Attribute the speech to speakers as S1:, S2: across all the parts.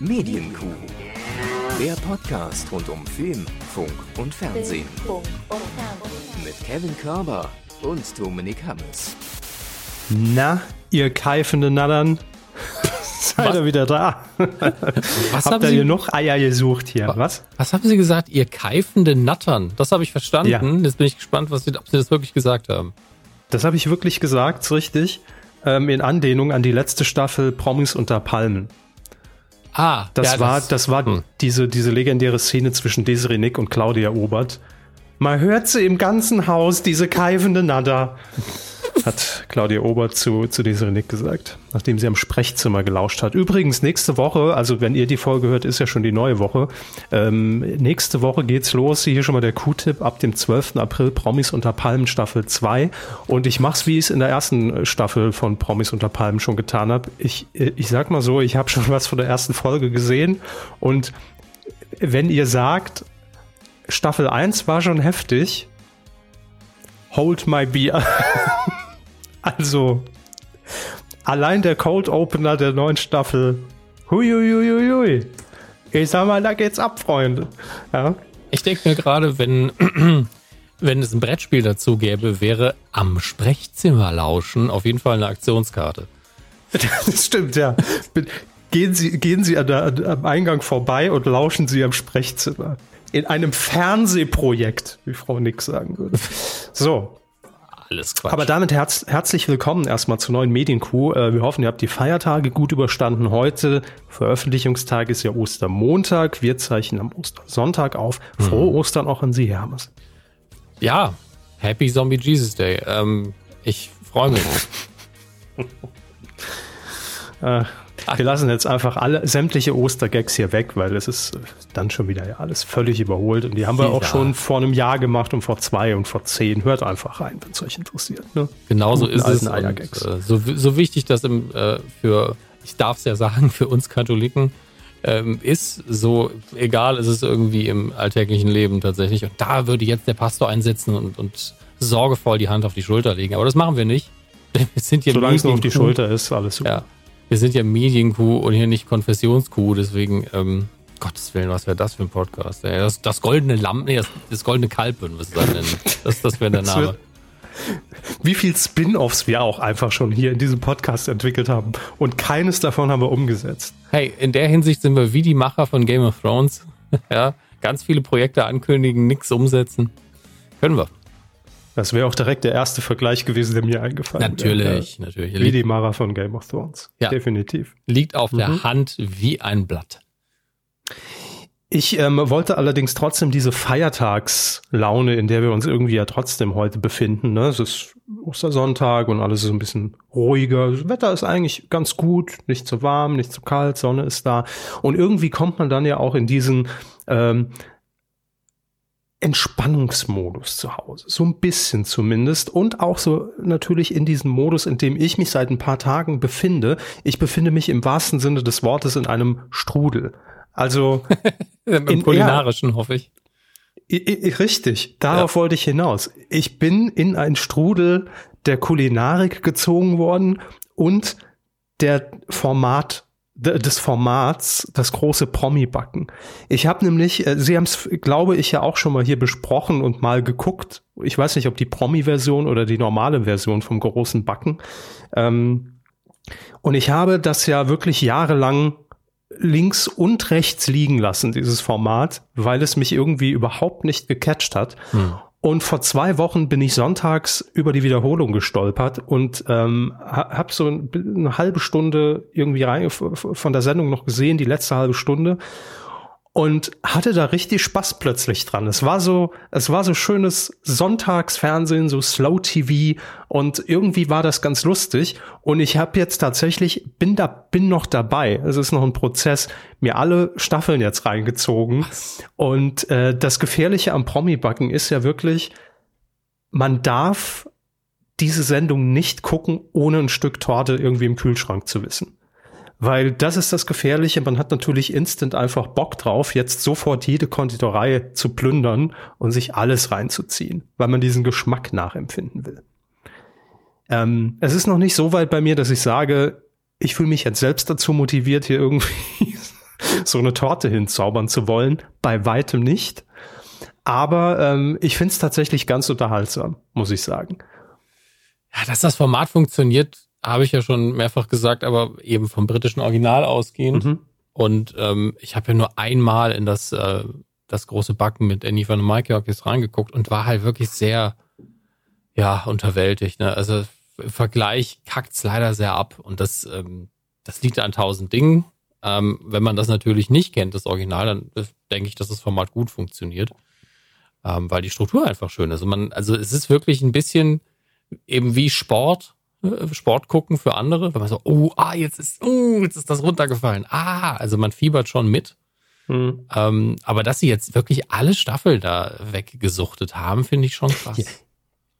S1: Medienkuh. Der Podcast rund um Film, Funk und Fernsehen. Mit Kevin Körber und Dominik Hammes.
S2: Na, ihr keifende Nattern. Seid ihr wieder da?
S3: Was
S2: Habt
S3: haben
S2: ihr
S3: Sie-
S2: hier noch Eier gesucht hier? Was?
S3: Was haben Sie gesagt? Ihr keifende Nattern. Das habe ich verstanden.
S2: Ja.
S3: Jetzt bin ich gespannt, was Sie, ob Sie das wirklich gesagt haben.
S2: Das habe ich wirklich gesagt, ist richtig. Ähm, in Anlehnung an die letzte Staffel Promis unter Palmen.
S3: Ah,
S2: Das
S3: ja,
S2: war, das, war
S3: hm.
S2: diese, diese legendäre Szene zwischen Desiree Nick und Claudia Obert. Man hört sie im ganzen Haus, diese keifende Natter. Hat Claudia Obert zu, zu Desiree Nick gesagt, nachdem sie am Sprechzimmer gelauscht hat. Übrigens, nächste Woche, also wenn ihr die Folge hört, ist ja schon die neue Woche. Ähm, nächste Woche geht's los. Hier schon mal der Q-Tipp ab dem 12. April Promis unter Palmen Staffel 2. Und ich mach's, wie ich es in der ersten Staffel von Promis unter Palmen schon getan habe. Ich, äh, ich sag mal so, ich habe schon was von der ersten Folge gesehen. Und wenn ihr sagt, Staffel 1 war schon heftig, hold my beer. also, allein der Cold Opener der neuen Staffel. Huiuiuiui. Ich sag mal, da geht's ab, Freunde. Ja.
S3: Ich denke mir gerade, wenn, wenn es ein Brettspiel dazu gäbe, wäre am Sprechzimmer lauschen auf jeden Fall eine Aktionskarte.
S2: Das stimmt, ja. Gehen Sie, gehen Sie an der, an, am Eingang vorbei und lauschen Sie am Sprechzimmer. In einem Fernsehprojekt, wie Frau Nix sagen würde. So,
S3: Alles Quatsch.
S2: Aber damit herz herzlich willkommen erstmal zur neuen Medienkuh. Äh, wir hoffen, ihr habt die Feiertage gut überstanden. Heute, Veröffentlichungstag ist ja Ostermontag. Wir zeichnen am Ostersonntag auf. Frohe Ostern auch an Sie, Hermes.
S3: ja, Happy Zombie Jesus Day. Ähm, ich freue mich.
S2: Äh, wir lassen jetzt einfach alle sämtliche Ostergags hier weg, weil es ist dann schon wieder ja alles völlig überholt. Und die haben wir auch
S3: Ja.
S2: schon vor einem Jahr gemacht und vor zwei und vor zehn. Hört einfach rein, wenn es euch interessiert. Ne?
S3: Genauso
S2: Guten
S3: ist es. Und, äh, so, so wichtig das im, äh, für, ich darf es ja sagen, für uns Katholiken ähm, ist, so egal ist es irgendwie im alltäglichen Leben tatsächlich. Und da würde jetzt der Pastor einsetzen und, und sorgevoll die Hand auf die Schulter legen. Aber das machen wir nicht. Wir sind hier
S2: Solange es nur auf die. Schulter ist, alles super.
S3: Ja. Wir sind ja Medienkuh und hier nicht Konfessionskuh, deswegen, ähm, Gottes Willen, was wäre das für ein Podcast? Ey? Das, das goldene Lamm, nee, das, das goldene Kalb würden wir es dann nennen. Das, das wäre der Name.
S2: wie viel Spin-offs wir auch einfach schon hier in diesem Podcast entwickelt haben. Und keines davon haben wir umgesetzt.
S3: Hey, in der Hinsicht sind wir wie die Macher von Game of Thrones. ja, ganz viele Projekte ankündigen, nichts umsetzen. Können wir.
S2: Das wäre auch direkt der erste Vergleich gewesen, der mir eingefallen
S3: Natürlich,
S2: wäre.
S3: natürlich.
S2: Wie
S3: Liegt,
S2: die Mara von Game of Thrones.
S3: Ja.
S2: Definitiv.
S3: liegt auf
S2: Mhm.
S3: der Hand wie ein Blatt.
S2: Ich ähm, wollte allerdings trotzdem diese Feiertagslaune, in der wir uns irgendwie ja trotzdem heute befinden. Ne? Es ist Ostersonntag und alles ist ein bisschen ruhiger. Das Wetter ist eigentlich ganz gut, nicht zu warm, nicht zu kalt, Sonne ist da. Und irgendwie kommt man dann ja auch in diesen ähm, Entspannungsmodus zu Hause. So ein bisschen zumindest. Und auch so natürlich in diesem Modus, in dem ich mich seit ein paar Tagen befinde. Ich befinde mich im wahrsten Sinne des Wortes in einem Strudel. Also
S3: Im
S2: In-
S3: kulinarischen, hoffe ich.
S2: Richtig, darauf wollte ich hinaus. Ich bin in ein Strudel der Kulinarik gezogen worden und der Format des Formats das große Promi-Backen. Ich habe nämlich, äh, Sie haben es, glaube ich, ja auch schon mal hier besprochen und mal geguckt. Ich weiß nicht, ob die Promi-Version oder die normale Version vom großen Backen. Ähm, und ich habe das ja wirklich jahrelang links und rechts liegen lassen, dieses Format, weil es mich irgendwie überhaupt nicht gecatcht hat.
S3: Hm.
S2: Und vor zwei Wochen bin ich sonntags über die Wiederholung gestolpert und ähm, ha- hab so ein- eine halbe Stunde irgendwie rein, von der Sendung noch gesehen, die letzte halbe Stunde und hatte da richtig Spaß plötzlich dran. Es war so, es war so schönes Sonntagsfernsehen, so Slow TV und irgendwie war das ganz lustig. Und ich habe jetzt tatsächlich bin da bin noch dabei. Es ist noch ein Prozess, mir alle Staffeln jetzt reingezogen. Und äh, das Gefährliche am Promi-Backen ist ja wirklich, man darf diese Sendung nicht gucken, ohne ein Stück Torte irgendwie im Kühlschrank zu wissen. Weil das ist das Gefährliche. Man hat natürlich instant einfach Bock drauf, jetzt sofort jede Konditorei zu plündern und sich alles reinzuziehen, weil man diesen Geschmack nachempfinden will. Ähm, es ist noch nicht so weit bei mir, dass ich sage, ich fühle mich jetzt selbst dazu motiviert, hier irgendwie so eine Torte hinzaubern zu wollen. Bei weitem nicht. Aber ähm, ich finde es tatsächlich ganz unterhaltsam, muss ich sagen.
S3: Ja, dass das Format funktioniert, habe ich ja schon mehrfach gesagt, aber eben vom britischen Original ausgehend. Mhm. Und ähm, ich habe ja nur einmal in das, äh, das große Backen mit Annie van Maikiakis reingeguckt und war halt wirklich sehr, ja, unterwältigt. Ne? Also im Vergleich kackt's leider sehr ab. Und das, ähm, das liegt an tausend Dingen. Ähm, wenn man das natürlich nicht kennt, das Original, dann äh, denke ich, dass das Format gut funktioniert. Ähm, weil die Struktur einfach schön ist. Und man, also es ist wirklich ein bisschen eben wie Sport, Sport gucken für andere, wenn man so, oh, ah, jetzt ist, oh, jetzt ist das runtergefallen. Ah, also man fiebert schon mit. Mhm. Ähm, aber dass sie jetzt wirklich alle Staffeln da weggesuchtet haben, finde ich schon krass.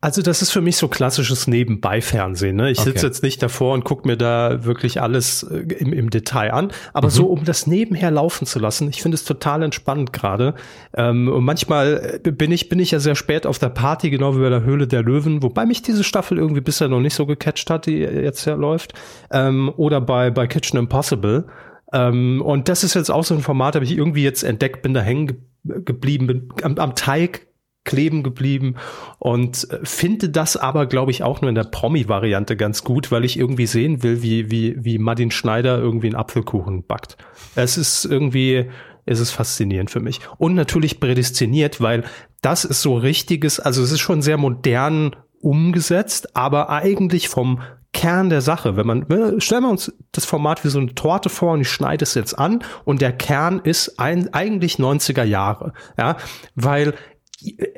S2: Also das ist für mich so klassisches Nebenbei-Fernsehen. Ne? Ich okay. sitze jetzt nicht davor und gucke mir da wirklich alles äh, im, im Detail an, aber mhm. so um das nebenher laufen zu lassen, ich finde es total entspannend gerade. Ähm, und manchmal äh, bin ich bin ich ja sehr spät auf der Party, genau wie bei der Höhle der Löwen, wobei mich diese Staffel irgendwie bisher noch nicht so gecatcht hat, die jetzt ja läuft. Ähm, oder bei bei Kitchen Impossible. Ähm, und das ist jetzt auch so ein Format, habe ich irgendwie jetzt entdeckt, bin da hängen ge geblieben, bin am, am Teig kleben geblieben und äh, finde das aber, glaube ich, auch nur in der Promi-Variante ganz gut, weil ich irgendwie sehen will, wie, wie, wie Martin Schneider irgendwie einen Apfelkuchen backt. Es ist irgendwie, es ist faszinierend für mich. Und natürlich prädestiniert, weil das ist so richtiges, also es ist schon sehr modern umgesetzt, aber eigentlich vom Kern der Sache. Wenn man, stellen wir uns das Format wie so eine Torte vor und ich schneide es jetzt an und der Kern ist ein, eigentlich 90er Jahre. Ja, weil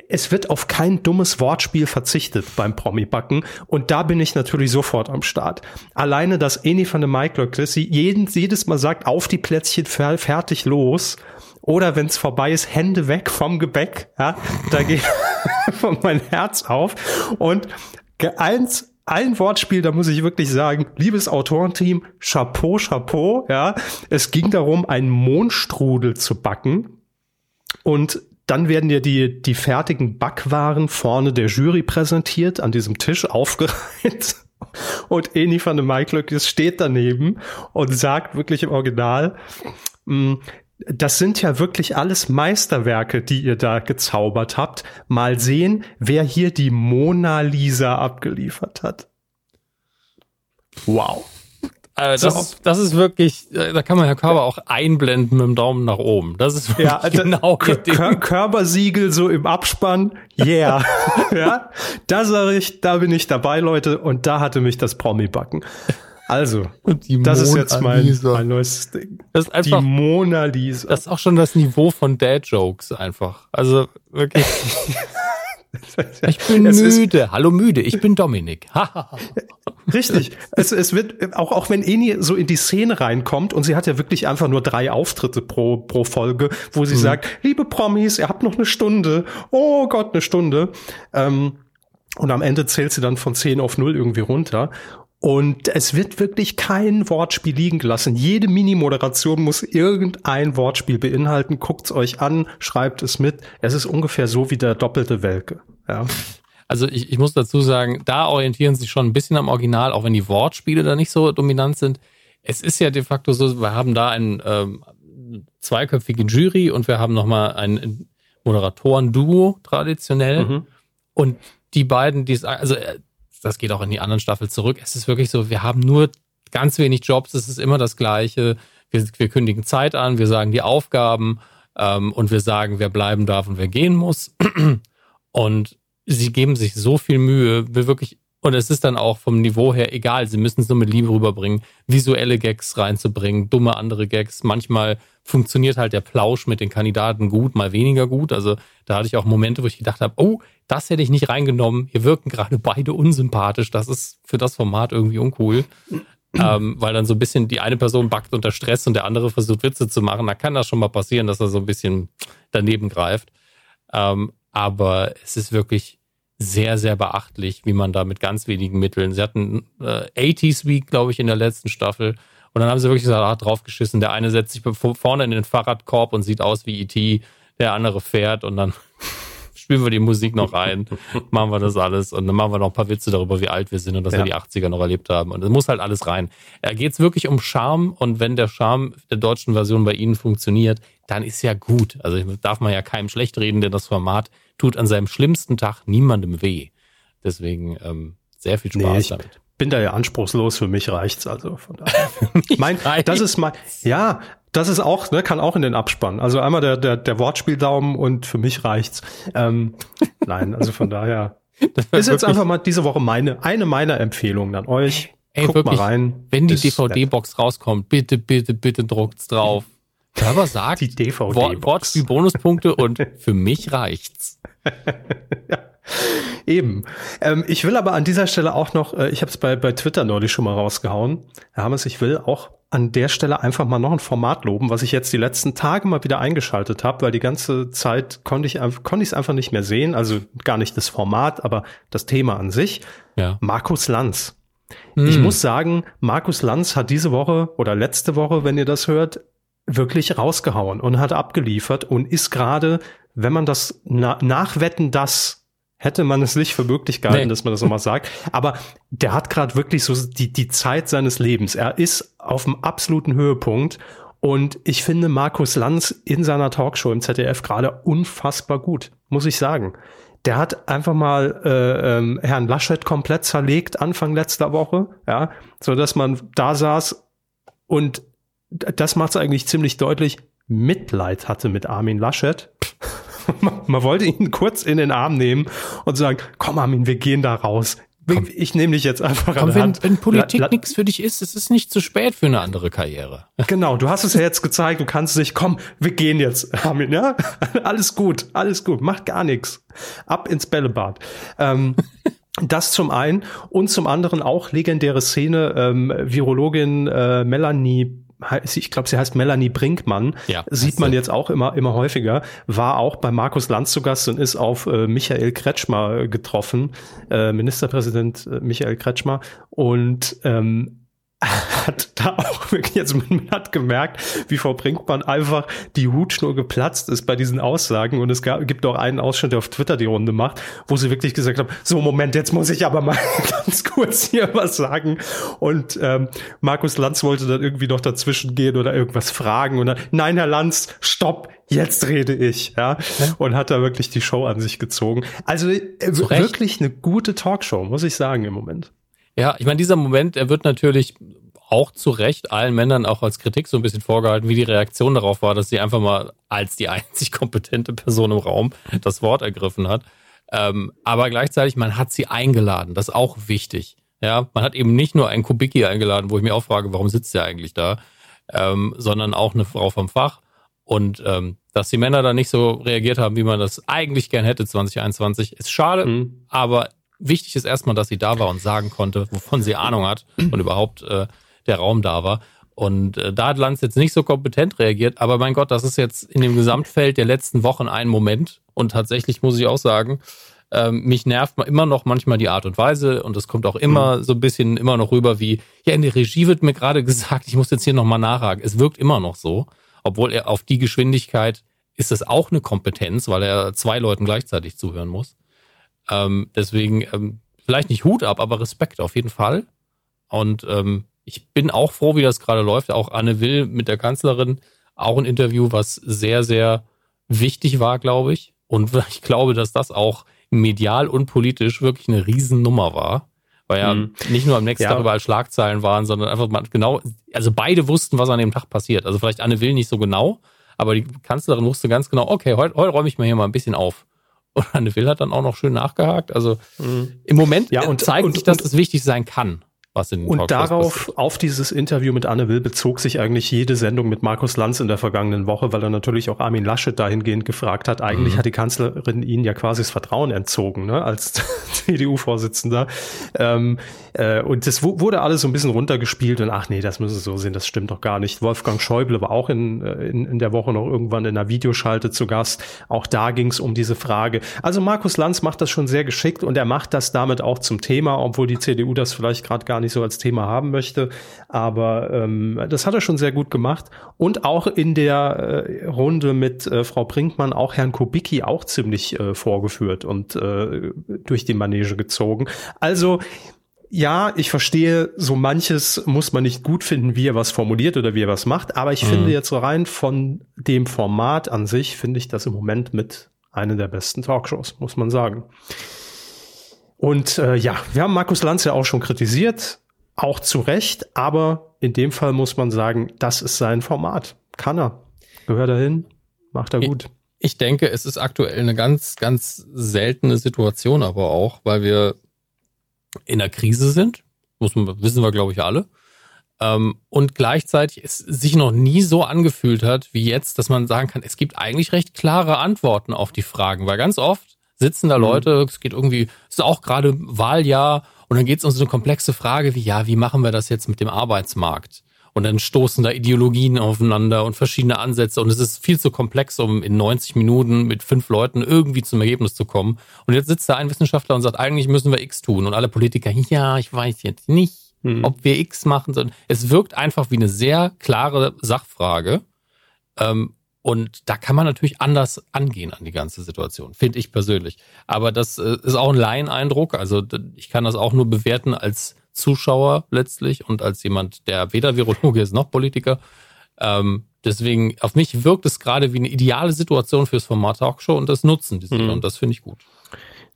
S2: es wird auf kein dummes Wortspiel verzichtet beim Promi-Backen und da bin ich natürlich sofort am Start. Alleine, dass Eni van der Maiklöck sie jeden, jedes Mal sagt, auf die Plätzchen, fertig, los. Oder wenn es vorbei ist, Hände weg vom Gebäck. Ja, da geht mein Herz auf. Und eins, ein Wortspiel, da muss ich wirklich sagen, liebes Autorenteam, Chapeau, Chapeau, ja. Es ging darum, einen Mondstrudel zu backen. Und dann werden dir die, die fertigen Backwaren vorne der Jury präsentiert, an diesem Tisch aufgereiht. Und Eni van de Maiklöckes steht daneben und sagt wirklich im Original, mm, das sind ja wirklich alles Meisterwerke, die ihr da gezaubert habt. Mal sehen, wer hier die Mona Lisa abgeliefert hat. Wow.
S3: Also das, das ist wirklich, äh, da kann man Herr Körber auch einblenden mit dem Daumen nach oben. Das ist
S2: ja, also genau Körpersiegel so im Abspann. Yeah. ja, da sage ich, da bin ich dabei, Leute. Und da hatte mich das Promi-Backen. Also, das ist jetzt mein, mein neues Ding.
S3: Das ist einfach,
S2: die Mona Lisa.
S3: Das ist auch schon das Niveau von Dad-Jokes einfach. Also wirklich. Ich bin es müde. Hallo müde, ich bin Dominik.
S2: Richtig. Es, es wird, auch, auch wenn Eni so in die Szene reinkommt und sie hat ja wirklich einfach nur drei Auftritte pro, pro Folge, wo sie mhm. sagt, liebe Promis, ihr habt noch eine Stunde. Oh Gott, eine Stunde. Ähm, und am Ende zählt sie dann von 10 auf 0 irgendwie runter. Und es wird wirklich kein Wortspiel liegen gelassen. Jede Mini-Moderation muss irgendein Wortspiel beinhalten. Guckt's euch an, schreibt es mit. Es ist ungefähr so wie der doppelte Welke. Ja.
S3: Also ich, ich muss dazu sagen, da orientieren sie sich schon ein bisschen am Original, auch wenn die Wortspiele da nicht so dominant sind. Es ist ja de facto so, wir haben da ein ähm, zweiköpfige Jury und wir haben nochmal ein Moderatoren-Duo traditionell. Mhm. Und die beiden, die also äh, das geht auch in die anderen Staffel zurück. Es ist wirklich so, wir haben nur ganz wenig Jobs, es ist immer das Gleiche. Wir, wir kündigen Zeit an, wir sagen die Aufgaben ähm, und wir sagen, wer bleiben darf und wer gehen muss. Und sie geben sich so viel Mühe, wir wirklich, und es ist dann auch vom Niveau her egal, sie müssen es nur mit Liebe rüberbringen, visuelle Gags reinzubringen, dumme andere Gags. Manchmal funktioniert halt der Plausch mit den Kandidaten gut, mal weniger gut. Also da hatte ich auch Momente, wo ich gedacht habe, oh, das hätte ich nicht reingenommen. Hier wirken gerade beide unsympathisch. Das ist für das Format irgendwie uncool. ähm, weil dann so ein bisschen die eine Person backt unter Stress und der andere versucht Witze zu machen. Da kann das schon mal passieren, dass er so ein bisschen daneben greift. Ähm, aber es ist wirklich sehr, sehr beachtlich, wie man da mit ganz wenigen Mitteln. Sie hatten äh, 80s Week, glaube ich, in der letzten Staffel. Und dann haben sie wirklich so ah, draufgeschissen. Der eine setzt sich vorne in den Fahrradkorb und sieht aus wie E.T., der andere fährt und dann spielen wir die Musik noch rein, machen wir das alles und dann machen wir noch ein paar Witze darüber, wie alt wir sind und dass ja. wir die 80er noch erlebt haben. Und es muss halt alles rein. Da geht es wirklich um Charme und wenn der Charme der deutschen Version bei Ihnen funktioniert, dann ist ja gut. Also darf man ja keinem schlecht reden, denn das Format tut an seinem schlimmsten Tag niemandem weh. Deswegen ähm, sehr viel Spaß nee,
S2: ich,
S3: damit
S2: bin da ja anspruchslos, für mich reicht's also von daher. mein, das ist mein, ja, das ist auch, ne, kann auch in den Abspann. Also einmal der, der, der Wortspieldaumen und für mich reicht's. Ähm, nein, also von daher ist jetzt einfach mal diese Woche meine, eine meiner Empfehlungen an euch.
S3: Ey, Guckt wirklich, mal rein. Wenn die DVD-Box rauskommt, bitte, bitte, bitte druckt's drauf. Körper sagt,
S2: die DVD-Box.
S3: Wortspiel-Bonuspunkte und für mich reicht's.
S2: ja. Eben. Ähm, ich will aber an dieser Stelle auch noch, äh, ich habe es bei, bei Twitter neulich schon mal rausgehauen, Herr Hammes, ich will auch an der Stelle einfach mal noch ein Format loben, was ich jetzt die letzten Tage mal wieder eingeschaltet habe, weil die ganze Zeit konnte ich konnte ich es einfach nicht mehr sehen, also gar nicht das Format, aber das Thema an sich. Ja. Markus Lanz. Mm. Ich muss sagen, Markus Lanz hat diese Woche oder letzte Woche, wenn ihr das hört, wirklich rausgehauen und hat abgeliefert und ist gerade, wenn man das na nachwetten, das hätte man es nicht für möglich gehalten, nee. dass man das nochmal sagt. Aber der hat gerade wirklich so die, die Zeit seines Lebens. Er ist auf dem absoluten Höhepunkt. Und ich finde Markus Lanz in seiner Talkshow im ZDF gerade unfassbar gut, muss ich sagen. Der hat einfach mal äh, ähm, Herrn Laschet komplett zerlegt Anfang letzter Woche, ja, so dass man da saß und das macht es eigentlich ziemlich deutlich, Mitleid hatte mit Armin Laschet. man wollte ihn kurz in den Arm nehmen und sagen, komm Armin, wir gehen da raus. Komm. Ich nehme dich jetzt einfach
S3: Komm, an wenn, Hand. wenn Politik nichts für dich ist, es ist nicht zu spät für eine andere Karriere.
S2: Genau, du hast es ja jetzt gezeigt, du kannst nicht, komm, wir gehen jetzt, Armin, ja? Alles gut, alles gut, macht gar nichts. Ab ins Bällebad. Ähm, Das zum einen und zum anderen auch legendäre Szene, ähm, Virologin äh, Melanie ich glaube, sie heißt Melanie Brinkmann, ja, sieht man jetzt auch immer, immer häufiger, war auch bei Markus Lanz zu Gast und ist auf äh, Michael Kretschmer getroffen, äh, Ministerpräsident äh, Michael Kretschmer. Und ähm, hat da auch wirklich, jetzt man hat gemerkt, wie Frau Brinkmann einfach die Hutschnur geplatzt ist bei diesen Aussagen. Und es gab, gibt auch einen Ausschnitt, der auf Twitter die Runde macht, wo sie wirklich gesagt haben, so Moment, jetzt muss ich aber mal ganz kurz hier was sagen. Und ähm, Markus Lanz wollte dann irgendwie noch dazwischen gehen oder irgendwas fragen. Und dann, nein, Herr Lanz, stopp, jetzt rede ich, ja, und hat da wirklich die Show an sich gezogen. Also äh, wirklich eine gute Talkshow, muss ich sagen im Moment.
S3: Ja, ich meine, dieser Moment, er wird natürlich auch zu Recht allen Männern auch als Kritik so ein bisschen vorgehalten, wie die Reaktion darauf war, dass sie einfach mal als die einzig kompetente Person im Raum das Wort ergriffen hat. Ähm, aber gleichzeitig, man hat sie eingeladen, das ist auch wichtig. Ja, man hat eben nicht nur einen Kubicki eingeladen, wo ich mir auch frage, warum sitzt der eigentlich da, ähm, sondern auch eine Frau vom Fach. Und ähm, dass die Männer da nicht so reagiert haben, wie man das eigentlich gern hätte 2021, ist schade, mhm. aber wichtig ist erstmal, dass sie da war und sagen konnte, wovon sie Ahnung hat und überhaupt äh, der Raum da war. Und äh, da hat Lanz jetzt nicht so kompetent reagiert, aber mein Gott, das ist jetzt in dem Gesamtfeld der letzten Wochen ein Moment. Und tatsächlich muss ich auch sagen, ähm, mich nervt immer noch manchmal die Art und Weise und es kommt auch immer mhm. so ein bisschen immer noch rüber wie, ja, in der Regie wird mir gerade gesagt, ich muss jetzt hier nochmal nachhaken. Es wirkt immer noch so, obwohl er auf die Geschwindigkeit ist es auch eine Kompetenz, weil er zwei Leuten gleichzeitig zuhören muss. Ähm, deswegen ähm, vielleicht nicht Hut ab, aber Respekt auf jeden Fall. Und ähm, ich bin auch froh, wie das gerade läuft. Auch Anne Will mit der Kanzlerin, auch ein Interview, was sehr, sehr wichtig war, glaube ich. Und ich glaube, dass das auch medial und politisch wirklich eine Riesennummer war. Weil ja mhm. nicht nur am nächsten ja. Tag überall Schlagzeilen waren, sondern einfach mal genau, also beide wussten, was an dem Tag passiert. Also vielleicht Anne Will nicht so genau, aber die Kanzlerin wusste ganz genau, okay, heute, heute räume ich mir hier mal ein bisschen auf. Und Anne Will hat dann auch noch schön nachgehakt. Also mhm. im Moment ja, und, zeigt und, sich, dass und, das wichtig sein kann
S2: was in den Und darauf, passiert. auf dieses Interview mit Anne Will bezog sich eigentlich jede Sendung mit Markus Lanz in der vergangenen Woche, weil er natürlich auch Armin Laschet dahingehend gefragt hat. Eigentlich mhm. hat die Kanzlerin ihnen ja quasi das Vertrauen entzogen, ne, als CDU-Vorsitzender. Ähm, äh, und das wurde alles so ein bisschen runtergespielt und ach nee, das müssen so sehen, das stimmt doch gar nicht. Wolfgang Schäuble war auch in, äh, in, in der Woche noch irgendwann in einer Videoschalte zu Gast. Auch da ging es um diese Frage. Also Markus Lanz macht das schon sehr geschickt und er macht das damit auch zum Thema, obwohl die CDU das vielleicht gerade gar nicht so als Thema haben möchte. Aber ähm, das hat er schon sehr gut gemacht. Und auch in der äh, Runde mit äh, Frau Brinkmann auch Herrn Kubicki auch ziemlich äh, vorgeführt und äh, durch die Manege gezogen. Also ja, ich verstehe, so manches muss man nicht gut finden, wie er was formuliert oder wie er was macht, aber ich mhm. finde jetzt so rein von dem Format an sich, finde ich das im Moment mit einer der besten Talkshows, muss man sagen. Und äh, ja, wir haben Markus Lanz ja auch schon kritisiert, auch zu Recht, aber in dem Fall muss man sagen, das ist sein Format. Kann er. Gehört dahin, macht er gut.
S3: Ich denke, es ist aktuell eine ganz, ganz seltene Situation, aber auch, weil wir in der Krise sind. Muss man, wissen wir, glaube ich, alle. Ähm, und gleichzeitig es sich noch nie so angefühlt hat wie jetzt, dass man sagen kann, es gibt eigentlich recht klare Antworten auf die Fragen, weil ganz oft sitzen da mhm. Leute, es geht irgendwie, es ist auch gerade Wahljahr und dann geht es um so eine komplexe Frage wie, ja, wie machen wir das jetzt mit dem Arbeitsmarkt? Und dann stoßen da Ideologien aufeinander und verschiedene Ansätze. Und es ist viel zu komplex, um in 90 Minuten mit fünf Leuten irgendwie zum Ergebnis zu kommen. Und jetzt sitzt da ein Wissenschaftler und sagt, eigentlich müssen wir X tun. Und alle Politiker, ja, ich weiß jetzt nicht, mhm. ob wir X machen sollen. Es wirkt einfach wie eine sehr klare Sachfrage. Ähm, und da kann man natürlich anders angehen an die ganze Situation, finde ich persönlich. Aber das äh, ist auch ein Laieneindruck. Also ich kann das auch nur bewerten als Zuschauer letztlich und als jemand, der weder Virologe ist noch Politiker. Ähm, deswegen, auf mich wirkt es gerade wie eine ideale Situation fürs Format Talkshow und das nutzen die sich mhm. und das finde ich gut.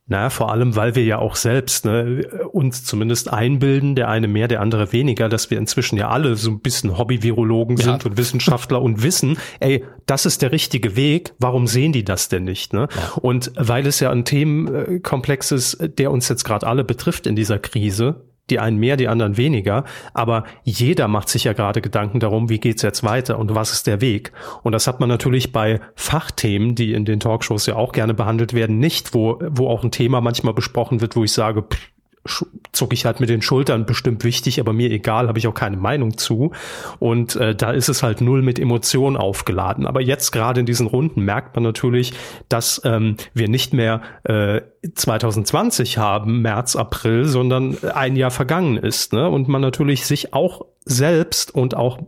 S2: Na, vor allem, weil wir ja auch selbst ne, uns zumindest einbilden, der eine mehr, der andere weniger, dass wir inzwischen ja alle so ein bisschen Hobby-Virologen sind ja. und Wissenschaftler und wissen, ey, das ist der richtige Weg, warum sehen die das denn nicht? Ne? Ja. Und weil es ja ein Themenkomplex ist, der uns jetzt gerade alle betrifft in dieser Krise, die einen mehr, die anderen weniger, aber jeder macht sich ja gerade Gedanken darum, wie geht's jetzt weiter und was ist der Weg. Und das hat man natürlich bei Fachthemen, die in den Talkshows ja auch gerne behandelt werden, nicht, wo, wo auch ein Thema manchmal besprochen wird, wo ich sage, pff, zucke ich halt mit den Schultern, bestimmt wichtig, aber mir egal, habe ich auch keine Meinung zu. Und äh, da ist es halt null mit Emotionen aufgeladen. Aber jetzt gerade in diesen Runden merkt man natürlich, dass ähm, wir nicht mehr äh, 2020 haben, März, April, sondern ein Jahr vergangen ist. Ne? Und man natürlich sich auch selbst und auch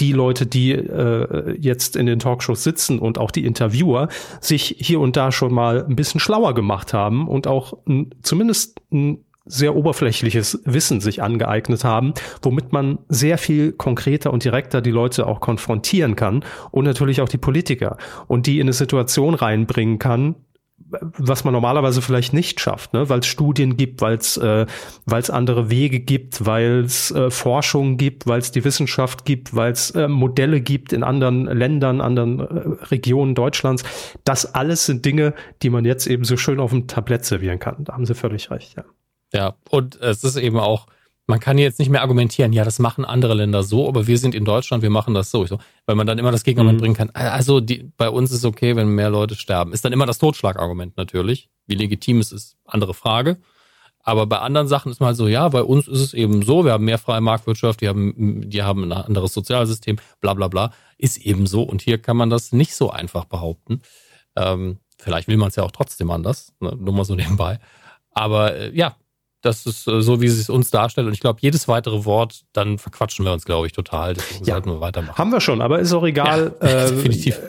S2: die Leute, die äh, jetzt in den Talkshows sitzen und auch die Interviewer sich hier und da schon mal ein bisschen schlauer gemacht haben und auch zumindest ein sehr oberflächliches Wissen sich angeeignet haben, womit man sehr viel konkreter und direkter die Leute auch konfrontieren kann und natürlich auch die Politiker und die in eine Situation reinbringen kann, was man normalerweise vielleicht nicht schafft, ne? weil es Studien gibt, weil es äh, weil's andere Wege gibt, weil es äh, Forschung gibt, weil es die Wissenschaft gibt, weil es äh, Modelle gibt in anderen Ländern, anderen äh, Regionen Deutschlands. Das alles sind Dinge, die man jetzt eben so schön auf dem Tablett servieren kann. Da haben Sie völlig recht, ja.
S3: Ja, und es ist eben auch, man kann jetzt nicht mehr argumentieren, ja, das machen andere Länder so, aber wir sind in Deutschland, wir machen das so. Weil man dann immer das Gegenargument mhm. bringen kann. Also die, bei uns ist okay, wenn mehr Leute sterben. Ist dann immer das Totschlagargument natürlich. Wie legitim es ist, andere Frage. Aber bei anderen Sachen ist man halt so, ja, bei uns ist es eben so, wir haben mehr freie Marktwirtschaft, die haben, die haben ein anderes Sozialsystem, bla bla bla. Ist eben so. Und hier kann man das nicht so einfach behaupten. Ähm, vielleicht will man es ja auch trotzdem anders, ne? nur mal so nebenbei. Aber äh, ja, das ist äh, so, wie sie es uns darstellt. Und ich glaube, jedes weitere Wort, dann verquatschen wir uns, glaube ich, total.
S2: Deswegen ja. sollten wir weitermachen. Haben wir schon, aber ist auch egal. Ja, äh, definitiv.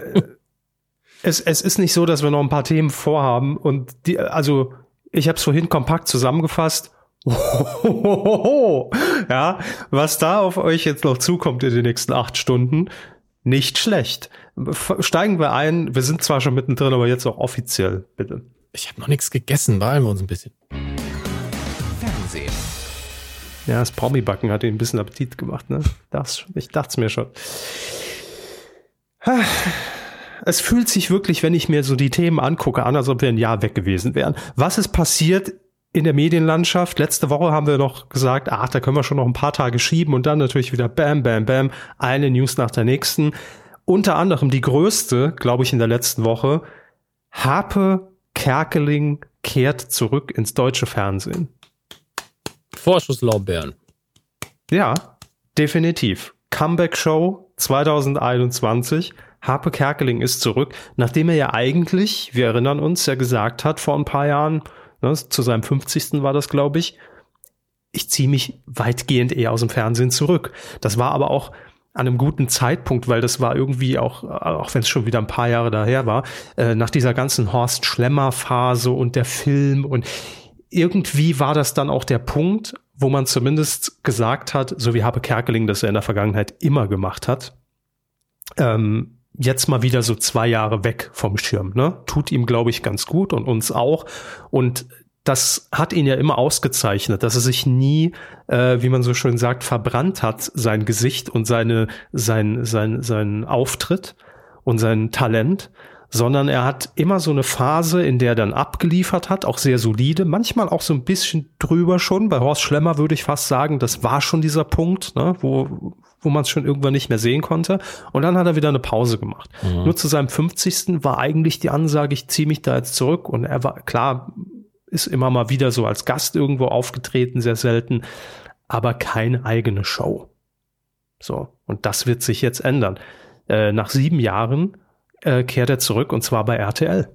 S2: es, es ist nicht so, dass wir noch ein paar Themen vorhaben. Und die, also, ich habe es vorhin kompakt zusammengefasst. ja, was da auf euch jetzt noch zukommt in den nächsten acht Stunden, nicht schlecht. Steigen wir ein. Wir sind zwar schon mittendrin, aber jetzt auch offiziell, bitte.
S3: Ich habe noch nichts gegessen, beeilen wir uns ein bisschen.
S2: Fernsehen. Ja, das Promi-Backen hat ihn ein bisschen Appetit gemacht, ne? Das, ich dachte es mir schon. Es fühlt sich wirklich, wenn ich mir so die Themen angucke, an, als ob wir ein Jahr weg gewesen wären. Was ist passiert in der Medienlandschaft? Letzte Woche haben wir noch gesagt, ach, da können wir schon noch ein paar Tage schieben und dann natürlich wieder bam, bam, bam, eine News nach der nächsten. Unter anderem die größte, glaube ich, in der letzten Woche. Harpe Kerkeling kehrt zurück ins deutsche Fernsehen.
S3: Vorschusslorbeeren.
S2: Ja, definitiv. Comeback Show 2021. Harpe Kerkeling ist zurück, nachdem er ja eigentlich, wir erinnern uns, ja gesagt hat vor ein paar Jahren, ne, zu seinem 50. war das, glaube ich, ich ziehe mich weitgehend eher aus dem Fernsehen zurück. Das war aber auch an einem guten Zeitpunkt, weil das war irgendwie auch, auch wenn es schon wieder ein paar Jahre daher war, äh, nach dieser ganzen Horst Schlemmer Phase und der Film und irgendwie war das dann auch der Punkt, wo man zumindest gesagt hat, so wie Habe Kerkeling das er in der Vergangenheit immer gemacht hat, ähm, jetzt mal wieder so zwei Jahre weg vom Schirm. Ne? Tut ihm, glaube ich, ganz gut und uns auch. Und das hat ihn ja immer ausgezeichnet, dass er sich nie, äh, wie man so schön sagt, verbrannt hat, sein Gesicht und seine, sein, sein, sein Auftritt und sein Talent, sondern er hat immer so eine Phase, in der er dann abgeliefert hat, auch sehr solide, manchmal auch so ein bisschen drüber schon. Bei Horst Schlemmer würde ich fast sagen, das war schon dieser Punkt, ne, wo, wo man es schon irgendwann nicht mehr sehen konnte. Und dann hat er wieder eine Pause gemacht. Mhm. Nur zu seinem 50. war eigentlich die Ansage, ich ziehe mich da jetzt zurück. Und er war, klar, ist immer mal wieder so als Gast irgendwo aufgetreten, sehr selten, aber keine eigene Show. So, und das wird sich jetzt ändern. Äh, nach sieben Jahren äh, kehrt er zurück und zwar bei RTL.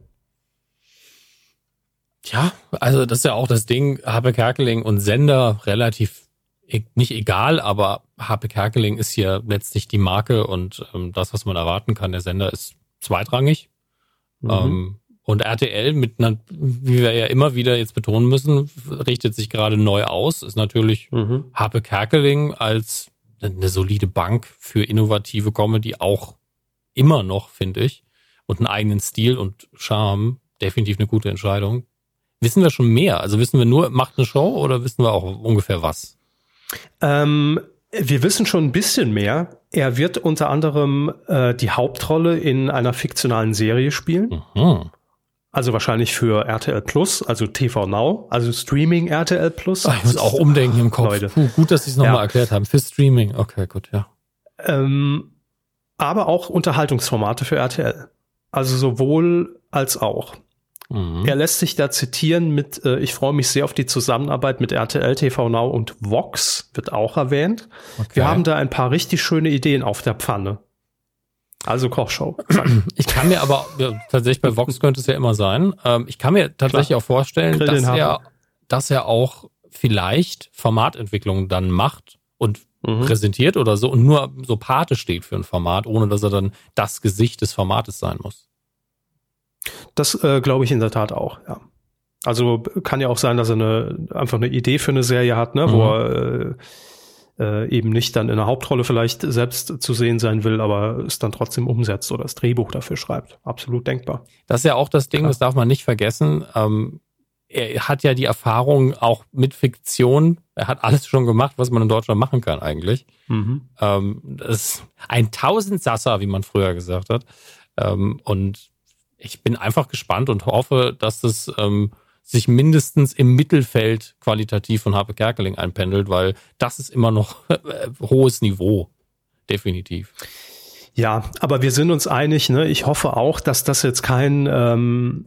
S3: Ja, also das ist ja auch das Ding, Habe Kerkeling und Sender relativ e-, nicht egal, aber Habe Kerkeling ist hier letztlich die Marke und ähm, das, was man erwarten kann. Der Sender ist zweitrangig. Mhm. Ähm, und RTL mit einer, wie wir ja immer wieder jetzt betonen müssen, richtet sich gerade neu aus, ist natürlich mhm. Harpe Kerkeling als eine solide Bank für innovative Comedy auch immer noch, finde ich. Und einen eigenen Stil und Charme. Definitiv eine gute Entscheidung. Wissen wir schon mehr? Also wissen wir nur, macht eine Show oder wissen wir auch ungefähr was?
S2: Ähm, wir wissen schon ein bisschen mehr. Er wird unter anderem äh, die Hauptrolle in einer fiktionalen Serie spielen. Mhm. Also wahrscheinlich für RTL Plus, also TV Now, also Streaming RTL Plus.
S3: Ach, ich muss auch umdenken im Kopf. Leute. Puh, gut, dass Sie es nochmal ja. erklärt haben. Für Streaming, okay, gut, ja.
S2: Ähm, aber auch Unterhaltungsformate für RTL. Also sowohl als auch. Mhm. Er lässt sich da zitieren mit, äh, ich freue mich sehr auf die Zusammenarbeit mit RTL, TV Now und Vox, wird auch erwähnt. Okay. Wir haben da ein paar richtig schöne Ideen auf der Pfanne. Also Kochshow.
S3: Ich kann mir aber, ja, tatsächlich bei Vox könnte es ja immer sein, ähm, ich kann mir tatsächlich Klar. auch vorstellen, dass er, dass er auch vielleicht Formatentwicklungen dann macht und mhm. präsentiert oder so und nur so Pate steht für ein Format, ohne dass er dann das Gesicht des Formates sein muss.
S2: Das äh, glaube ich in der Tat auch, ja. Also kann ja auch sein, dass er eine, einfach eine Idee für eine Serie hat, ne, mhm. wo er äh, äh, eben nicht dann in der Hauptrolle vielleicht selbst zu sehen sein will, aber es dann trotzdem umsetzt oder das Drehbuch dafür schreibt. Absolut denkbar.
S3: Das ist ja auch das Ding, Klar. das darf man nicht vergessen. Ähm, er hat ja die Erfahrung auch mit Fiktion. Er hat alles schon gemacht, was man in Deutschland machen kann eigentlich. Mhm. Ähm, das ist ein Tausendsasser, wie man früher gesagt hat. Ähm, und ich bin einfach gespannt und hoffe, dass das ähm, sich mindestens im Mittelfeld qualitativ von Harpe Kerkeling einpendelt, weil das ist immer noch äh, hohes Niveau. Definitiv.
S2: Ja, aber wir sind uns einig, ne? Ich hoffe auch, dass das jetzt kein ähm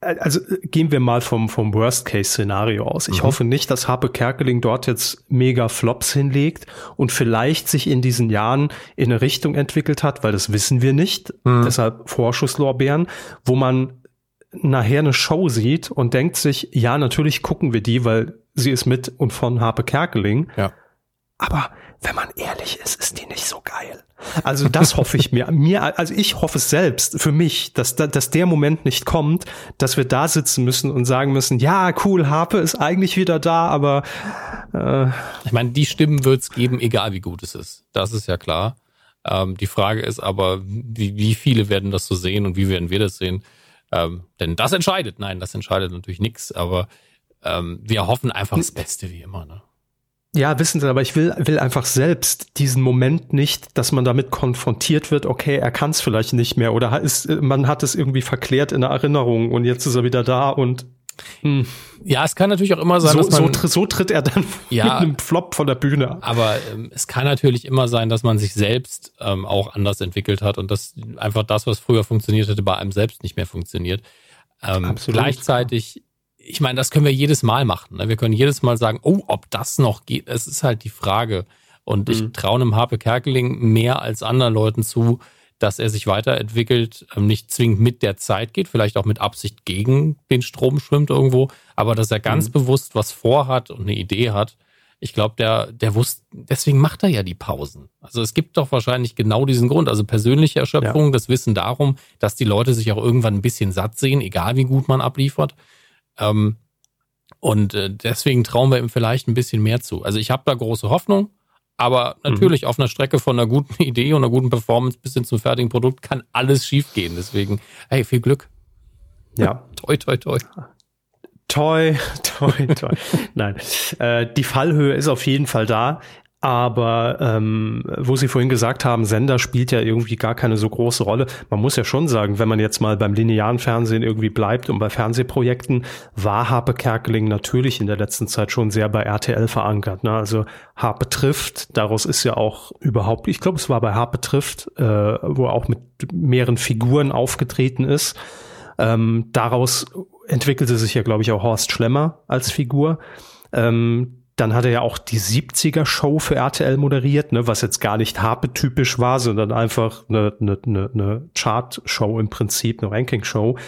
S2: also gehen wir mal vom, vom Worst-Case-Szenario aus. Ich mhm. hoffe nicht, dass Harpe Kerkeling dort jetzt mega Flops hinlegt und vielleicht sich in diesen Jahren in eine Richtung entwickelt hat, weil das wissen wir nicht. Mhm. Deshalb Vorschusslorbeeren, wo man nachher eine Show sieht und denkt sich, ja, natürlich gucken wir die, weil sie ist mit und von Harpe Kerkeling.
S3: Ja.
S2: Aber wenn man ehrlich ist, ist die nicht so geil. Also das hoffe ich mir. Mir, also ich hoffe es selbst für mich, dass, dass der Moment nicht kommt, dass wir da sitzen müssen und sagen müssen, ja, cool, Harpe ist eigentlich wieder da, aber
S3: äh, ich meine, die Stimmen wird es geben, egal wie gut es ist. Das ist ja klar. Ähm, die Frage ist aber, wie, wie viele werden das so sehen und wie werden wir das sehen? Ähm, denn das entscheidet. Nein, das entscheidet natürlich nichts, aber ähm, wir hoffen einfach das Beste wie immer. Ne?
S2: Ja, wissen Sie, aber ich will, will einfach selbst diesen Moment nicht, dass man damit konfrontiert wird, okay, er kann es vielleicht nicht mehr oder ist, man hat es irgendwie verklärt in der Erinnerung und jetzt ist er wieder da und
S3: hm. Ja, es kann natürlich auch immer sein,
S2: so,
S3: dass
S2: man, so, so tritt er dann ja, mit einem Flop von der Bühne.
S3: Aber ähm, es kann natürlich immer sein, dass man sich selbst ähm, auch anders entwickelt hat und dass einfach das, was früher funktioniert hätte, bei einem selbst nicht mehr funktioniert. Ähm, Absolut. Gleichzeitig, ich meine, das können wir jedes Mal machen. Ne? Wir können jedes Mal sagen, oh, ob das noch geht. Es ist halt die Frage. Und mhm. ich traue einem Harpe Kerkeling mehr als anderen Leuten zu, dass er sich weiterentwickelt, ähm, nicht zwingend mit der Zeit geht, vielleicht auch mit Absicht gegen den Strom schwimmt irgendwo, aber dass er ganz mhm. bewusst was vorhat und eine Idee hat. Ich glaube, der, der wusste, deswegen macht er ja die Pausen. Also es gibt doch wahrscheinlich genau diesen Grund. Also persönliche Erschöpfung, ja. das Wissen darum, dass die Leute sich auch irgendwann ein bisschen satt sehen, egal wie gut man abliefert. Ähm, und äh, deswegen trauen wir ihm vielleicht ein bisschen mehr zu. Also ich habe da große Hoffnung. Aber natürlich mhm. auf einer Strecke von einer guten Idee und einer guten Performance bis hin zum fertigen Produkt kann alles schiefgehen. Deswegen, hey, viel Glück.
S2: Ja.
S3: toi, toi, toi.
S2: Toi, toi, toi. Nein, äh, die Fallhöhe ist auf jeden Fall da. Aber ähm, wo Sie vorhin gesagt haben, Sender spielt ja irgendwie gar keine so große Rolle. Man muss ja schon sagen, wenn man jetzt mal beim linearen Fernsehen irgendwie bleibt und bei Fernsehprojekten, war Harpe Kerkeling natürlich in der letzten Zeit schon sehr bei RTL verankert. Ne? Also Harpe trifft, daraus ist ja auch überhaupt, ich glaube, es war bei Harpe trifft, äh, wo er auch mit mehreren Figuren aufgetreten ist. Ähm, daraus entwickelte sich ja, glaube ich, auch Horst Schlemmer als Figur. Ähm, dann hat er ja auch die 70er Show für RTL moderiert, ne, was jetzt gar nicht Harpe-typisch war, sondern einfach eine, eine, eine, eine Chart-Show im Prinzip, eine Ranking-Show.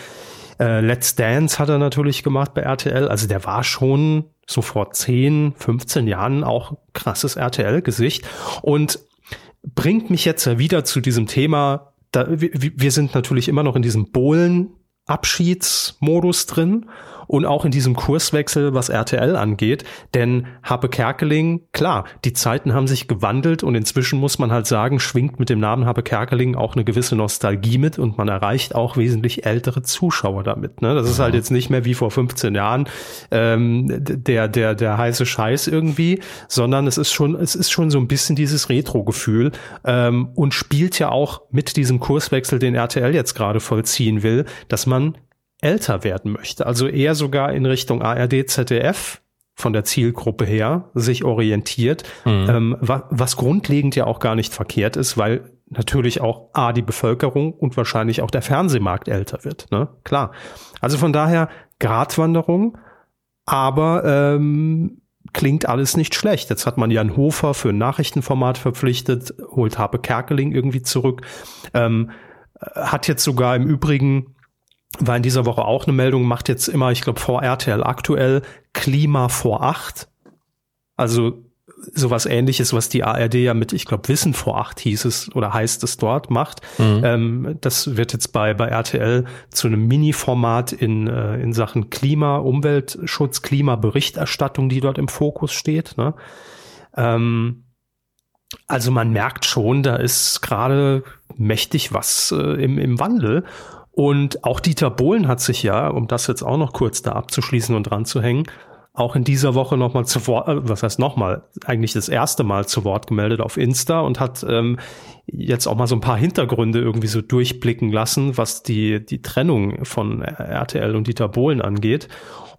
S2: Äh, Let's Dance hat er natürlich gemacht bei RTL. Also der war schon so vor 10, 15 Jahren auch krasses RTL-Gesicht und bringt mich jetzt wieder zu diesem Thema. Da, wir, wir sind natürlich immer noch in diesem Bohlen-Abschiedsmodus drin und auch in diesem Kurswechsel, was RTL angeht. Denn Habe Kerkeling, klar, die Zeiten haben sich gewandelt und inzwischen muss man halt sagen, schwingt mit dem Namen Habe Kerkeling auch eine gewisse Nostalgie mit und man erreicht auch wesentlich ältere Zuschauer damit. Ne? Das ist halt jetzt nicht mehr wie vor 15 Jahren ähm, der, der, der heiße Scheiß irgendwie, sondern es ist schon, es ist schon so ein bisschen dieses Retro-Gefühl ähm, und spielt ja auch mit diesem Kurswechsel, den RTL jetzt gerade vollziehen will, dass man älter werden möchte, also eher sogar in Richtung ARD, ZDF von der Zielgruppe her sich orientiert, mhm. ähm, was, was grundlegend ja auch gar nicht verkehrt ist, weil natürlich auch A, die Bevölkerung und wahrscheinlich auch der Fernsehmarkt älter wird. Ne? Klar. Also von daher Gratwanderung, aber ähm, klingt alles nicht schlecht. Jetzt hat man Jan Hofer für ein Nachrichtenformat verpflichtet, holt Habe Kerkeling irgendwie zurück, ähm, hat jetzt sogar im Übrigen war in dieser Woche auch eine Meldung, macht jetzt immer, ich glaube, vor RTL aktuell Klima vor acht. Also sowas ähnliches, was die ARD ja mit, ich glaube, Wissen vor acht hieß es oder heißt es dort, macht. Mhm. Ähm, das wird jetzt bei, bei RTL zu einem Mini-Format in, äh, in Sachen Klima, Umweltschutz, Klimaberichterstattung, die dort im Fokus steht. Ne? Ähm, also man merkt schon, da ist gerade mächtig was äh, im, im Wandel. Und auch Dieter Bohlen hat sich ja, um das jetzt auch noch kurz da abzuschließen und dran zu hängen, auch in dieser Woche nochmal zu Wort, äh, was heißt nochmal, eigentlich das erste Mal zu Wort gemeldet auf Insta und hat ähm, jetzt auch mal so ein paar Hintergründe irgendwie so durchblicken lassen, was die, die Trennung von RTL und Dieter Bohlen angeht.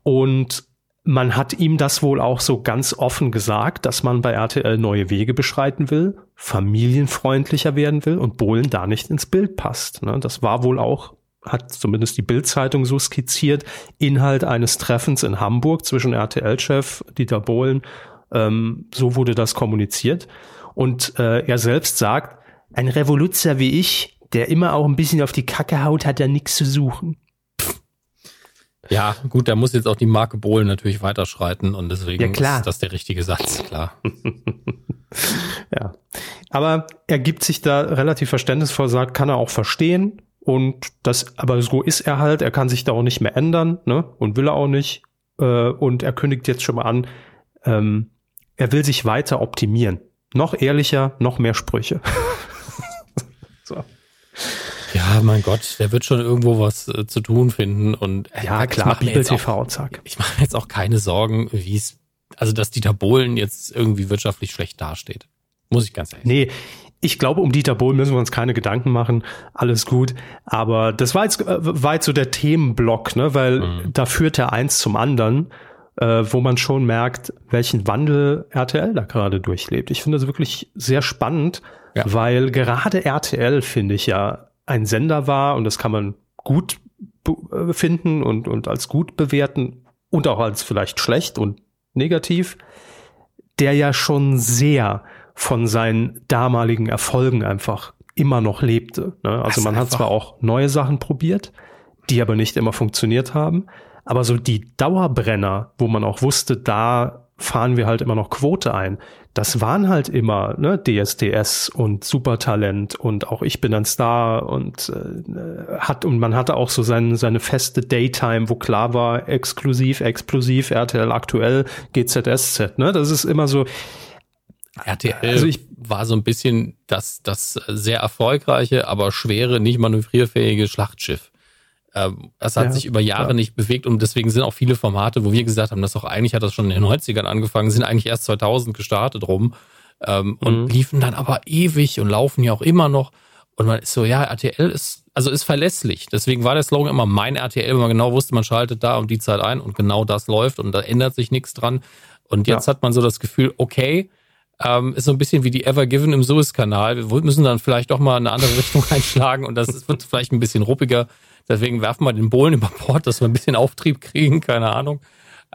S2: Und man hat ihm das wohl auch so ganz offen gesagt, dass man bei RTL neue Wege beschreiten will, familienfreundlicher werden will und Bohlen da nicht ins Bild passt. Ne? Das war wohl auch hat zumindest die Bildzeitung so skizziert, Inhalt eines Treffens in Hamburg zwischen RTL-Chef Dieter Bohlen. Ähm, so wurde das kommuniziert. Und äh, er selbst sagt, ein Revoluzer wie ich, der immer auch ein bisschen auf die Kacke haut, hat ja nichts zu suchen.
S3: Ja, gut, da muss jetzt auch die Marke Bohlen natürlich weiterschreiten und deswegen ja, klar. ist das der richtige Satz, klar.
S2: ja. Aber er gibt sich da relativ verständnisvoll, sagt, kann er auch verstehen. Und das, aber so ist er halt, er kann sich da auch nicht mehr ändern, ne? Und will er auch nicht. Äh, und er kündigt jetzt schon mal an, ähm, er will sich weiter optimieren. Noch ehrlicher, noch mehr Sprüche.
S3: so. Ja, mein Gott, der wird schon irgendwo was äh, zu tun finden. Und
S2: äh, ja, klar, Bibel TV, zack.
S3: Ich mache jetzt auch keine Sorgen, wie es, also dass Dieter Bohlen jetzt irgendwie wirtschaftlich schlecht dasteht. Muss ich ganz ehrlich
S2: Nee, ich glaube, um Dieter Bohlen müssen wir uns keine Gedanken machen. Alles gut. Aber das war jetzt, äh, war jetzt so der Themenblock, ne? weil mhm. da führt er eins zum anderen, äh, wo man schon merkt, welchen Wandel RTL da gerade durchlebt. Ich finde das wirklich sehr spannend, ja. weil gerade RTL, finde ich ja, ein Sender war und das kann man gut äh, finden und, und als gut bewerten und auch als vielleicht schlecht und negativ, der ja schon sehr von seinen damaligen Erfolgen einfach immer noch lebte. Ne? Also man hat zwar auch neue Sachen probiert, die aber nicht immer funktioniert haben, aber so die Dauerbrenner, wo man auch wusste, da fahren wir halt immer noch Quote ein. Das waren halt immer ne, DSDS und Supertalent und auch ich bin ein Star und äh, hat und man hatte auch so seine seine feste Daytime, wo klar war exklusiv, explosiv, RTL aktuell, GZSZ. Ne, das ist immer so.
S3: RTL also ich, war so ein bisschen das das sehr erfolgreiche, aber schwere, nicht manövrierfähige Schlachtschiff. Ähm, es hat ja, sich über Jahre ja. nicht bewegt und deswegen sind auch viele Formate, wo wir gesagt haben, dass auch eigentlich hat das schon in den 90ern angefangen, sind eigentlich erst 2000 gestartet rum ähm, und mhm. liefen dann aber ewig und laufen ja auch immer noch. Und man ist so, ja, RTL ist, also ist verlässlich. Deswegen war der Slogan immer mein RTL, wenn man genau wusste, man schaltet da um die Zeit ein und genau das läuft und da ändert sich nichts dran. Und jetzt ja. hat man so das Gefühl, okay, ähm, ist so ein bisschen wie die Ever Given im Suezkanal. Wir müssen dann vielleicht doch mal eine andere Richtung einschlagen und das wird vielleicht ein bisschen ruppiger. Deswegen werfen wir den Bohlen über Bord, dass wir ein bisschen Auftrieb kriegen, keine Ahnung.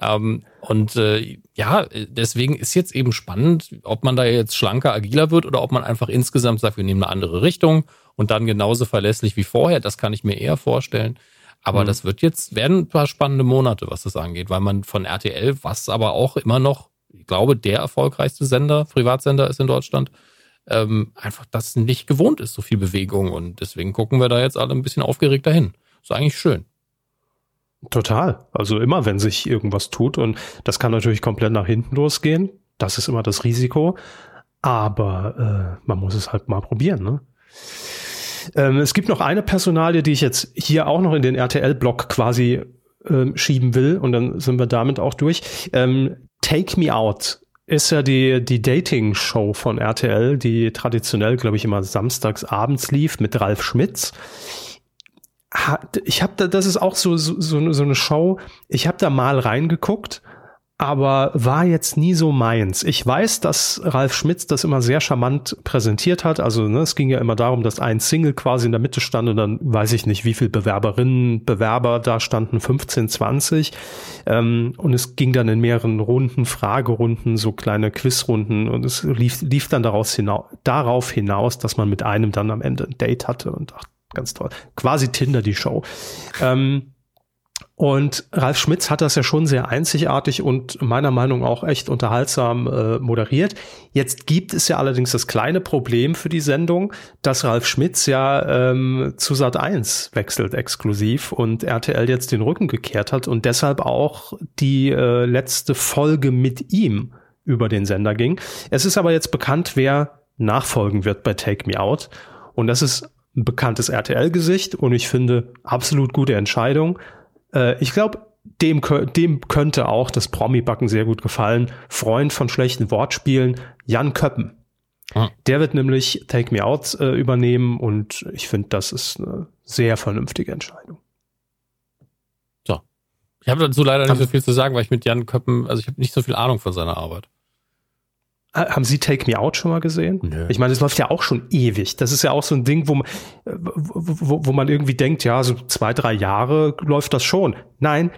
S3: Ähm, und äh, ja, deswegen ist jetzt eben spannend, ob man da jetzt schlanker, agiler wird oder ob man einfach insgesamt sagt, wir nehmen eine andere Richtung und dann genauso verlässlich wie vorher. Das kann ich mir eher vorstellen. Aber mhm. das wird jetzt, werden ein paar spannende Monate, was das angeht, weil man von RTL, was aber auch immer noch, ich glaube, der erfolgreichste Sender, Privatsender ist in Deutschland, ähm, einfach das nicht gewohnt ist, so viel Bewegung. Und deswegen gucken wir da jetzt alle ein bisschen aufgeregt dahin. Ist eigentlich schön.
S2: Total. Also immer, wenn sich irgendwas tut und das kann natürlich komplett nach hinten losgehen. Das ist immer das Risiko. Aber äh, man muss es halt mal probieren. Ne? Ähm, es gibt noch eine Personalie, die ich jetzt hier auch noch in den RTL-Block quasi ähm, schieben will und dann sind wir damit auch durch. Ähm, Take Me Out ist ja die, die Dating-Show von RTL, die traditionell, glaube ich, immer samstags abends lief mit Ralf Schmitz. Ich habe da, das ist auch so, so, so eine Show, ich habe da mal reingeguckt, aber war jetzt nie so meins. Ich weiß, dass Ralf Schmitz das immer sehr charmant präsentiert hat. Also ne, es ging ja immer darum, dass ein Single quasi in der Mitte stand und dann weiß ich nicht, wie viel Bewerberinnen, Bewerber da standen, 15, 20. Ähm, und es ging dann in mehreren Runden, Fragerunden, so kleine Quizrunden und es lief, lief dann daraus hinaus, darauf hinaus, dass man mit einem dann am Ende ein Date hatte und ach, ganz toll. Quasi Tinder die Show. Ähm, und Ralf Schmitz hat das ja schon sehr einzigartig und meiner Meinung auch echt unterhaltsam äh, moderiert. Jetzt gibt es ja allerdings das kleine Problem für die Sendung, dass Ralf Schmitz ja ähm, zu Sat 1 wechselt exklusiv und RTL jetzt den Rücken gekehrt hat und deshalb auch die äh, letzte Folge mit ihm über den Sender ging. Es ist aber jetzt bekannt, wer nachfolgen wird bei Take Me Out. Und das ist ein bekanntes RTL-Gesicht und ich finde absolut gute Entscheidung. Äh, ich glaube, dem, dem könnte auch das Promi-Backen sehr gut gefallen. Freund von schlechten Wortspielen, Jan Köppen. Ah. Der wird nämlich Take Me Out äh, übernehmen und ich finde, das ist eine sehr vernünftige Entscheidung.
S3: So. Ich habe dazu leider nicht so viel zu sagen, weil ich mit Jan Köppen, also ich habe nicht so viel Ahnung von seiner Arbeit.
S2: Haben Sie Take Me Out schon mal gesehen? Nö. Ich meine, das läuft ja auch schon ewig. Das ist ja auch so ein Ding, wo man, wo, wo man irgendwie denkt, ja, so zwei, drei Jahre läuft das schon. Nein,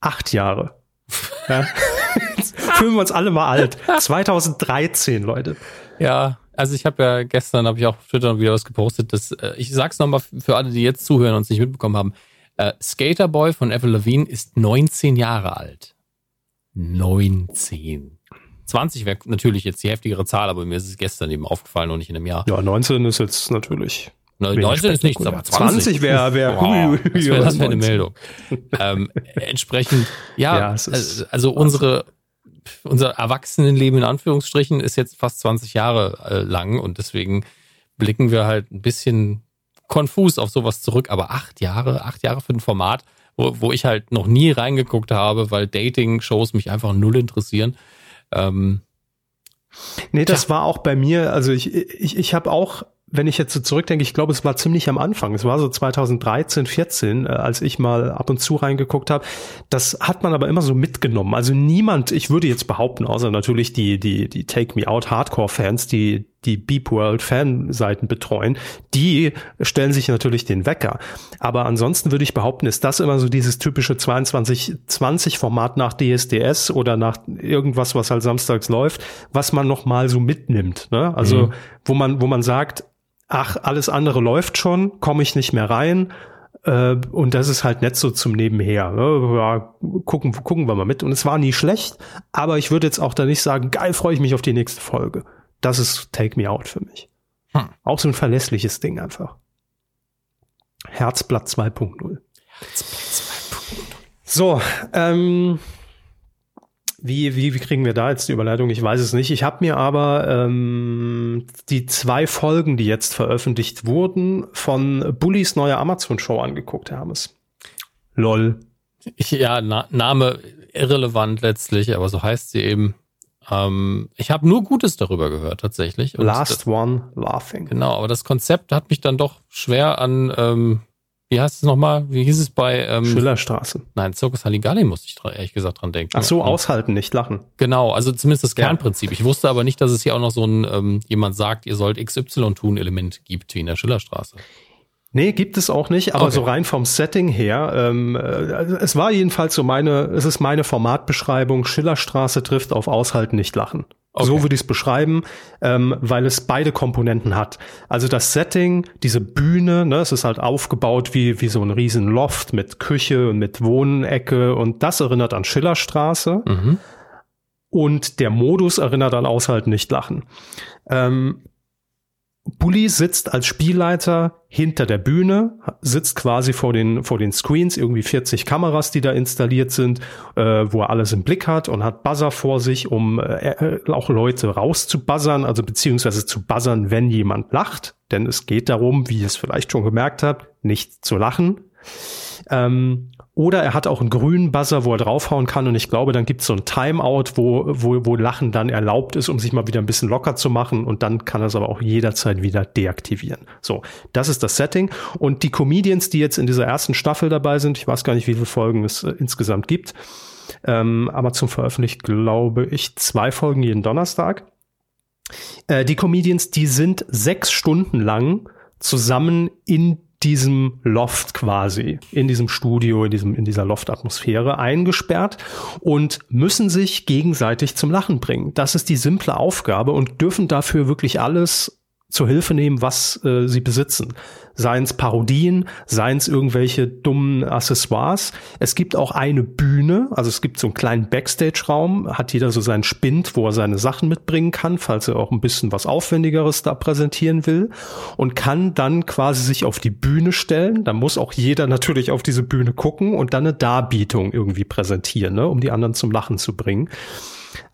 S2: acht Jahre. Ja. fühlen wir uns alle mal alt. 2013, Leute.
S3: Ja, also ich habe ja gestern, habe ich auch auf Twitter wieder was gepostet. Dass, äh, ich sag's nochmal für alle, die jetzt zuhören und es nicht mitbekommen haben. Äh, Skaterboy von Evan Levine ist 19 Jahre alt. 19. 20 wäre natürlich jetzt die heftigere Zahl, aber mir ist es gestern eben aufgefallen und nicht in einem Jahr.
S2: Ja, 19 ist jetzt natürlich.
S3: 19 ist nichts, aber 20, 20
S2: wäre wär,
S3: wow, das wäre wär eine Meldung. ähm, entsprechend, ja, ja also, also unsere unser Erwachsenenleben in Anführungsstrichen ist jetzt fast 20 Jahre äh, lang und deswegen blicken wir halt ein bisschen konfus auf sowas zurück. Aber acht Jahre, acht Jahre für ein Format, wo, wo ich halt noch nie reingeguckt habe, weil Dating-Shows mich einfach null interessieren. Ähm,
S2: nee, das ja. war auch bei mir, also ich, ich, ich habe auch wenn ich jetzt so zurückdenke, ich glaube, es war ziemlich am Anfang. Es war so 2013, 14, äh, als ich mal ab und zu reingeguckt habe. Das hat man aber immer so mitgenommen. Also niemand, ich würde jetzt behaupten, außer natürlich die die die Take Me Out Hardcore Fans, die die Beep World Fanseiten betreuen, die stellen sich natürlich den Wecker. Aber ansonsten würde ich behaupten, ist das immer so dieses typische 22 20 Format nach DSDS oder nach irgendwas, was halt samstags läuft, was man noch mal so mitnimmt. Ne? Also mhm. wo man wo man sagt ach, alles andere läuft schon, komme ich nicht mehr rein. Äh, und das ist halt nett so zum Nebenher. Ne? Ja, gucken, gucken wir mal mit. Und es war nie schlecht, aber ich würde jetzt auch da nicht sagen, geil, freue ich mich auf die nächste Folge. Das ist Take Me Out für mich. Hm. Auch so ein verlässliches Ding einfach. Herzblatt 2.0. Herzblatt 2.0. So, ähm, wie, wie, wie kriegen wir da jetzt die Überleitung? Ich weiß es nicht. Ich habe mir aber ähm, die zwei Folgen, die jetzt veröffentlicht wurden, von Bullys neuer Amazon-Show angeguckt, Hermes. Lol.
S3: Ja, Na Name irrelevant letztlich, aber so heißt sie eben. Ähm, ich habe nur Gutes darüber gehört, tatsächlich.
S2: Und Last das, One Laughing.
S3: Genau, aber das Konzept hat mich dann doch schwer an ähm, wie heißt es nochmal? Wie hieß es bei ähm,
S2: Schillerstraße?
S3: Nein, Zirkus Halligalli musste ich ehrlich gesagt dran denken.
S2: Ach so, aushalten, nicht lachen.
S3: Genau, also zumindest das Kernprinzip. Ich wusste aber nicht, dass es hier auch noch so ein ähm, jemand sagt, ihr sollt XY tun Element gibt wie in der Schillerstraße.
S2: Nee, gibt es auch nicht, aber okay. so rein vom Setting her, ähm, äh, es war jedenfalls so meine, es ist meine Formatbeschreibung, Schillerstraße trifft auf Aushalten, nicht lachen. Okay. So würde ich es beschreiben, ähm, weil es beide Komponenten hat. Also das Setting, diese Bühne, ne, es ist halt aufgebaut wie, wie so ein riesen Loft mit Küche und mit Wohnecke und das erinnert an Schillerstraße. Mhm. Und der Modus erinnert an Aushalten, nicht lachen. Ähm, Bully sitzt als Spielleiter hinter der Bühne, sitzt quasi vor den, vor den Screens, irgendwie 40 Kameras, die da installiert sind, äh, wo er alles im Blick hat und hat Buzzer vor sich, um äh, äh auch Leute rauszubuzzern, also beziehungsweise zu buzzern, wenn jemand lacht. Denn es geht darum, wie ihr es vielleicht schon gemerkt habt, nicht zu lachen. Ähm, oder er hat auch einen grünen Buzzer, wo er draufhauen kann. Und ich glaube, dann gibt es so ein Timeout, wo, wo, wo Lachen dann erlaubt ist, um sich mal wieder ein bisschen locker zu machen. Und dann kann er es aber auch jederzeit wieder deaktivieren. So, das ist das Setting. Und die Comedians, die jetzt in dieser ersten Staffel dabei sind, ich weiß gar nicht, wie viele Folgen es äh, insgesamt gibt, ähm, zum veröffentlicht, glaube ich, zwei Folgen jeden Donnerstag. Äh, die Comedians, die sind sechs Stunden lang zusammen in diesem Loft quasi, in diesem Studio, in diesem, in dieser Loft-Atmosphäre eingesperrt und müssen sich gegenseitig zum Lachen bringen. Das ist die simple Aufgabe und dürfen dafür wirklich alles zur Hilfe nehmen, was äh, sie besitzen. Seien es Parodien, seien es irgendwelche dummen Accessoires. Es gibt auch eine Bühne, also es gibt so einen kleinen Backstage-Raum, hat jeder so seinen Spind, wo er seine Sachen mitbringen kann, falls er auch ein bisschen was Aufwendigeres da präsentieren will und kann dann quasi sich auf die Bühne stellen. Da muss auch jeder natürlich auf diese Bühne gucken und dann eine Darbietung irgendwie präsentieren, ne, um die anderen zum Lachen zu bringen.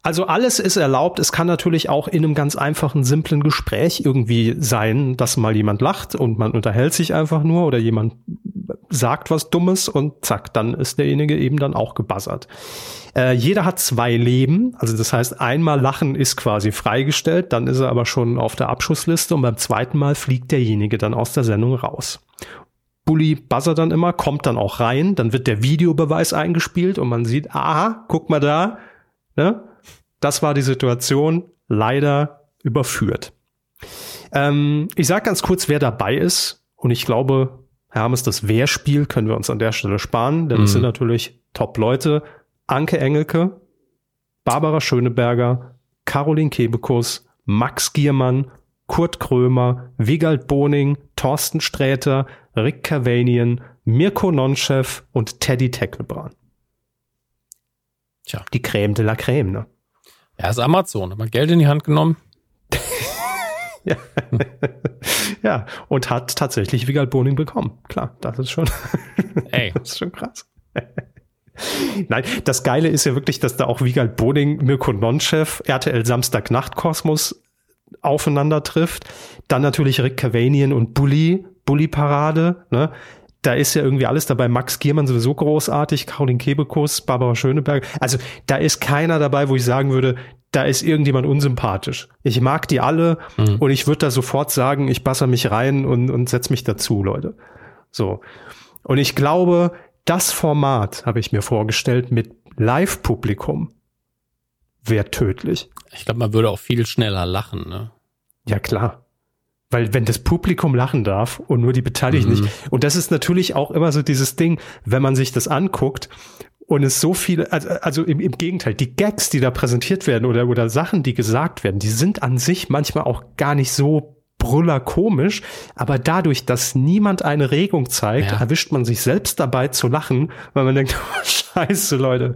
S2: Also alles ist erlaubt. Es kann natürlich auch in einem ganz einfachen, simplen Gespräch irgendwie sein, dass mal jemand lacht und man unterhält sich einfach nur oder jemand sagt was Dummes und zack, dann ist derjenige eben dann auch gebuzzert. Äh, jeder hat zwei Leben, also das heißt, einmal lachen ist quasi freigestellt, dann ist er aber schon auf der Abschussliste und beim zweiten Mal fliegt derjenige dann aus der Sendung raus. Bully buzzert dann immer, kommt dann auch rein, dann wird der Videobeweis eingespielt und man sieht, aha, guck mal da, ne? Das war die Situation, leider überführt. Ähm, ich sage ganz kurz, wer dabei ist. Und ich glaube, Hermes, das Wehrspiel können wir uns an der Stelle sparen, denn es mhm. sind natürlich Top-Leute. Anke Engelke, Barbara Schöneberger, Caroline Kebekus, Max Giermann, Kurt Krömer, Wigald Boning, Thorsten Sträter, Rick Cavanian, Mirko Nonchef und Teddy Teckelbrand. Tja. Die Creme de la Creme, ne?
S3: Ja, ist Amazon. Hat man Geld in die Hand genommen?
S2: ja. ja, und hat tatsächlich Vigal Boning bekommen. Klar, das ist schon, Ey. das ist schon krass. Nein, das Geile ist ja wirklich, dass da auch Wiegald Boning, Mirko Nonchef, RTL Samstag Nachtkosmos aufeinander trifft. Dann natürlich Rick Cavanian und Bully, Bully Parade, ne? Da ist ja irgendwie alles dabei. Max Giermann sowieso großartig, Caroline Kebekus, Barbara Schöneberg. Also da ist keiner dabei, wo ich sagen würde, da ist irgendjemand unsympathisch. Ich mag die alle mhm. und ich würde da sofort sagen, ich basse mich rein und, und setz mich dazu, Leute. So. Und ich glaube, das Format habe ich mir vorgestellt mit Live-Publikum wäre tödlich.
S3: Ich glaube, man würde auch viel schneller lachen, ne?
S2: Ja, klar. Weil wenn das Publikum lachen darf und nur die Beteiligten mhm. nicht. Und das ist natürlich auch immer so dieses Ding, wenn man sich das anguckt und es so viele, also, also im, im Gegenteil, die Gags, die da präsentiert werden oder, oder Sachen, die gesagt werden, die sind an sich manchmal auch gar nicht so brüller komisch, aber dadurch, dass niemand eine Regung zeigt, ja. erwischt man sich selbst dabei zu lachen, weil man denkt, oh, scheiße, Leute.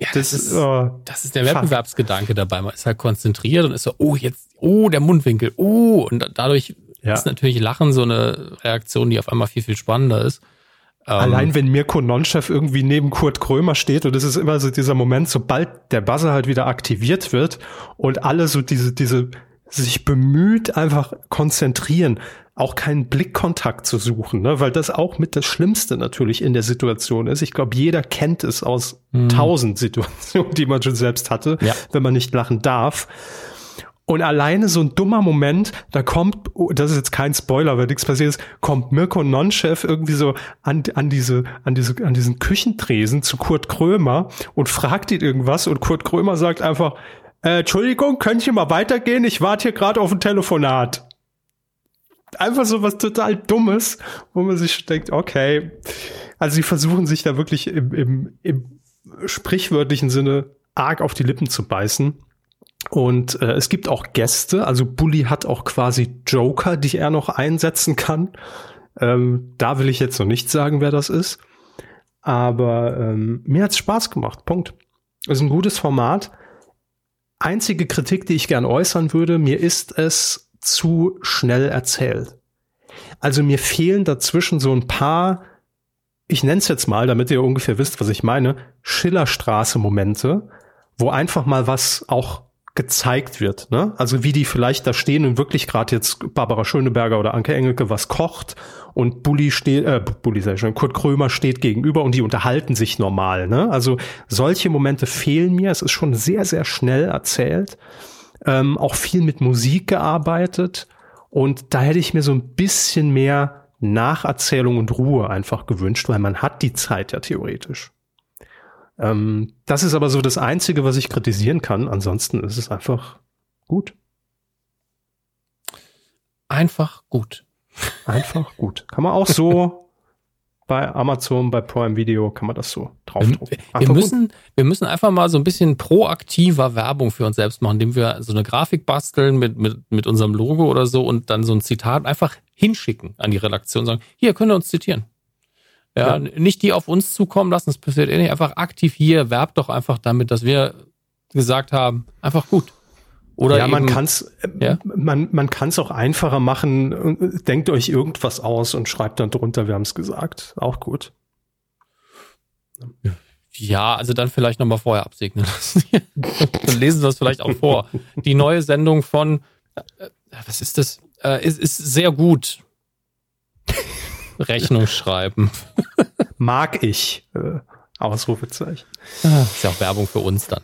S3: Ja, das, das, ist, oh, das ist der Wettbewerbsgedanke dabei. Man ist halt konzentriert und ist so, oh, jetzt, oh, der Mundwinkel, oh, und dadurch ja. ist natürlich Lachen so eine Reaktion, die auf einmal viel, viel spannender ist.
S2: Ähm, Allein wenn Mirko Nonchef irgendwie neben Kurt Krömer steht und es ist immer so dieser Moment, sobald der Buzzer halt wieder aktiviert wird und alle so diese, diese sich bemüht, einfach konzentrieren, auch keinen Blickkontakt zu suchen, ne? weil das auch mit das Schlimmste natürlich in der Situation ist. Ich glaube, jeder kennt es aus mhm. tausend Situationen, die man schon selbst hatte, ja. wenn man nicht lachen darf. Und alleine so ein dummer Moment, da kommt, oh, das ist jetzt kein Spoiler, weil nichts passiert ist, kommt Mirko Nonchef irgendwie so an, an diese, an diese, an diesen Küchentresen zu Kurt Krömer und fragt ihn irgendwas und Kurt Krömer sagt einfach, äh, Entschuldigung, könnt ihr mal weitergehen? Ich warte hier gerade auf ein Telefonat. Einfach so was total Dummes, wo man sich denkt, okay. Also sie versuchen sich da wirklich im, im, im sprichwörtlichen Sinne arg auf die Lippen zu beißen. Und äh, es gibt auch Gäste, also Bully hat auch quasi Joker, die er noch einsetzen kann. Ähm, da will ich jetzt noch nicht sagen, wer das ist. Aber ähm, mir hat's Spaß gemacht. Punkt. Es ist ein gutes Format. Einzige Kritik, die ich gern äußern würde, mir ist es zu schnell erzählt. Also mir fehlen dazwischen so ein paar, ich nenne es jetzt mal, damit ihr ungefähr wisst, was ich meine, Schillerstraße-Momente, wo einfach mal was auch gezeigt wird. Ne? Also wie die vielleicht da stehen und wirklich gerade jetzt Barbara Schöneberger oder Anke Engelke was kocht und Bulli steht, äh, Bulli sei schon, Kurt Krömer steht gegenüber und die unterhalten sich normal. Ne? Also solche Momente fehlen mir. Es ist schon sehr, sehr schnell erzählt. Ähm, auch viel mit Musik gearbeitet. Und da hätte ich mir so ein bisschen mehr Nacherzählung und Ruhe einfach gewünscht, weil man hat die Zeit ja theoretisch. Ähm, das ist aber so das Einzige, was ich kritisieren kann. Ansonsten ist es einfach gut.
S3: Einfach gut.
S2: Einfach gut. Kann man auch so bei Amazon, bei Prime Video, kann man das so draufdrucken.
S3: Wir, müssen, wir müssen einfach mal so ein bisschen proaktiver Werbung für uns selbst machen, indem wir so eine Grafik basteln mit, mit, mit unserem Logo oder so und dann so ein Zitat einfach hinschicken an die Redaktion und sagen, hier, könnt ihr uns zitieren. Ja, ja, nicht die auf uns zukommen lassen, das passiert eh nicht. Einfach aktiv hier, werbt doch einfach damit, dass wir gesagt haben, einfach gut.
S2: Oder ja, man kann es ja? man, man kann's auch einfacher machen. Denkt euch irgendwas aus und schreibt dann drunter, wir haben es gesagt. Auch gut.
S3: Ja, also dann vielleicht nochmal vorher absegnen lassen. dann lesen wir es vielleicht auch vor. Die neue Sendung von, äh, was ist das? Äh, ist, ist sehr gut. Rechnung schreiben.
S2: Mag ich. Äh, Ausrufezeichen.
S3: Ah, ist ja auch Werbung für uns dann.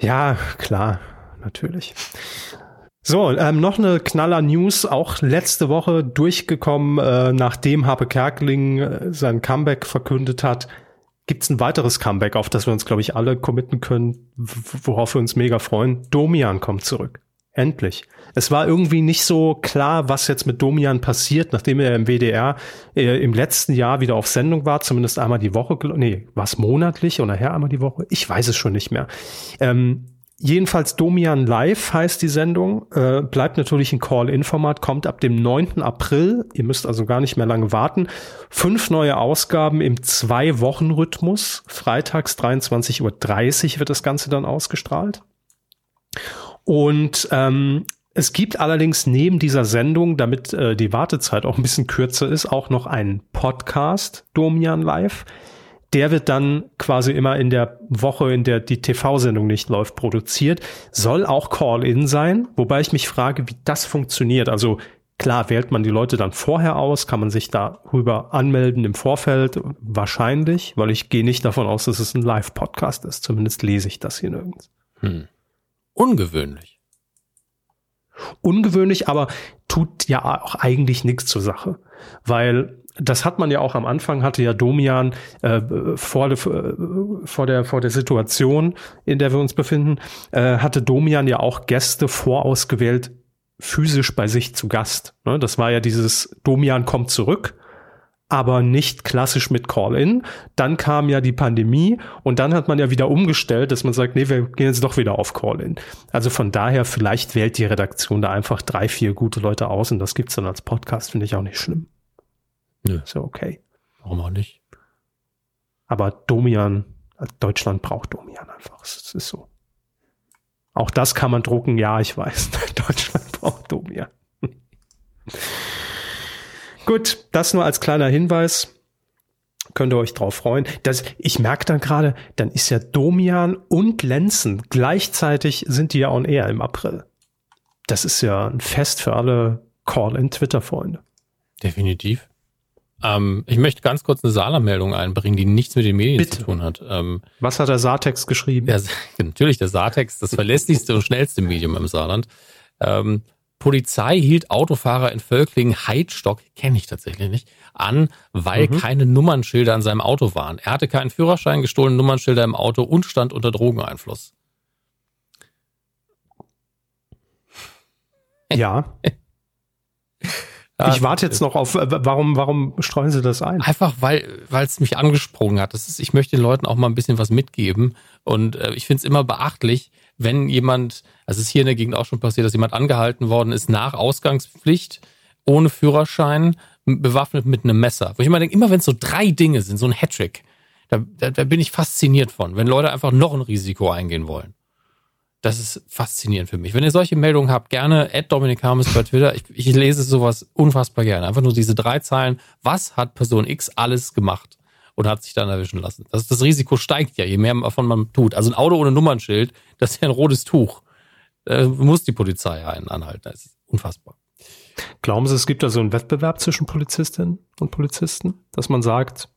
S2: Ja, klar, natürlich. So, ähm, noch eine knaller News, auch letzte Woche durchgekommen, äh, nachdem Harpe Kerkeling äh, sein Comeback verkündet hat, gibt's ein weiteres Comeback, auf das wir uns, glaube ich, alle committen können, worauf wir uns mega freuen. Domian kommt zurück. Endlich. Es war irgendwie nicht so klar, was jetzt mit Domian passiert, nachdem er im WDR äh, im letzten Jahr wieder auf Sendung war, zumindest einmal die Woche, nee, war es monatlich oder her einmal die Woche? Ich weiß es schon nicht mehr. Ähm, jedenfalls Domian Live heißt die Sendung, äh, bleibt natürlich ein Call-In-Format, kommt ab dem 9. April, ihr müsst also gar nicht mehr lange warten. Fünf neue Ausgaben im Zwei-Wochen-Rhythmus, freitags 23.30 Uhr wird das Ganze dann ausgestrahlt. Und ähm, es gibt allerdings neben dieser Sendung, damit äh, die Wartezeit auch ein bisschen kürzer ist, auch noch einen Podcast, Domian Live. Der wird dann quasi immer in der Woche, in der die TV-Sendung nicht läuft, produziert. Soll auch Call-In sein, wobei ich mich frage, wie das funktioniert. Also klar, wählt man die Leute dann vorher aus, kann man sich darüber anmelden im Vorfeld? Wahrscheinlich, weil ich gehe nicht davon aus, dass es ein Live-Podcast ist. Zumindest lese ich das hier nirgends. Hm.
S3: Ungewöhnlich.
S2: Ungewöhnlich, aber tut ja auch eigentlich nichts zur Sache. Weil das hat man ja auch am Anfang, hatte ja Domian äh, vor, de, vor, der, vor der Situation, in der wir uns befinden, äh, hatte Domian ja auch Gäste vorausgewählt, physisch bei sich zu Gast. Ne? Das war ja dieses Domian kommt zurück aber nicht klassisch mit Call-in. Dann kam ja die Pandemie und dann hat man ja wieder umgestellt, dass man sagt, nee, wir gehen jetzt doch wieder auf Call-in. Also von daher, vielleicht wählt die Redaktion da einfach drei, vier gute Leute aus und das gibt's dann als Podcast, finde ich auch nicht schlimm.
S3: Nö.
S2: Ist ja okay.
S3: Warum auch nicht?
S2: Aber Domian, Deutschland braucht Domian einfach. Es ist so. Auch das kann man drucken, ja, ich weiß. Deutschland braucht Domian. Gut, das nur als kleiner Hinweis. Könnt ihr euch drauf freuen. Das, ich merke dann gerade, dann ist ja Domian und Lenzen gleichzeitig sind die ja on air im April. Das ist ja ein Fest für alle Call-in-Twitter-Freunde.
S3: Definitiv. Ähm, ich möchte ganz kurz eine Saarland-Meldung einbringen, die nichts mit den Medien Bitte. zu tun hat. Ähm,
S2: Was hat der Saartext geschrieben?
S3: Der, natürlich, der Saartext, das verlässlichste und schnellste Medium im Saarland. Ähm, Polizei hielt Autofahrer in Völklingen Heidstock, kenne ich tatsächlich nicht, an, weil mhm. keine Nummernschilder an seinem Auto waren. Er hatte keinen Führerschein, gestohlene Nummernschilder im Auto und stand unter Drogeneinfluss.
S2: Ja. Ich warte jetzt noch auf, warum, warum streuen Sie das ein?
S3: Einfach, weil, weil es mich angesprungen hat. Das ist, ich möchte den Leuten auch mal ein bisschen was mitgeben. Und äh, ich finde es immer beachtlich, wenn jemand, also es ist hier in der Gegend auch schon passiert, dass jemand angehalten worden ist nach Ausgangspflicht, ohne Führerschein, bewaffnet mit einem Messer. Wo ich immer denke, immer wenn es so drei Dinge sind, so ein Hattrick, da, da, da bin ich fasziniert von, wenn Leute einfach noch ein Risiko eingehen wollen. Das ist faszinierend für mich. Wenn ihr solche Meldungen habt, gerne at Dominik Harmes bei Twitter. Ich, ich lese sowas unfassbar gerne. Einfach nur diese drei Zeilen. Was hat Person X alles gemacht? und hat sich dann erwischen lassen. Das, das Risiko steigt ja, je mehr davon man tut. Also ein Auto ohne Nummernschild, das ist ja ein rotes Tuch. Äh, muss die Polizei einen anhalten. Das ist unfassbar.
S2: Glauben Sie, es gibt da so einen Wettbewerb zwischen Polizistinnen und Polizisten, dass man sagt,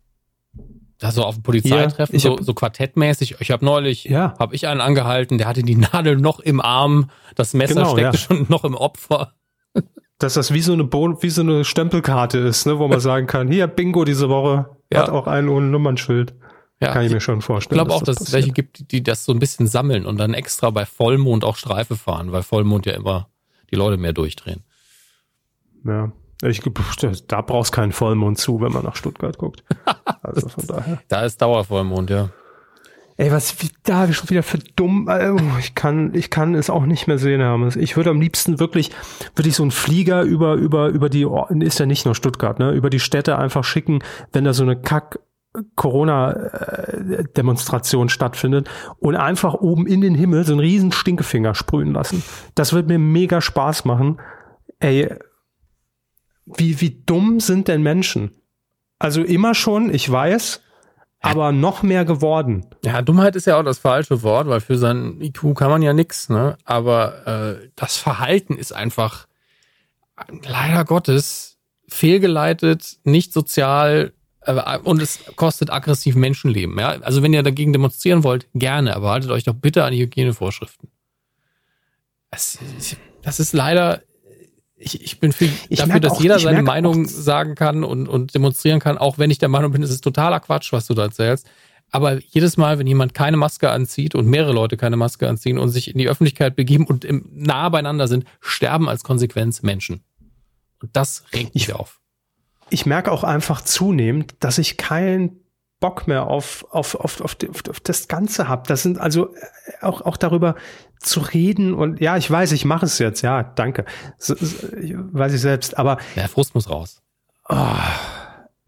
S3: also auf dem Polizeitreffen, so, so quartettmäßig. Ich habe neulich, ja. habe ich einen angehalten, der hatte die Nadel noch im Arm, das Messer genau, steckte ja. schon noch im Opfer.
S2: Dass das wie so eine Bo wie so eine Stempelkarte ist, ne, wo man sagen kann, hier Bingo diese Woche, ja. Hat auch einen ohne Nummernschild. Ja, Kann ich mir schon vorstellen.
S3: Ich glaube auch, dass, dass es welche gibt, die das so ein bisschen sammeln und dann extra bei Vollmond auch Streife fahren, weil Vollmond ja immer die Leute mehr durchdrehen.
S2: Ja. Ich, da brauchst keinen Vollmond zu, wenn man nach Stuttgart guckt. Also von daher.
S3: da ist Dauervollmond, ja.
S2: Ey, was da habe ich schon wieder für dumm. Äh, ich kann, ich kann es auch nicht mehr sehen, Hermes. Ich würde am liebsten wirklich, würde ich so einen Flieger über, über, über die, ist ja nicht nur Stuttgart, ne, über die Städte einfach schicken, wenn da so eine Kack Corona-Demonstration stattfindet und einfach oben in den Himmel so einen riesen Stinkefinger sprühen lassen. Das wird mir mega Spaß machen. Ey, wie, wie dumm sind denn Menschen? Also immer schon, ich weiß, aber noch mehr geworden.
S3: Ja, Dummheit ist ja auch das falsche Wort, weil für sein IQ kann man ja nix, ne? Aber äh, das Verhalten ist einfach leider Gottes fehlgeleitet, nicht sozial äh, und es kostet aggressiv Menschenleben. Ja? Also wenn ihr dagegen demonstrieren wollt, gerne, aber haltet euch doch bitte an die Hygienevorschriften. Das, das ist leider ich, ich bin für, ich dafür, dass auch, jeder seine Meinung auch, sagen kann und, und demonstrieren kann, auch wenn ich der Meinung bin, es ist totaler Quatsch, was du da erzählst. Aber jedes Mal, wenn jemand keine Maske anzieht und mehrere Leute keine Maske anziehen und sich in die Öffentlichkeit begeben und im, nah beieinander sind, sterben als Konsequenz Menschen. Und das regt mich auf.
S2: Ich merke auch einfach zunehmend, dass ich kein Bock mehr auf, auf, auf, auf, auf das Ganze habe. Das sind also äh, auch, auch darüber zu reden und ja, ich weiß, ich mache es jetzt, ja, danke. So, so, weiß ich selbst, aber.
S3: Der Frust muss raus.
S2: Oh,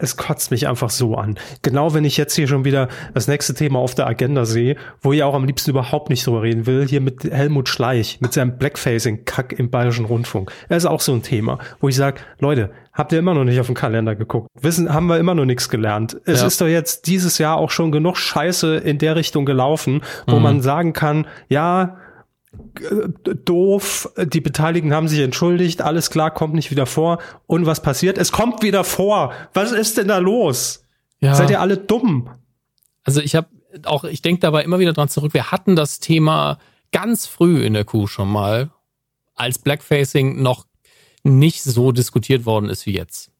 S2: es kotzt mich einfach so an. Genau wenn ich jetzt hier schon wieder das nächste Thema auf der Agenda sehe, wo ich auch am liebsten überhaupt nicht drüber reden will, hier mit Helmut Schleich, mit seinem Blackfacing-Kack im Bayerischen Rundfunk. Er ist auch so ein Thema, wo ich sage, Leute, habt ihr immer noch nicht auf den Kalender geguckt? Wissen, haben wir immer noch nichts gelernt. Es ja. ist doch jetzt dieses Jahr auch schon genug Scheiße in der Richtung gelaufen, wo mhm. man sagen kann, ja, doof, die Beteiligten haben sich entschuldigt, alles klar, kommt nicht wieder vor. Und was passiert? Es kommt wieder vor. Was ist denn da los? Ja. Seid ihr alle dumm?
S3: Also ich habe auch, ich denke dabei immer wieder dran zurück, wir hatten das Thema ganz früh in der Kuh schon mal, als Blackfacing noch nicht so diskutiert worden ist wie jetzt.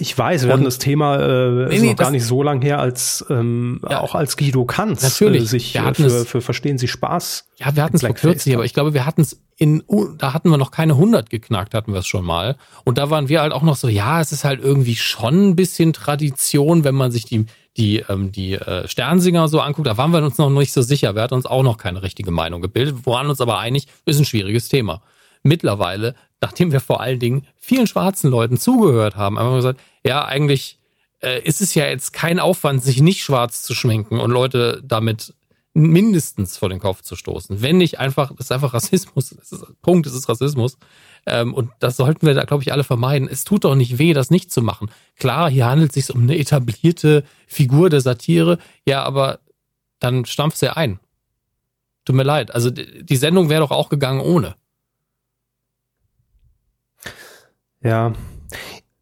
S2: Ich weiß, wir hatten das Thema äh, nee, nee, noch gar nicht so lang her, als ähm, ja, auch als Guido Kanz
S3: natürlich,
S2: äh, sich äh, für, für, für Verstehen Sie Spaß.
S3: Ja, wir hatten es vor kürzlich, aber ich glaube, wir hatten es in, da hatten wir noch keine 100 geknackt, hatten wir es schon mal. Und da waren wir halt auch noch so, ja, es ist halt irgendwie schon ein bisschen Tradition, wenn man sich die, die, ähm, die äh, Sternsinger so anguckt. Da waren wir uns noch nicht so sicher. Wir hatten uns auch noch keine richtige Meinung gebildet. Woran uns aber einig, ist ein schwieriges Thema. Mittlerweile, nachdem wir vor allen Dingen vielen schwarzen Leuten zugehört haben, haben wir gesagt, ja, eigentlich äh, ist es ja jetzt kein Aufwand, sich nicht schwarz zu schminken und Leute damit mindestens vor den Kopf zu stoßen. Wenn nicht einfach, das ist einfach Rassismus. Ist, Punkt, es ist Rassismus. Ähm, und das sollten wir da, glaube ich, alle vermeiden. Es tut doch nicht weh, das nicht zu machen. Klar, hier handelt es sich um eine etablierte Figur der Satire. Ja, aber dann stampf sie ein. Tut mir leid. Also die Sendung wäre doch auch gegangen ohne.
S2: Ja,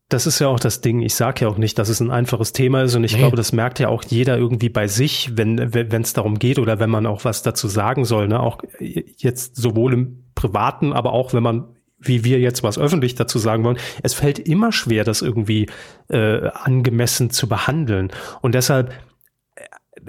S2: das ist ja auch das Ding. Ich sage ja auch nicht, dass es ein einfaches Thema ist und ich nee. glaube, das merkt ja auch jeder irgendwie bei sich, wenn wenn es darum geht oder wenn man auch was dazu sagen soll. Ne? Auch jetzt sowohl im Privaten, aber auch wenn man wie wir jetzt was öffentlich dazu sagen wollen, es fällt immer schwer, das irgendwie äh, angemessen zu behandeln. Und deshalb äh,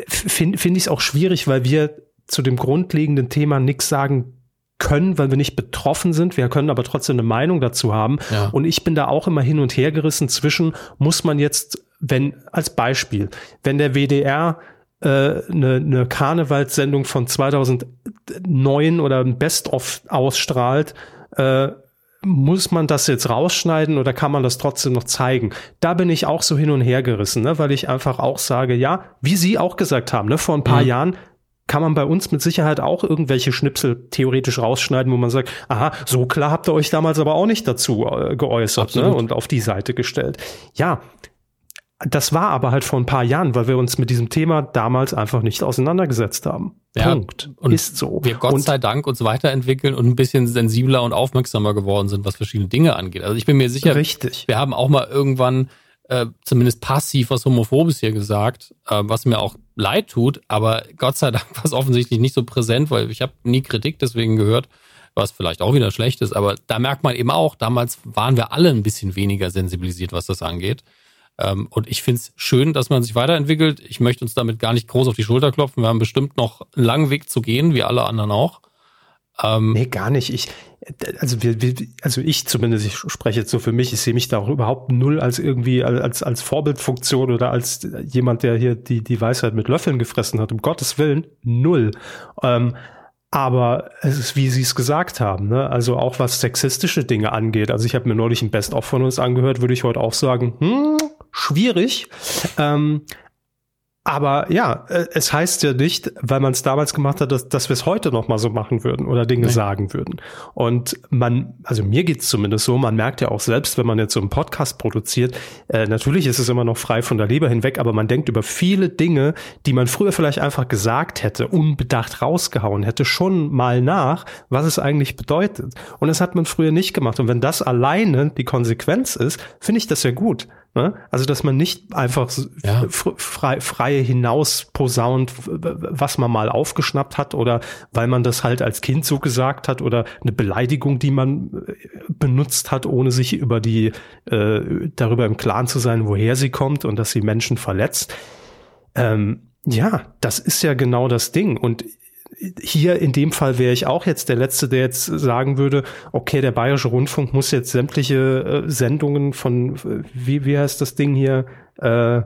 S2: finde find ich es auch schwierig, weil wir zu dem grundlegenden Thema nichts sagen können, weil wir nicht betroffen sind. Wir können aber trotzdem eine Meinung dazu haben. Ja. Und ich bin da auch immer hin und her gerissen zwischen, muss man jetzt, wenn, als Beispiel, wenn der WDR äh, eine, eine Karnevalssendung von 2009 oder ein Best-of ausstrahlt, äh, muss man das jetzt rausschneiden oder kann man das trotzdem noch zeigen? Da bin ich auch so hin und her gerissen, ne? weil ich einfach auch sage, ja, wie Sie auch gesagt haben, ne, vor ein paar mhm. Jahren, kann man bei uns mit Sicherheit auch irgendwelche Schnipsel theoretisch rausschneiden, wo man sagt, aha, so klar habt ihr euch damals aber auch nicht dazu äh, geäußert ne, und auf die Seite gestellt. Ja, das war aber halt vor ein paar Jahren, weil wir uns mit diesem Thema damals einfach nicht auseinandergesetzt haben. Ja, Punkt.
S3: Und ist so. Wir Gott und, sei Dank uns weiterentwickeln und ein bisschen sensibler und aufmerksamer geworden sind, was verschiedene Dinge angeht. Also ich bin mir sicher,
S2: richtig.
S3: wir haben auch mal irgendwann äh, zumindest passiv was Homophobes hier gesagt, äh, was mir auch leid tut, aber Gott sei Dank war es offensichtlich nicht so präsent, weil ich habe nie Kritik deswegen gehört, was vielleicht auch wieder schlecht ist, aber da merkt man eben auch, damals waren wir alle ein bisschen weniger sensibilisiert, was das angeht. Ähm, und ich finde es schön, dass man sich weiterentwickelt. Ich möchte uns damit gar nicht groß auf die Schulter klopfen. Wir haben bestimmt noch einen langen Weg zu gehen, wie alle anderen auch.
S2: Ähm, nee, gar nicht. Ich, also wir, wir, also ich zumindest, ich spreche jetzt so für mich, ich sehe mich da auch überhaupt null als irgendwie als als Vorbildfunktion oder als jemand, der hier die die Weisheit mit Löffeln gefressen hat. Um Gottes Willen null. Ähm, aber es ist, wie Sie es gesagt haben, ne? also auch was sexistische Dinge angeht. Also ich habe mir neulich ein Best-of von uns angehört, würde ich heute auch sagen, hm, schwierig. Ähm, aber ja, äh, es heißt ja nicht, weil man es damals gemacht hat, dass, dass wir es heute noch mal so machen würden oder Dinge Nein. sagen würden. Und man, also mir geht's zumindest so, man merkt ja auch selbst, wenn man jetzt so einen Podcast produziert, äh, natürlich ist es immer noch frei von der Leber hinweg, aber man denkt über viele Dinge, die man früher vielleicht einfach gesagt hätte, unbedacht rausgehauen hätte, schon mal nach, was es eigentlich bedeutet. Und das hat man früher nicht gemacht. Und wenn das alleine die Konsequenz ist, finde ich das ja gut. Ne? Also, dass man nicht einfach ja. frei, frei hinaus posaunt, was man mal aufgeschnappt hat oder weil man das halt als Kind so gesagt hat oder eine Beleidigung, die man äh, benutzt hat, ohne sich über die, äh, darüber im Klaren zu sein, woher sie kommt und dass sie Menschen verletzt. Ähm, ja, das ist ja genau das Ding. Und hier in dem Fall wäre ich auch jetzt der Letzte, der jetzt sagen würde, okay, der Bayerische Rundfunk muss jetzt sämtliche äh, Sendungen von, wie, wie heißt das Ding hier, äh,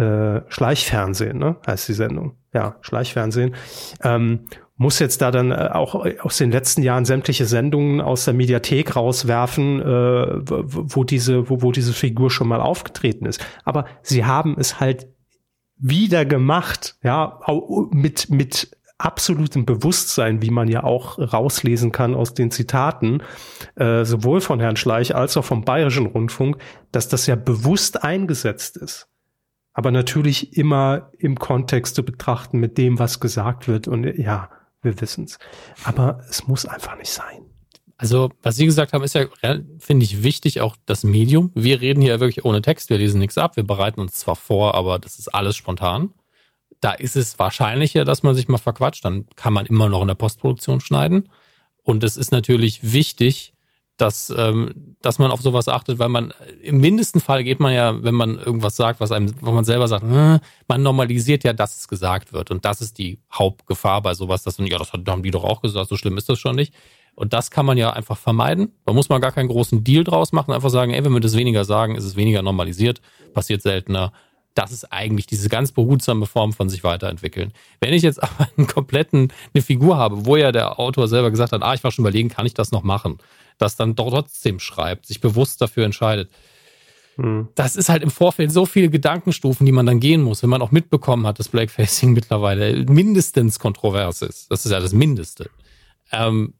S2: äh, Schleichfernsehen, ne? heißt die Sendung. Ja, Schleichfernsehen. Ähm, muss jetzt da dann äh, auch aus den letzten Jahren sämtliche Sendungen aus der Mediathek rauswerfen, äh, wo diese, wo, wo diese Figur schon mal aufgetreten ist. Aber sie haben es halt wieder gemacht, ja, mit, mit absolutem Bewusstsein, wie man ja auch rauslesen kann aus den Zitaten, äh, sowohl von Herrn Schleich als auch vom Bayerischen Rundfunk, dass das ja bewusst eingesetzt ist. Aber natürlich immer im Kontext zu betrachten mit dem, was gesagt wird. Und ja, wir wissen's. Aber es muss einfach nicht sein.
S3: Also, was Sie gesagt haben, ist ja, finde ich, wichtig, auch das Medium. Wir reden hier wirklich ohne Text, wir lesen nichts ab, wir bereiten uns zwar vor, aber das ist alles spontan da ist es wahrscheinlicher, dass man sich mal verquatscht. Dann kann man immer noch in der Postproduktion schneiden. Und es ist natürlich wichtig, dass, ähm, dass man auf sowas achtet, weil man im mindesten Fall geht man ja, wenn man irgendwas sagt, was einem, wo man selber sagt, äh, man normalisiert ja, dass es gesagt wird. Und das ist die Hauptgefahr bei sowas, dass man, ja, das haben die doch auch gesagt, so schlimm ist das schon nicht. Und das kann man ja einfach vermeiden. Da muss man gar keinen großen Deal draus machen, einfach sagen, ey, wenn wir das weniger sagen, ist es weniger normalisiert, passiert seltener. Das ist eigentlich diese ganz behutsame Form von sich weiterentwickeln. Wenn ich jetzt aber einen kompletten, eine Figur habe, wo ja der Autor selber gesagt hat, ah, ich war schon überlegen, kann ich das noch machen? das dann trotzdem schreibt, sich bewusst dafür entscheidet. Hm. Das ist halt im Vorfeld so viele Gedankenstufen, die man dann gehen muss, wenn man auch mitbekommen hat, dass Blackfacing mittlerweile mindestens kontrovers ist. Das ist ja das Mindeste. Ähm,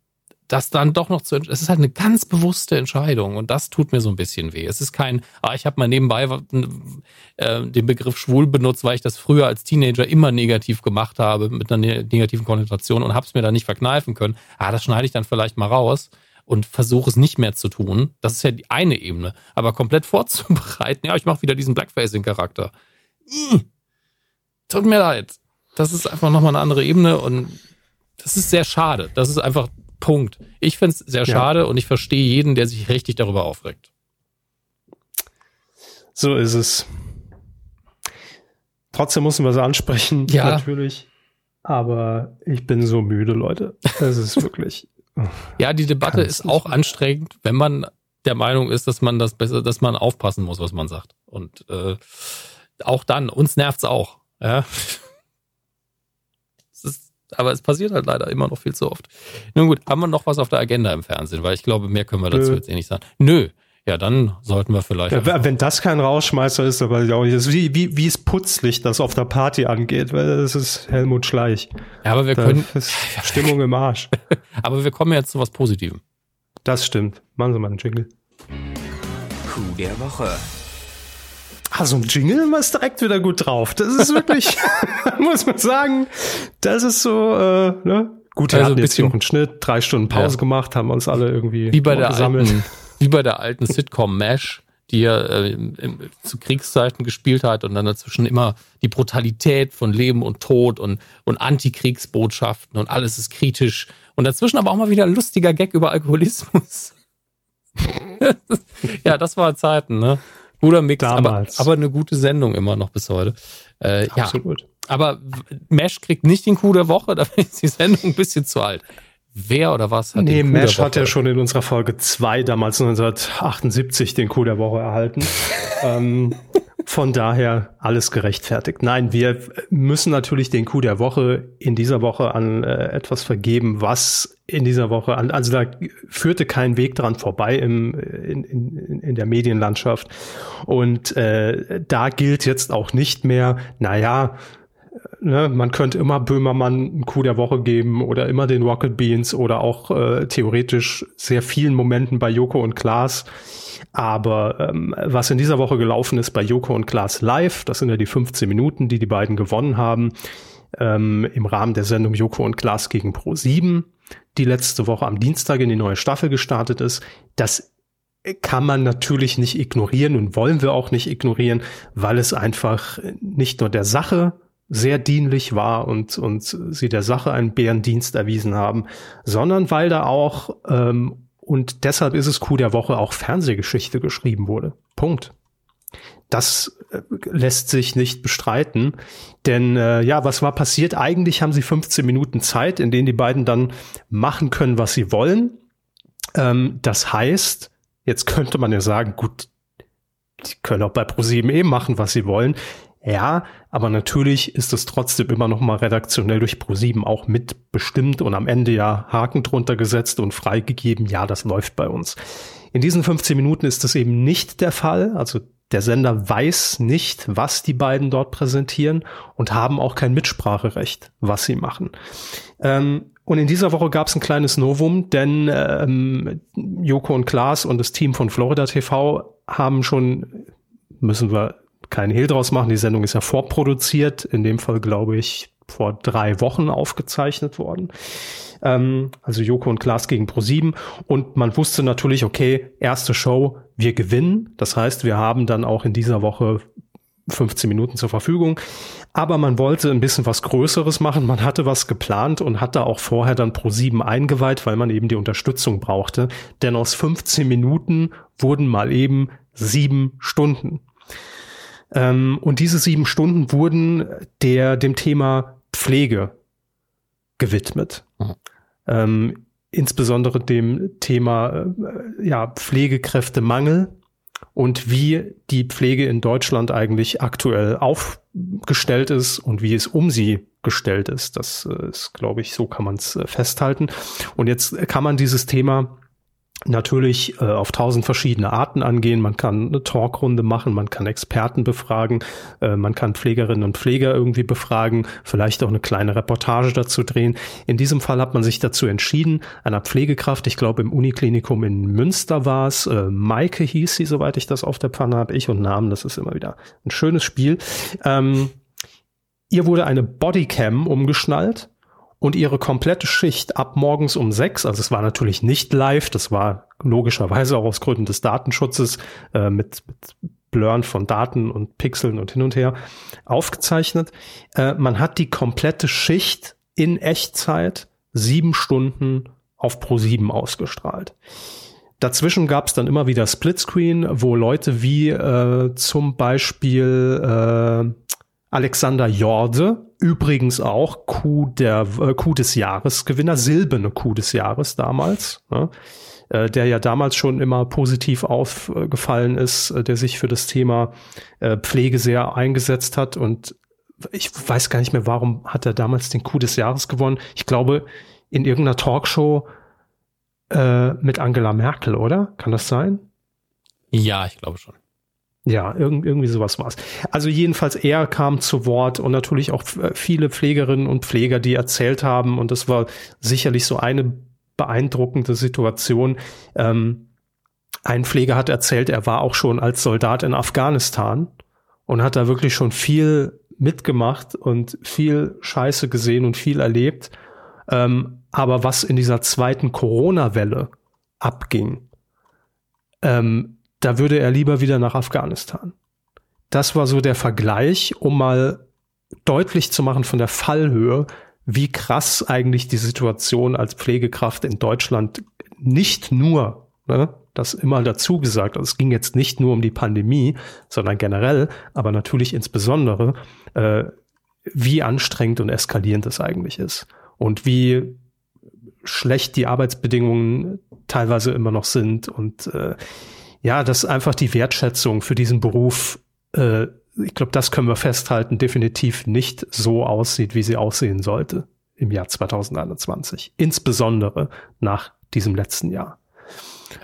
S3: das dann doch noch zu, es ist halt eine ganz bewusste Entscheidung und das tut mir so ein bisschen weh. Es ist kein, ah, ich habe mal nebenbei äh, den Begriff schwul benutzt, weil ich das früher als Teenager immer negativ gemacht habe mit einer ne-, negativen Konnotation und habe es mir da nicht verkneifen können. Ah, das schneide ich dann vielleicht mal raus und versuche es nicht mehr zu tun. Das ist ja die eine Ebene. Aber komplett vorzubereiten, ja, ich mache wieder diesen Blackfacing-Charakter. Tut mir leid. Das ist einfach nochmal eine andere Ebene und das ist sehr schade. Das ist einfach Punkt. Ich finde es sehr ja. schade und ich verstehe jeden, der sich richtig darüber aufregt.
S2: So ist es. Trotzdem müssen wir es ansprechen, ja. natürlich. Aber ich bin so müde, Leute. Es ist wirklich.
S3: Ja, die Debatte ist auch anstrengend, wenn man der Meinung ist, dass man das besser, dass man aufpassen muss, was man sagt. Und äh, auch dann, uns nervt's auch. Ja. Aber es passiert halt leider immer noch viel zu oft. Nun gut, haben wir noch was auf der Agenda im Fernsehen? Weil ich glaube, mehr können wir dazu Nö. jetzt eh nicht sagen. Nö, ja, dann sollten wir vielleicht.
S2: Ja, wenn das kein Rausschmeißer ist, dann weiß ich auch nicht. Wie, wie, wie es putzlich das auf der Party angeht, weil das ist Helmut Schleich.
S3: Ja, aber wir da können.
S2: Stimmung im Arsch.
S3: aber wir kommen jetzt zu was Positivem.
S2: Das stimmt. Machen Sie mal einen Jingle.
S1: Coup der Woche.
S2: Also ein Jingle ist direkt wieder gut drauf. Das ist wirklich, muss man sagen, das ist so, äh, ne? Gut, wir also hatten jetzt hier noch einen Schnitt, drei Stunden Pause ja. gemacht, haben uns alle irgendwie
S3: wie bei der gesammelt. Alten, wie bei der alten Sitcom MASH, die er äh, im, zu Kriegszeiten gespielt hat und dann dazwischen immer die Brutalität von Leben und Tod und, und Antikriegsbotschaften und alles ist kritisch. Und dazwischen aber auch mal wieder ein lustiger Gag über Alkoholismus. ja, das war Zeiten, ne? Guter Mix, aber, aber eine gute Sendung immer noch bis heute. Äh, Absolut. Ja, aber Mesh kriegt nicht den Coup der Woche, da ist die Sendung ein bisschen zu alt. Wer oder was
S2: hat nee, den Coup Mesh hat ja schon in unserer Folge 2 damals 1978 den Coup der Woche erhalten. ähm, von daher alles gerechtfertigt. Nein, wir müssen natürlich den Coup der Woche in dieser Woche an äh, etwas vergeben, was in dieser Woche an, also da führte kein Weg dran vorbei im, in, in, in der Medienlandschaft. Und äh, da gilt jetzt auch nicht mehr, naja, ne, man könnte immer Böhmermann einen Coup der Woche geben oder immer den Rocket Beans oder auch äh, theoretisch sehr vielen Momenten bei Joko und Klaas. Aber ähm, was in dieser Woche gelaufen ist bei Joko und Klaas live, das sind ja die 15 Minuten, die die beiden gewonnen haben, ähm, im Rahmen der Sendung Joko und Klaas gegen Pro 7, die letzte Woche am Dienstag in die neue Staffel gestartet ist. Das kann man natürlich nicht ignorieren und wollen wir auch nicht ignorieren, weil es einfach nicht nur der Sache sehr dienlich war und, und sie der Sache einen Bärendienst erwiesen haben, sondern weil da auch, ähm, und deshalb ist es Coup der Woche, auch Fernsehgeschichte geschrieben wurde. Punkt. Das äh, lässt sich nicht bestreiten. Denn äh, ja, was war passiert? Eigentlich haben sie 15 Minuten Zeit, in denen die beiden dann machen können, was sie wollen. Ähm, das heißt, jetzt könnte man ja sagen, gut, die können auch bei ProSieben eh machen, was sie wollen. Ja, aber natürlich ist es trotzdem immer noch mal redaktionell durch ProSieben auch mitbestimmt und am Ende ja Haken drunter gesetzt und freigegeben. Ja, das läuft bei uns. In diesen 15 Minuten ist das eben nicht der Fall. Also der Sender weiß nicht, was die beiden dort präsentieren und haben auch kein Mitspracherecht, was sie machen. Ähm, und in dieser Woche gab es ein kleines Novum, denn ähm, Joko und Klaas und das Team von Florida TV haben schon, müssen wir keinen Hehl draus machen. Die Sendung ist ja vorproduziert, in dem Fall glaube ich vor drei Wochen aufgezeichnet worden. Ähm, also Joko und Klaas gegen Pro7 und man wusste natürlich, okay, erste Show, wir gewinnen. Das heißt, wir haben dann auch in dieser Woche 15 Minuten zur Verfügung. Aber man wollte ein bisschen was Größeres machen. Man hatte was geplant und hat da auch vorher dann pro sieben eingeweiht, weil man eben die Unterstützung brauchte. Denn aus 15 Minuten wurden mal eben sieben Stunden. Ähm, und diese sieben Stunden wurden der, dem Thema Pflege gewidmet. Mhm. Ähm, insbesondere dem Thema äh, ja, Pflegekräftemangel und wie die Pflege in Deutschland eigentlich aktuell aufgestellt ist und wie es um sie gestellt ist. Das äh, ist, glaube ich, so kann man es äh, festhalten. Und jetzt kann man dieses Thema natürlich äh, auf tausend verschiedene Arten angehen. Man kann eine Talkrunde machen, man kann Experten befragen, äh, man kann Pflegerinnen und Pfleger irgendwie befragen, vielleicht auch eine kleine Reportage dazu drehen. In diesem Fall hat man sich dazu entschieden, einer Pflegekraft, ich glaube im Uniklinikum in Münster war es, äh, Maike hieß sie, soweit ich das auf der Pfanne habe, ich und Namen, das ist immer wieder ein schönes Spiel. Ähm, ihr wurde eine Bodycam umgeschnallt und ihre komplette Schicht ab morgens um sechs, also es war natürlich nicht live, das war logischerweise auch aus Gründen des Datenschutzes äh, mit, mit Blurren von Daten und Pixeln und hin und her aufgezeichnet. Äh, man hat die komplette Schicht in Echtzeit sieben Stunden auf Pro 7 ausgestrahlt. Dazwischen gab es dann immer wieder Splitscreen, wo Leute wie äh, zum Beispiel äh, Alexander Jorde, übrigens auch Coup, der, äh, Coup des Jahres Gewinner, silberne Coup des Jahres damals, ne? äh, der ja damals schon immer positiv aufgefallen ist, äh, der sich für das Thema äh, Pflege sehr eingesetzt hat und ich weiß gar nicht mehr, warum hat er damals den Coup des Jahres gewonnen. Ich glaube, in irgendeiner Talkshow äh, mit Angela Merkel, oder? Kann das sein?
S3: Ja, ich glaube schon.
S2: Ja, irg irgendwie sowas war's. Also jedenfalls er kam zu Wort und natürlich auch viele Pflegerinnen und Pfleger, die erzählt haben und das war sicherlich so eine beeindruckende Situation. Ähm, ein Pfleger hat erzählt, er war auch schon als Soldat in Afghanistan und hat da wirklich schon viel mitgemacht und viel Scheiße gesehen und viel erlebt. Ähm, aber was in dieser zweiten Corona-Welle abging, ähm, da würde er lieber wieder nach Afghanistan. Das war so der Vergleich, um mal deutlich zu machen von der Fallhöhe, wie krass eigentlich die Situation als Pflegekraft in Deutschland nicht nur, ne, das immer dazu gesagt, also es ging jetzt nicht nur um die Pandemie, sondern generell, aber natürlich insbesondere, äh, wie anstrengend und eskalierend es eigentlich ist und wie schlecht die Arbeitsbedingungen teilweise immer noch sind und äh, ja, dass einfach die Wertschätzung für diesen Beruf, äh, ich glaube, das können wir festhalten, definitiv nicht so aussieht, wie sie aussehen sollte im Jahr 2021. Insbesondere nach diesem letzten Jahr.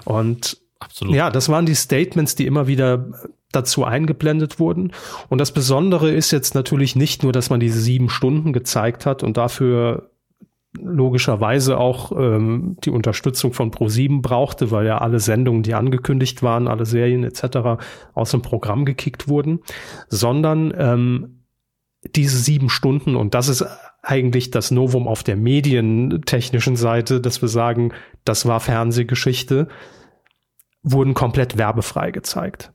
S2: Und Absolut. ja, das waren die Statements, die immer wieder dazu eingeblendet wurden. Und das Besondere ist jetzt natürlich nicht nur, dass man diese sieben Stunden gezeigt hat und dafür logischerweise auch ähm, die Unterstützung von Pro7 brauchte, weil ja alle Sendungen, die angekündigt waren, alle Serien etc. aus dem Programm gekickt wurden, sondern ähm, diese sieben Stunden, und das ist eigentlich das Novum auf der medientechnischen Seite, dass wir sagen, das war Fernsehgeschichte, wurden komplett werbefrei gezeigt.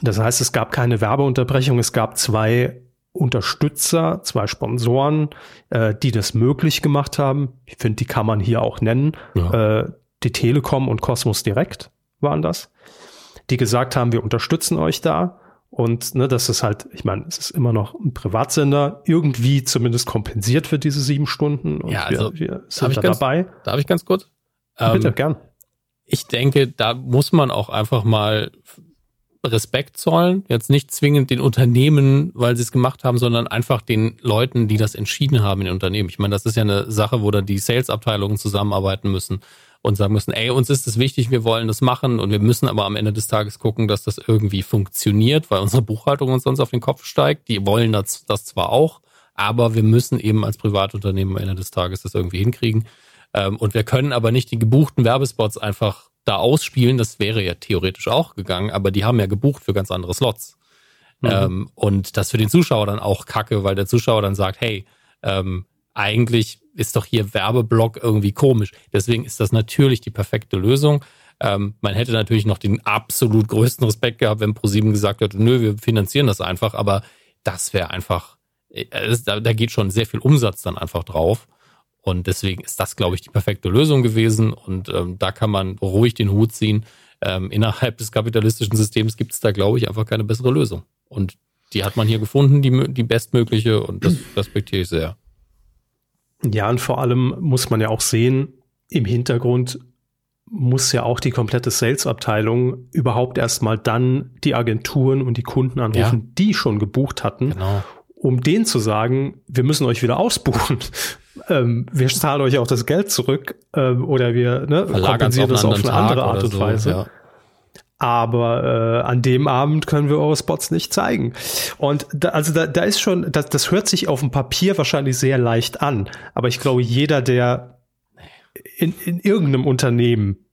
S2: Das heißt, es gab keine Werbeunterbrechung, es gab zwei Unterstützer, zwei Sponsoren, äh, die das möglich gemacht haben. Ich finde, die kann man hier auch nennen. Ja. Äh, die Telekom und Cosmos Direkt waren das, die gesagt haben, wir unterstützen euch da. Und ne, das ist halt, ich meine, es ist immer noch ein Privatsender, irgendwie zumindest kompensiert für diese sieben Stunden. Und
S3: ja, also
S2: wir, wir sind
S3: da ganz,
S2: dabei.
S3: Darf ich ganz kurz?
S2: Bitte, ähm, gern.
S3: Ich denke, da muss man auch einfach mal Respekt zollen. Jetzt nicht zwingend den Unternehmen, weil sie es gemacht haben, sondern einfach den Leuten, die das entschieden haben in den Unternehmen. Ich meine, das ist ja eine Sache, wo dann die Sales-Abteilungen zusammenarbeiten müssen und sagen müssen, ey, uns ist es wichtig, wir wollen das machen und wir müssen aber am Ende des Tages gucken, dass das irgendwie funktioniert, weil unsere Buchhaltung uns sonst auf den Kopf steigt. Die wollen das, das zwar auch, aber wir müssen eben als Privatunternehmen am Ende des Tages das irgendwie hinkriegen. Ähm, und wir können aber nicht die gebuchten Werbespots einfach da ausspielen, das wäre ja theoretisch auch gegangen, aber die haben ja gebucht für ganz andere Slots. Mhm. Ähm, und das für den Zuschauer dann auch kacke, weil der Zuschauer dann sagt, hey, ähm, eigentlich ist doch hier Werbeblock irgendwie komisch. Deswegen ist das natürlich die perfekte Lösung. Ähm, man hätte natürlich noch den absolut größten Respekt gehabt, wenn ProSieben gesagt hätte, nö, wir finanzieren das einfach, aber das wäre einfach, äh, da, da geht schon sehr viel Umsatz dann einfach drauf. Und deswegen ist das, glaube ich, die perfekte Lösung gewesen. Und ähm, da kann man ruhig den Hut ziehen. Ähm, innerhalb des kapitalistischen Systems gibt es da, glaube ich, einfach keine bessere Lösung. Und die hat man hier gefunden, die, die bestmögliche. Und das respektiere ich sehr.
S2: Ja, und vor allem muss man ja auch sehen, im Hintergrund muss ja auch die komplette Sales-Abteilung überhaupt erstmal dann die Agenturen und die Kunden anrufen, ja. die schon gebucht hatten, genau. um denen zu sagen, wir müssen euch wieder ausbuchen. Ähm, wir zahlen euch auch das Geld zurück ähm, oder wir ne, kompensieren das auf eine andere Art und so, Weise. Ja. Aber äh, an dem Abend können wir eure Spots nicht zeigen. Und da, also da, da ist schon, das, das hört sich auf dem Papier wahrscheinlich sehr leicht an. Aber ich glaube, jeder, der in, in irgendeinem Unternehmen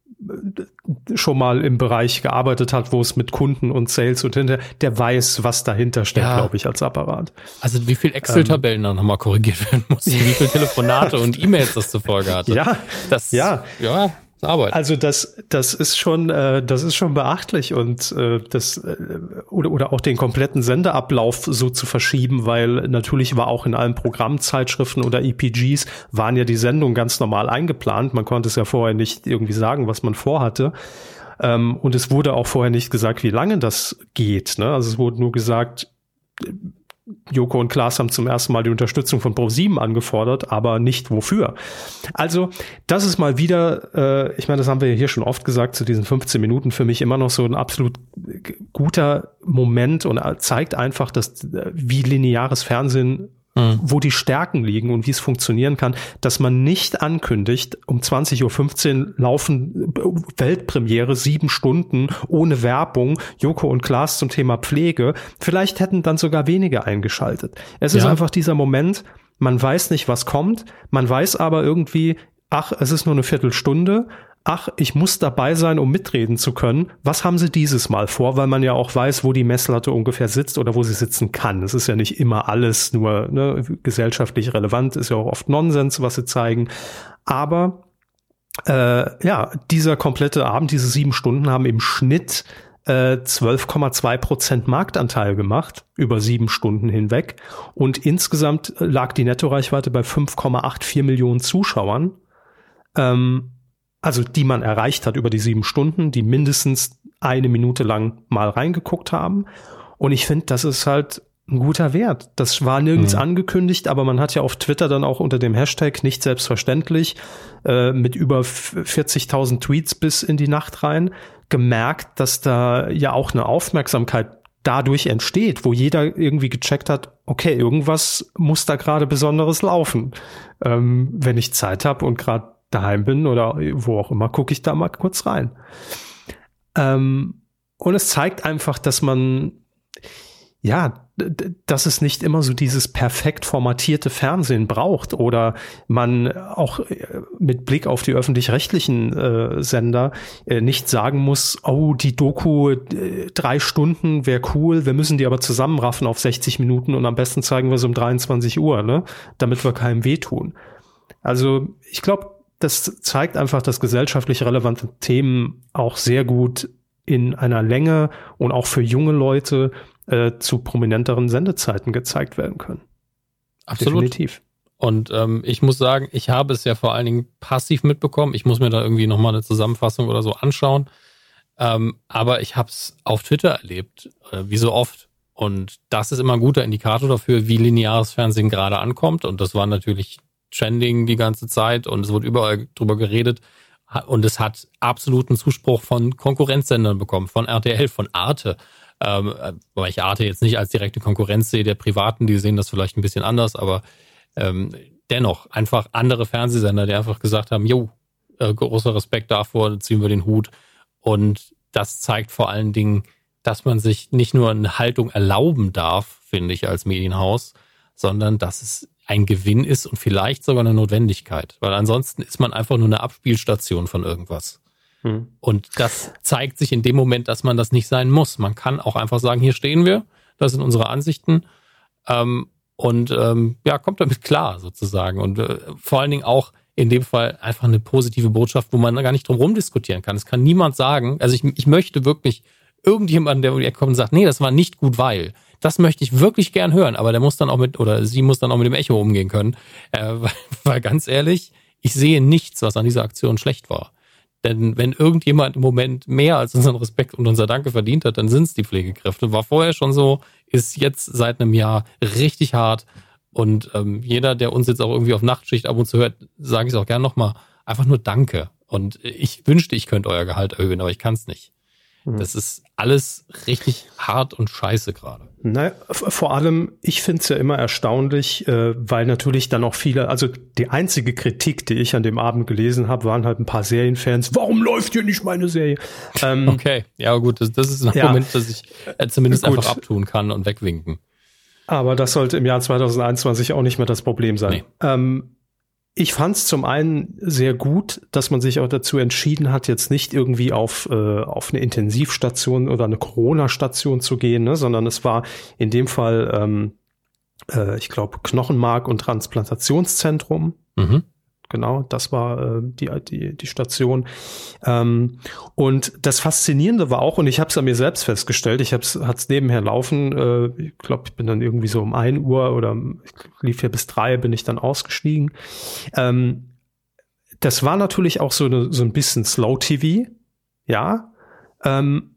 S2: schon mal im Bereich gearbeitet hat, wo es mit Kunden und Sales und hinter, der weiß, was dahinter steckt, ja. glaube ich, als Apparat.
S3: Also wie viel Excel-Tabellen ähm, dann nochmal korrigiert werden mussten, wie viele Telefonate und E-Mails das zur Folge hatte.
S2: Ja, das, ja, ja, Arbeit. Also das, das ist schon, äh, das ist schon beachtlich und äh, das äh, oder oder auch den kompletten Sendeablauf so zu verschieben, weil natürlich war auch in allen Programmzeitschriften oder EPGs waren ja die Sendungen ganz normal eingeplant. Man konnte es ja vorher nicht irgendwie sagen, was man vorhatte. Ähm, und es wurde auch vorher nicht gesagt, wie lange das geht. Ne? Also es wurde nur gesagt, Joko und Klaas haben zum ersten Mal die Unterstützung von Pro7 angefordert, aber nicht wofür. Also, das ist mal wieder, äh, ich meine, das haben wir hier schon oft gesagt, zu diesen 15 Minuten für mich immer noch so ein absolut guter Moment und zeigt einfach, dass äh, wie lineares Fernsehen mhm. wo die Stärken liegen und wie es funktionieren kann, dass man nicht ankündigt, um 20.15 Uhr laufen Weltpremiere, sieben Stunden ohne Werbung, Joko und Klaas zum Thema Pflege. Vielleicht hätten dann sogar wenige eingeschaltet. Es ja. ist einfach dieser Moment, man weiß nicht, was kommt, man weiß aber irgendwie, ach, es ist nur eine Viertelstunde, ach, ich muss dabei sein, um mitreden zu können. Was haben sie dieses Mal vor? Weil man ja auch weiß, wo die Messlatte ungefähr sitzt oder wo sie sitzen kann. Es ist ja nicht immer alles nur ne, gesellschaftlich relevant, ist ja auch oft Nonsens, was sie zeigen. Aber äh, ja, dieser komplette Abend, diese sieben Stunden haben im Schnitt äh, 12,2 Prozent Marktanteil gemacht über sieben Stunden hinweg. Und insgesamt lag die Nettoreichweite bei 5,84 Millionen Zuschauern. Ähm, also die man erreicht hat über die sieben Stunden, die mindestens eine Minute lang mal reingeguckt haben. Und ich finde, das ist halt ein guter Wert. Das war nirgends mhm. angekündigt, aber man hat ja auf Twitter dann auch unter dem Hashtag nicht selbstverständlich äh, mit über 40.000 Tweets bis in die Nacht rein gemerkt, dass da ja auch eine Aufmerksamkeit dadurch entsteht, wo jeder irgendwie gecheckt hat, okay, irgendwas muss da gerade Besonderes laufen. Ähm, wenn ich Zeit habe und gerade daheim bin oder wo auch immer, gucke ich da mal kurz rein. Ähm, und es zeigt einfach, dass man, ja, dass es nicht immer so dieses perfekt formatierte Fernsehen braucht oder man auch äh, mit Blick auf die öffentlich-rechtlichen äh, Sender äh, nicht sagen muss, oh, die Doku äh, drei Stunden wäre cool, wir müssen die aber zusammenraffen auf 60 Minuten und am besten zeigen wir es um 23 Uhr, ne, damit wir keinem wehtun. Also ich glaube, das zeigt einfach, dass gesellschaftlich relevante Themen auch sehr gut in einer Länge und auch für junge Leute äh, zu prominenteren Sendezeiten gezeigt werden können.
S3: Absolut. Definitiv. Und ähm, ich muss sagen, ich habe es ja vor allen Dingen passiv mitbekommen. Ich muss mir da irgendwie nochmal eine Zusammenfassung oder so anschauen. Ähm, aber ich habe es auf Twitter erlebt, äh, wie so oft. Und das ist immer ein guter Indikator dafür, wie lineares Fernsehen gerade ankommt. Und das war natürlich trending die ganze Zeit und es wurde überall drüber geredet. Und es hat absoluten Zuspruch von Konkurrenzsendern bekommen, von RTL, von Arte. Ähm, weil ich Arte jetzt nicht als direkte Konkurrenz sehe der Privaten, die sehen das vielleicht ein bisschen anders, aber ähm, dennoch einfach andere Fernsehsender, die einfach gesagt haben, jo, äh, großer Respekt davor, ziehen wir den Hut. Und das zeigt vor allen Dingen, dass man sich nicht nur eine Haltung erlauben darf, finde ich, als Medienhaus, sondern dass es ein Gewinn ist und vielleicht sogar eine Notwendigkeit, weil ansonsten ist man einfach nur eine Abspielstation von irgendwas. Hm. Und das zeigt sich in dem Moment, dass man das nicht sein muss. Man kann auch einfach sagen, hier stehen wir, das sind unsere Ansichten ähm, und ähm, ja, kommt damit klar sozusagen. Und äh, vor allen Dingen auch in dem Fall einfach eine positive Botschaft, wo man gar nicht drum rumdiskutieren kann. Es kann niemand sagen, also ich, ich möchte wirklich irgendjemanden, der um die Ecke kommt und sagt, nee, das war nicht gut, weil. Das möchte ich wirklich gern hören, aber der muss dann auch mit, oder sie muss dann auch mit dem Echo umgehen können. Äh, weil, weil ganz ehrlich, ich sehe nichts, was an dieser Aktion schlecht war. Denn wenn irgendjemand im Moment mehr als unseren Respekt und unser Danke verdient hat, dann sind es die Pflegekräfte. War vorher schon so, ist jetzt seit einem Jahr richtig hart. Und ähm, jeder, der uns jetzt auch irgendwie auf Nachtschicht ab und zu hört, sage ich es auch gern nochmal, einfach nur Danke. Und ich wünschte, ich könnte euer Gehalt erhöhen, aber ich kann es nicht. Mhm. Das ist alles richtig hart und scheiße gerade.
S2: Naja, vor allem, ich finde es ja immer erstaunlich, äh, weil natürlich dann auch viele, also die einzige Kritik, die ich an dem Abend gelesen habe, waren halt ein paar Serienfans, warum läuft hier nicht meine Serie?
S3: Ähm, okay, ja gut, das, das ist ein ja, Moment, das ich äh, zumindest gut. einfach abtun kann und wegwinken.
S2: Aber das sollte im Jahr 2021 auch nicht mehr das Problem sein. Nee. Ähm, ich fand es zum einen sehr gut, dass man sich auch dazu entschieden hat, jetzt nicht irgendwie auf, äh, auf eine Intensivstation oder eine Corona-Station zu gehen, ne, sondern es war in dem Fall, ähm, äh, ich glaube, Knochenmark- und Transplantationszentrum. Mhm. Genau, das war äh, die, die, die Station. Ähm, und das Faszinierende war auch, und ich habe es an mir selbst festgestellt, ich habe es nebenher laufen, äh, ich glaube, ich bin dann irgendwie so um ein Uhr oder lief hier bis drei, bin ich dann ausgestiegen. Ähm, das war natürlich auch so, eine, so ein bisschen Slow-TV, ja. Ähm,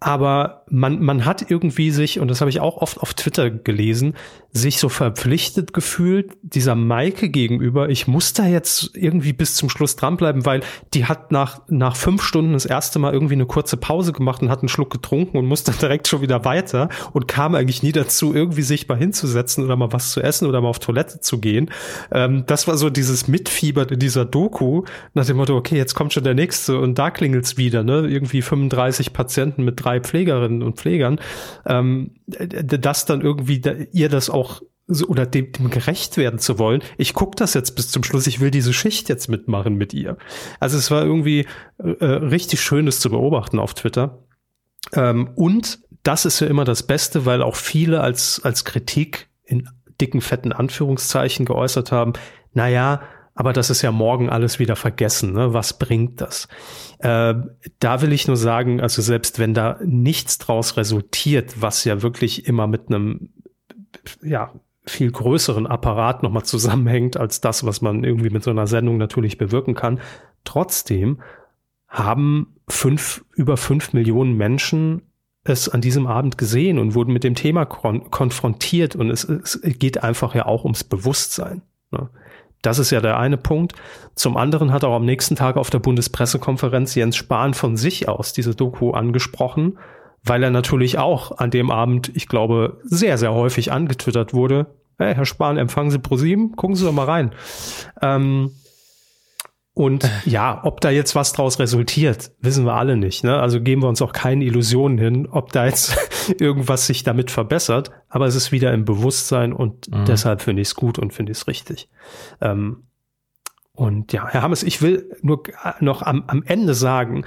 S2: aber man, man hat irgendwie sich, und das habe ich auch oft auf Twitter gelesen, sich so verpflichtet gefühlt, dieser Maike gegenüber, ich muss da jetzt irgendwie bis zum Schluss dranbleiben, weil die hat nach, nach fünf Stunden das erste Mal irgendwie eine kurze Pause gemacht und hat einen Schluck getrunken und musste direkt schon wieder weiter und kam eigentlich nie dazu, irgendwie sich mal hinzusetzen oder mal was zu essen oder mal auf Toilette zu gehen. Ähm, das war so dieses Mitfiebern in dieser Doku, nach dem Motto, okay, jetzt kommt schon der nächste und da klingelt's wieder, ne? Irgendwie 35 Patienten mit drei Pflegerinnen und Pflegern, ähm, dass dann irgendwie ihr das auch so, oder dem, dem gerecht werden zu wollen. Ich gucke das jetzt bis zum Schluss. Ich will diese Schicht jetzt mitmachen mit ihr. Also es war irgendwie äh, richtig schönes zu beobachten auf Twitter. Ähm, und das ist ja immer das Beste, weil auch viele als, als Kritik in dicken, fetten Anführungszeichen geäußert haben. Naja, aber das ist ja morgen alles wieder vergessen. Ne? Was bringt das? Äh, da will ich nur sagen, also selbst wenn da nichts draus resultiert, was ja wirklich immer mit einem ja, viel größeren Apparat nochmal zusammenhängt als das, was man irgendwie mit so einer Sendung natürlich bewirken kann, trotzdem haben fünf, über fünf Millionen Menschen es an diesem Abend gesehen und wurden mit dem Thema kon konfrontiert und es, es, geht einfach ja auch ums Bewusstsein. Ne? Das ist ja der eine Punkt. Zum anderen hat auch am nächsten Tag auf der Bundespressekonferenz Jens Spahn von sich aus diese Doku angesprochen, weil er natürlich auch an dem Abend, ich glaube, sehr, sehr häufig angetwittert wurde. Hey, Herr Spahn, empfangen Sie ProSieben? Gucken Sie doch mal rein. Ähm, und äh. ja, ob da jetzt was draus resultiert, wissen wir alle nicht. Ne? Also geben wir uns auch keine Illusionen hin, ob da jetzt irgendwas sich damit verbessert. Aber es ist wieder im Bewusstsein und mhm. deshalb finde ich es gut und finde ich es richtig. Ähm, und ja, Herr Hammes, ich will nur noch am, am Ende sagen,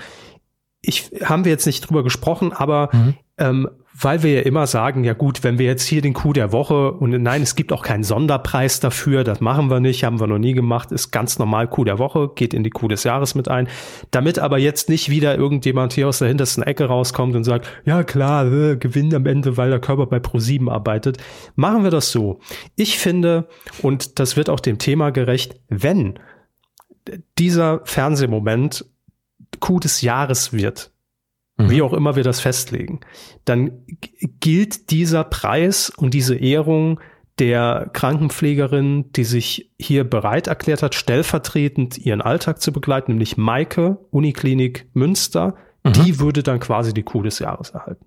S2: ich haben wir jetzt nicht drüber gesprochen, aber mhm. ähm, weil wir ja immer sagen, ja gut, wenn wir jetzt hier den Coup der Woche und nein, es gibt auch keinen Sonderpreis dafür, das machen wir nicht, haben wir noch nie gemacht, ist ganz normal Coup der Woche, geht in die Coup des Jahres mit ein. Damit aber jetzt nicht wieder irgendjemand hier aus der hintersten Ecke rauskommt und sagt, ja klar, äh, gewinnt am Ende, weil der Körper bei Pro7 arbeitet, machen wir das so. Ich finde, und das wird auch dem Thema gerecht, wenn dieser Fernsehmoment Coup des Jahres wird, mhm. wie auch immer wir das festlegen, dann gilt dieser Preis und diese Ehrung der Krankenpflegerin, die sich hier bereit erklärt hat, stellvertretend ihren Alltag zu begleiten, nämlich Maike, Uniklinik Münster, mhm. die würde dann quasi die Coup des Jahres erhalten.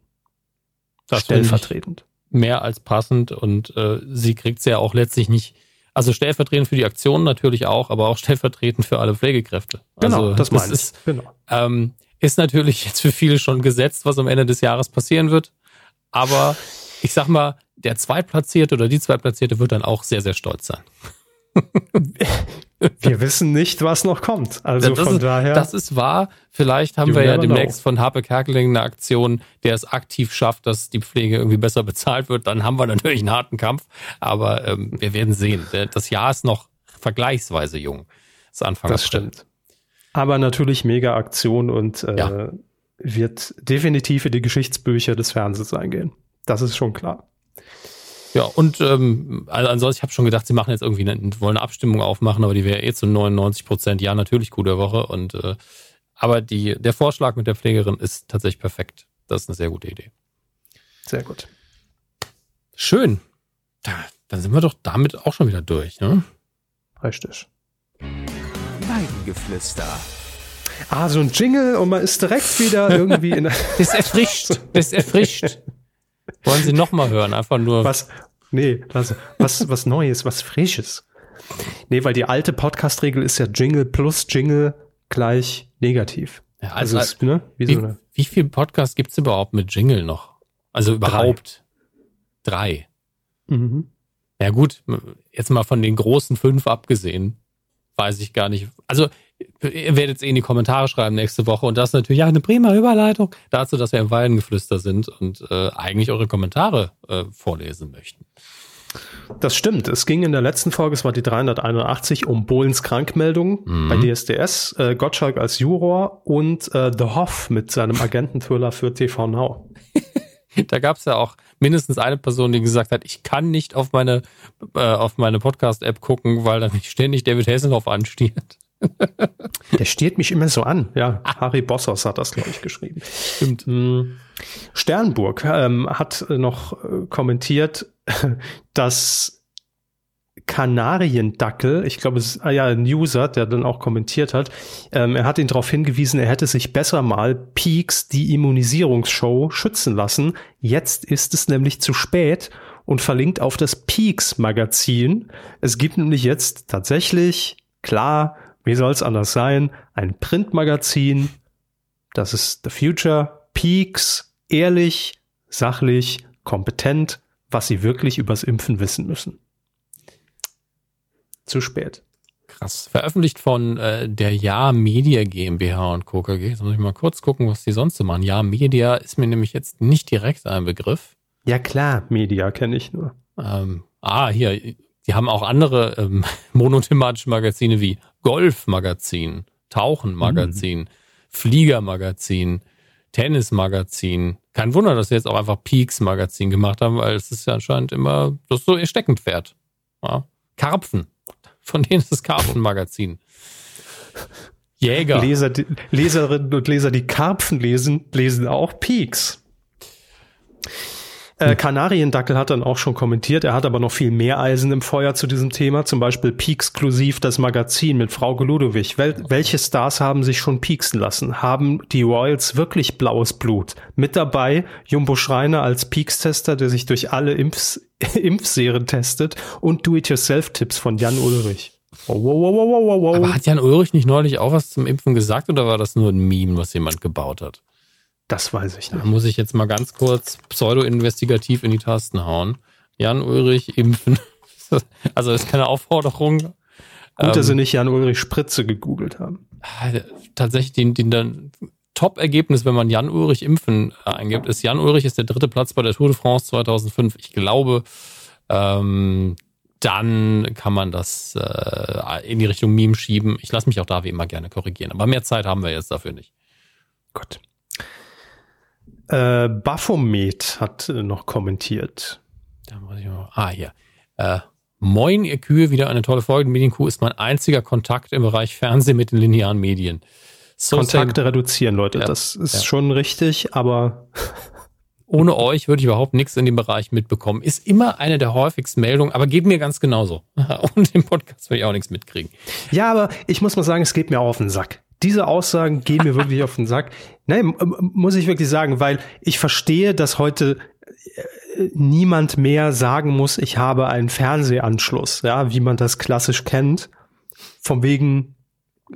S3: Das stellvertretend. Mehr als passend und äh, sie kriegt es ja auch letztlich nicht also stellvertretend für die Aktion natürlich auch, aber auch stellvertretend für alle Pflegekräfte.
S2: Genau,
S3: also,
S2: das, das
S3: ist, genau. Ähm, ist natürlich jetzt für viele schon gesetzt, was am Ende des Jahres passieren wird. Aber ich sag mal, der Zweitplatzierte oder die Zweitplatzierte wird dann auch sehr, sehr stolz sein.
S2: Wir wissen nicht, was noch kommt. Also
S3: das
S2: von
S3: ist,
S2: daher.
S3: Das ist wahr. Vielleicht haben wir ja demnächst know. von Harpe Kerkeling eine Aktion, der es aktiv schafft, dass die Pflege irgendwie besser bezahlt wird. Dann haben wir natürlich einen harten Kampf. Aber ähm, wir werden sehen. Das Jahr ist noch vergleichsweise jung.
S2: Das ist Anfang. Das stimmt. Aber natürlich mega Aktion und äh, ja. wird definitiv in die Geschichtsbücher des Fernsehens eingehen. Das ist schon klar.
S3: Ja, und ähm, also ansonsten, ich habe schon gedacht, sie machen jetzt irgendwie eine, wollen eine Abstimmung aufmachen, aber die wäre eh zu 99 Prozent ja natürlich gute Woche. Und äh, aber die, der Vorschlag mit der Pflegerin ist tatsächlich perfekt. Das ist eine sehr gute Idee.
S2: Sehr gut.
S3: Schön. Da, dann sind wir doch damit auch schon wieder durch, ne?
S2: Richtig.
S1: Weidengeflüster.
S2: Ah, so ein Jingle und man ist direkt wieder irgendwie in.
S3: Das erfrischt. Das erfrischt. Wollen Sie noch mal hören? Einfach nur.
S2: Was? Nee, was, was, was Neues, was Frisches. Nee, weil die alte Podcast-Regel ist ja Jingle plus Jingle gleich negativ.
S3: Ja, also, also ist, ne? Wie, wie, so wie viel Podcast gibt's überhaupt mit Jingle noch? Also überhaupt drei. drei. Mhm. Ja gut, jetzt mal von den großen fünf abgesehen, weiß ich gar nicht. Also ihr werdet es eh in die Kommentare schreiben nächste Woche und das ist natürlich ja eine prima Überleitung dazu, dass wir im Weidengeflüster sind und äh, eigentlich eure Kommentare äh, vorlesen möchten.
S2: Das stimmt. Es ging in der letzten Folge, es war die 381, um Bohlens Krankmeldung mhm. bei DSDS, äh, Gottschalk als Juror und äh, The Hoff mit seinem Agententhriller für TV Now.
S3: da gab es ja auch mindestens eine Person, die gesagt hat, ich kann nicht auf meine, äh, auf meine Podcast-App gucken, weil da mich ständig David Hasselhoff anstiert.
S2: Der stiert mich immer so an. Ja, Harry Bossos hat das, glaube ich, geschrieben. Stimmt. Mm. Sternburg ähm, hat noch äh, kommentiert, dass Kanariendackel, ich glaube, es ist ah ja, ein User, der dann auch kommentiert hat, ähm, er hat ihn darauf hingewiesen, er hätte sich besser mal Peaks, die Immunisierungsshow, schützen lassen. Jetzt ist es nämlich zu spät und verlinkt auf das Peaks Magazin. Es gibt nämlich jetzt tatsächlich, klar, wie soll es anders sein, ein Printmagazin, das ist The Future, Peaks, ehrlich, sachlich, kompetent, was sie wirklich übers Impfen wissen müssen. Zu spät.
S3: Krass. Veröffentlicht von äh, der Ja Media GmbH und Co. KG. Jetzt muss ich mal kurz gucken, was die sonst so machen. Ja Media ist mir nämlich jetzt nicht direkt ein Begriff.
S2: Ja klar, Media kenne ich nur.
S3: Ähm, ah, hier, die haben auch andere ähm, monothematische Magazine wie Golf-Magazin, Tauchen-Magazin, mhm. Flieger-Magazin, Tennis-Magazin. Kein Wunder, dass sie jetzt auch einfach Peaks-Magazin gemacht haben, weil es ist ja anscheinend immer, das ist so ihr Steckenpferd. Ja. Karpfen. Von denen ist das Karpfen-Magazin.
S2: Jäger. Leser, Leserinnen und Leser, die Karpfen lesen, lesen auch Peaks. Äh, hm. Kanariendackel hat dann auch schon kommentiert, er hat aber noch viel mehr Eisen im Feuer zu diesem Thema, zum Beispiel Peaksklusiv das Magazin mit Frau Ludowig. Wel welche Stars haben sich schon pieksen lassen? Haben die Royals wirklich blaues Blut? Mit dabei Jumbo Schreiner als Peaks-Tester, der sich durch alle Impfs Impfserien testet und Do-it-yourself-Tipps von Jan Ulrich.
S3: Wow, wow, wow, wow, wow. Aber hat Jan Ulrich nicht neulich auch was zum Impfen gesagt oder war das nur ein Meme, was jemand gebaut hat?
S2: Das weiß ich nicht.
S3: Da muss ich jetzt mal ganz kurz pseudo-investigativ in die Tasten hauen. Jan Ulrich impfen. Also das ist keine Aufforderung. Gut,
S2: ähm, dass sie nicht Jan Ulrich Spritze gegoogelt haben.
S3: Tatsächlich den, den dann Top-Ergebnis, wenn man Jan Ulrich impfen äh, eingibt, ist Jan Ulrich ist der dritte Platz bei der Tour de France 2005. Ich glaube, ähm, dann kann man das äh, in die Richtung Meme schieben. Ich lasse mich auch da wie immer gerne korrigieren. Aber mehr Zeit haben wir jetzt dafür nicht.
S2: Gut. Äh, Baphomet hat äh, noch kommentiert.
S3: Da muss ich mal. Ah, hier. Äh, Moin, ihr Kühe, wieder eine tolle Folge. Medienkuh ist mein einziger Kontakt im Bereich Fernsehen mit den linearen Medien.
S2: So Kontakte reduzieren, Leute. Ja, das ist ja. schon richtig, aber
S3: ohne euch würde ich überhaupt nichts in dem Bereich mitbekommen. Ist immer eine der häufigsten Meldungen, aber geht mir ganz genauso. Und im Podcast würde ich auch nichts mitkriegen.
S2: Ja, aber ich muss mal sagen, es geht mir auch auf den Sack diese Aussagen gehen mir wirklich auf den Sack. Nein, muss ich wirklich sagen, weil ich verstehe, dass heute äh, niemand mehr sagen muss, ich habe einen Fernsehanschluss, ja, wie man das klassisch kennt. Von wegen,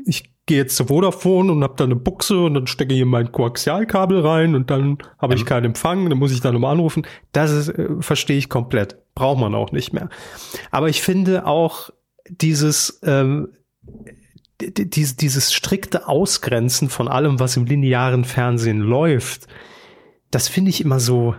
S2: ich gehe jetzt zu Vodafone und habe da eine Buchse und dann stecke hier mein Koaxialkabel rein und dann habe ich keinen Empfang, dann muss ich da nochmal anrufen. Das ist, äh, verstehe ich komplett. Braucht man auch nicht mehr. Aber ich finde auch dieses ähm, dies, dieses strikte Ausgrenzen von allem, was im linearen Fernsehen läuft, das finde ich immer so,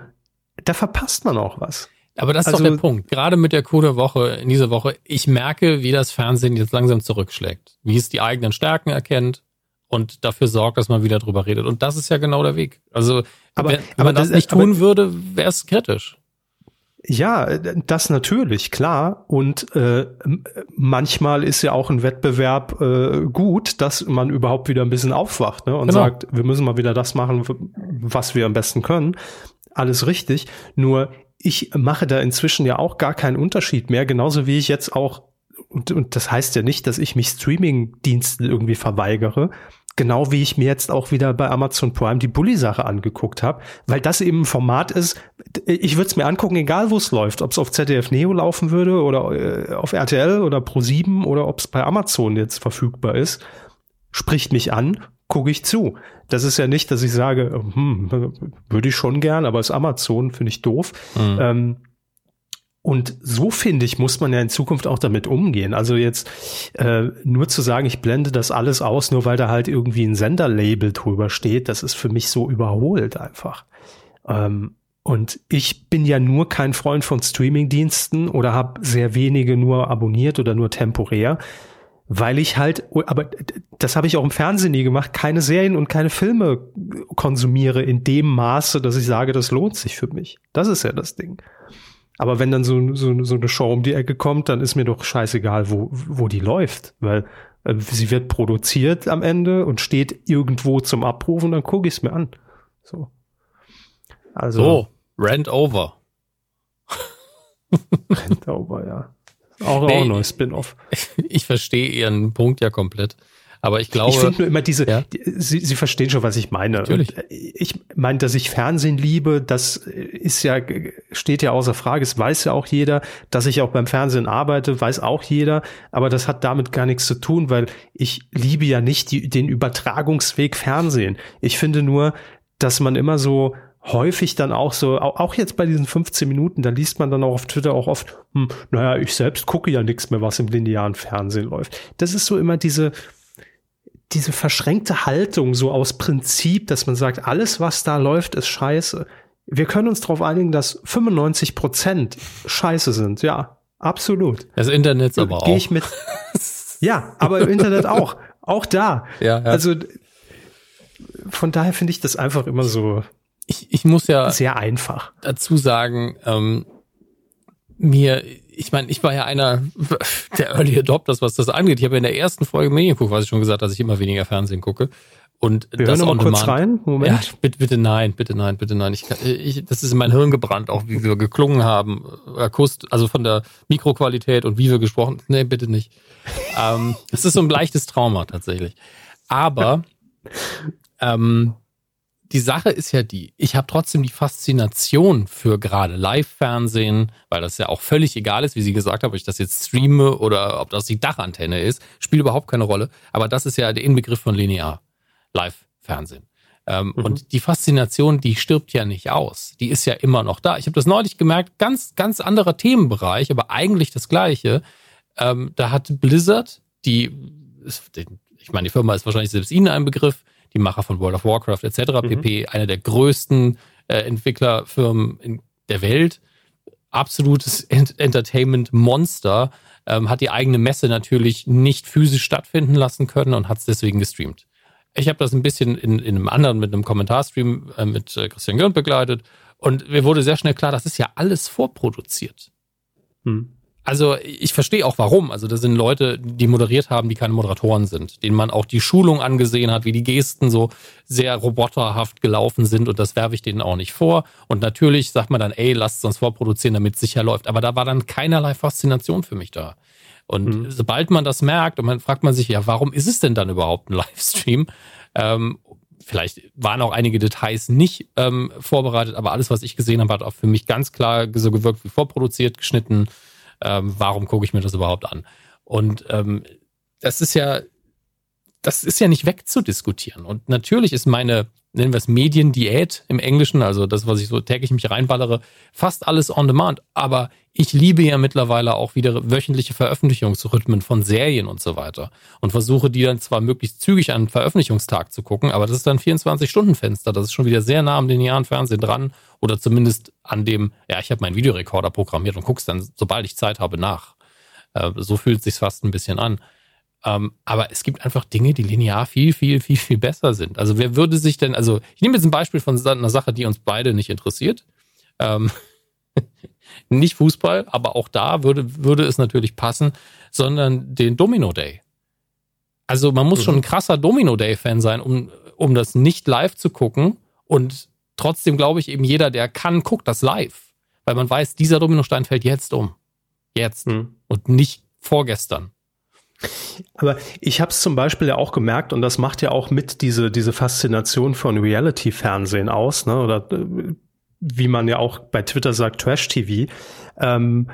S2: da verpasst man auch was.
S3: Aber das ist also, doch der Punkt. Gerade mit der der Woche, in dieser Woche, ich merke, wie das Fernsehen jetzt langsam zurückschlägt. Wie es die eigenen Stärken erkennt und dafür sorgt, dass man wieder drüber redet. Und das ist ja genau der Weg. Also,
S2: aber,
S3: wenn,
S2: aber
S3: man das,
S2: das
S3: nicht
S2: aber,
S3: tun würde, wäre es kritisch.
S2: Ja, das natürlich, klar. Und äh, manchmal ist ja auch ein Wettbewerb äh, gut, dass man überhaupt wieder ein bisschen aufwacht ne, und genau. sagt, wir müssen mal wieder das machen, was wir am besten können. Alles richtig. Nur ich mache da inzwischen ja auch gar keinen Unterschied mehr, genauso wie ich jetzt auch, und, und das heißt ja nicht, dass ich mich Streaming-Diensten irgendwie verweigere, Genau wie ich mir jetzt auch wieder bei Amazon Prime die Bully-Sache angeguckt habe, weil das eben ein Format ist, ich würde es mir angucken, egal wo es läuft, ob es auf ZDF Neo laufen würde oder äh, auf RTL oder Pro7 oder ob es bei Amazon jetzt verfügbar ist, spricht mich an, gucke ich zu. Das ist ja nicht, dass ich sage, hm, würde ich schon gern, aber ist Amazon, finde ich doof. Mhm. Ähm, und so finde ich, muss man ja in Zukunft auch damit umgehen. Also jetzt äh, nur zu sagen, ich blende das alles aus, nur weil da halt irgendwie ein Senderlabel drüber steht, das ist für mich so überholt einfach. Ähm, und ich bin ja nur kein Freund von Streamingdiensten oder habe sehr wenige nur abonniert oder nur temporär, weil ich halt, aber das habe ich auch im Fernsehen nie gemacht, keine Serien und keine Filme konsumiere in dem Maße, dass ich sage, das lohnt sich für mich. Das ist ja das Ding. Aber wenn dann so, so, so eine Show um die Ecke kommt, dann ist mir doch scheißegal, wo, wo die läuft, weil äh, sie wird produziert am Ende und steht irgendwo zum Abruf und dann gucke ich es mir an. So.
S3: Also. Oh, Rent Over.
S2: Rent Over, ja. Auch, nee, auch ein neues Spin-off.
S3: Ich verstehe Ihren Punkt ja komplett. Aber ich glaube.
S2: Ich finde nur immer diese, ja? die, Sie, Sie verstehen schon, was ich meine.
S3: Natürlich.
S2: Und ich meine, dass ich Fernsehen liebe, das ist ja, steht ja außer Frage. Es weiß ja auch jeder. Dass ich auch beim Fernsehen arbeite, weiß auch jeder. Aber das hat damit gar nichts zu tun, weil ich liebe ja nicht die, den Übertragungsweg Fernsehen. Ich finde nur, dass man immer so häufig dann auch so, auch jetzt bei diesen 15 Minuten, da liest man dann auch auf Twitter auch oft, hm, naja, ich selbst gucke ja nichts mehr, was im linearen Fernsehen läuft. Das ist so immer diese, diese verschränkte Haltung so aus Prinzip, dass man sagt, alles, was da läuft, ist scheiße. Wir können uns darauf einigen, dass 95 Prozent scheiße sind. Ja, absolut.
S3: Das Internet aber auch.
S2: Gehe ich mit. ja, aber im Internet auch. Auch da.
S3: Ja, ja.
S2: Also von daher finde ich das einfach immer so.
S3: Ich, ich muss ja
S2: sehr einfach
S3: dazu sagen, ähm, mir ich meine, ich war ja einer der Early Adopters, was das angeht. Ich habe ja in der ersten Folge Medienkuch quasi schon gesagt, dass ich immer weniger Fernsehen gucke. Und
S2: Wir das hören mal kurz rein.
S3: Moment. Ja, bitte, bitte nein, bitte nein, bitte nein. Ich, ich, das ist in mein Hirn gebrannt, auch wie wir geklungen haben, Akust, also von der Mikroqualität und wie wir gesprochen. Nee, bitte nicht. ähm, das ist so ein leichtes Trauma tatsächlich. Aber ähm, die Sache ist ja die, ich habe trotzdem die Faszination für gerade Live-Fernsehen, weil das ja auch völlig egal ist, wie sie gesagt haben, ob ich das jetzt streame oder ob das die Dachantenne ist, spielt überhaupt keine Rolle. Aber das ist ja der Inbegriff von linear Live-Fernsehen. Ähm, mhm. Und die Faszination, die stirbt ja nicht aus. Die ist ja immer noch da. Ich habe das neulich gemerkt, ganz, ganz anderer Themenbereich, aber eigentlich das gleiche. Ähm, da hat Blizzard, die, ich meine, die Firma ist wahrscheinlich selbst Ihnen ein Begriff, die Macher von World of Warcraft etc. Mhm. pp. Eine der größten äh, Entwicklerfirmen in der Welt. Absolutes Ent Entertainment-Monster. Ähm, hat die eigene Messe natürlich nicht physisch stattfinden lassen können und hat es deswegen gestreamt. Ich habe das ein bisschen in, in einem anderen, mit einem Kommentarstream äh, mit äh, Christian Görn begleitet und mir wurde sehr schnell klar, das ist ja alles vorproduziert. Hm. Also ich verstehe auch warum. Also das sind Leute, die moderiert haben, die keine Moderatoren sind, denen man auch die Schulung angesehen hat, wie die Gesten so sehr roboterhaft gelaufen sind und das werfe ich denen auch nicht vor. Und natürlich sagt man dann, ey, lasst es uns vorproduzieren, damit es sicher läuft. Aber da war dann keinerlei Faszination für mich da. Und mhm. sobald man das merkt, und man fragt man sich, ja, warum ist es denn dann überhaupt ein Livestream? Ähm, vielleicht waren auch einige Details nicht ähm, vorbereitet, aber alles, was ich gesehen habe, hat auch für mich ganz klar so gewirkt wie vorproduziert, geschnitten ähm, warum gucke ich mir das überhaupt an? Und ähm, das ist ja, das ist ja nicht wegzudiskutieren. Und natürlich ist meine, nennen wir es Mediendiät im Englischen, also das, was ich so täglich mich reinballere, fast alles on demand. Aber ich liebe ja mittlerweile auch wieder wöchentliche Veröffentlichungsrhythmen von Serien und so weiter. Und versuche die dann zwar möglichst zügig an Veröffentlichungstag zu gucken, aber das ist dann 24-Stunden-Fenster. Das ist schon wieder sehr nah am linearen Fernsehen dran oder zumindest an dem, ja, ich habe meinen Videorekorder programmiert und guck's dann, sobald ich Zeit habe, nach. Äh, so fühlt sich's fast ein bisschen an. Ähm, aber es gibt einfach Dinge, die linear viel, viel, viel, viel besser sind. Also wer würde sich denn, also ich nehme jetzt ein Beispiel von einer Sache, die uns beide nicht interessiert. Ähm, nicht Fußball, aber auch da würde, würde es natürlich passen, sondern den Domino Day. Also man muss mhm. schon ein krasser Domino Day-Fan sein, um, um das nicht live zu gucken. Und trotzdem glaube ich eben, jeder, der kann, guckt das live. Weil man weiß, dieser Dominostein fällt jetzt um. Jetzt. Mhm. Und nicht vorgestern.
S2: Aber ich habe es zum Beispiel ja auch gemerkt, und das macht ja auch mit diese, diese Faszination von Reality-Fernsehen aus, ne? oder äh, wie man ja auch bei Twitter sagt, Trash-TV. Ähm,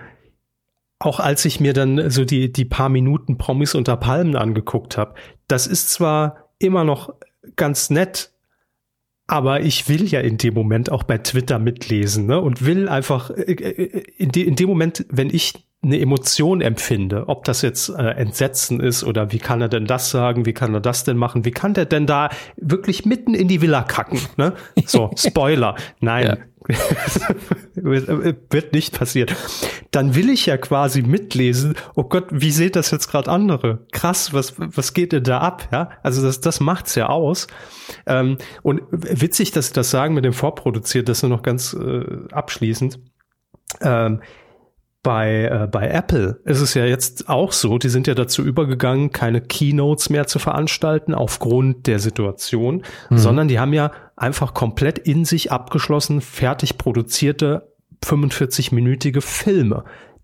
S2: auch als ich mir dann so die, die paar Minuten Promis unter Palmen angeguckt habe, das ist zwar immer noch ganz nett, aber ich will ja in dem Moment auch bei Twitter mitlesen ne? und will einfach äh, äh, in, de, in dem Moment, wenn ich eine Emotion empfinde, ob das jetzt äh, Entsetzen ist oder wie kann er denn das sagen, wie kann er das denn machen, wie kann der denn da wirklich mitten in die Villa kacken, ne? So, Spoiler. Nein. Wird nicht passieren. Dann will ich ja quasi mitlesen, oh Gott, wie sehen das jetzt gerade andere? Krass, was, was geht denn da ab? Ja, also das, das macht's ja aus. Ähm, und witzig, dass Sie das sagen mit dem Vorproduziert, das nur noch ganz äh, abschließend. Ähm, bei, äh, bei Apple ist es ja jetzt auch so, die sind ja dazu übergegangen, keine Keynotes mehr zu veranstalten aufgrund der Situation, mhm. sondern die haben ja einfach komplett in sich abgeschlossen, fertig produzierte 45-minütige Filme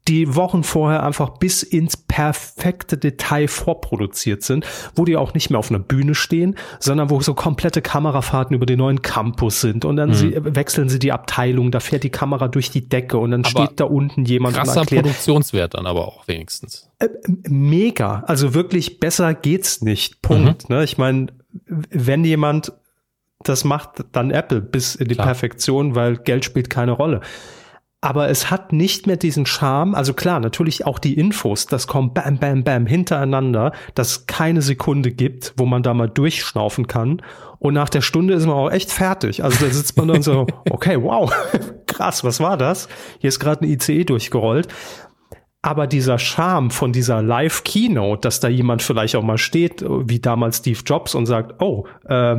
S2: die Wochen vorher einfach bis ins perfekte Detail vorproduziert sind, wo die auch nicht mehr auf einer Bühne stehen, sondern wo so komplette Kamerafahrten über den neuen Campus sind und dann mhm. sie, wechseln sie die Abteilung, da fährt die Kamera durch die Decke und dann aber steht da unten jemand
S3: krasser und erklärt. Produktionswert dann aber auch wenigstens.
S2: Äh, mega, also wirklich besser geht's nicht. Punkt. Mhm. Ne? Ich meine, wenn jemand das macht, dann Apple bis in die Klar. Perfektion, weil Geld spielt keine Rolle aber es hat nicht mehr diesen Charme. Also klar, natürlich auch die Infos, das kommt bam, bam, bam hintereinander, dass keine Sekunde gibt, wo man da mal durchschnaufen kann. Und nach der Stunde ist man auch echt fertig. Also da sitzt man dann so, okay, wow, krass, was war das? Hier ist gerade ein ICE durchgerollt. Aber dieser Charme von dieser Live-Keynote, dass da jemand vielleicht auch mal steht, wie damals Steve Jobs und sagt, oh, äh,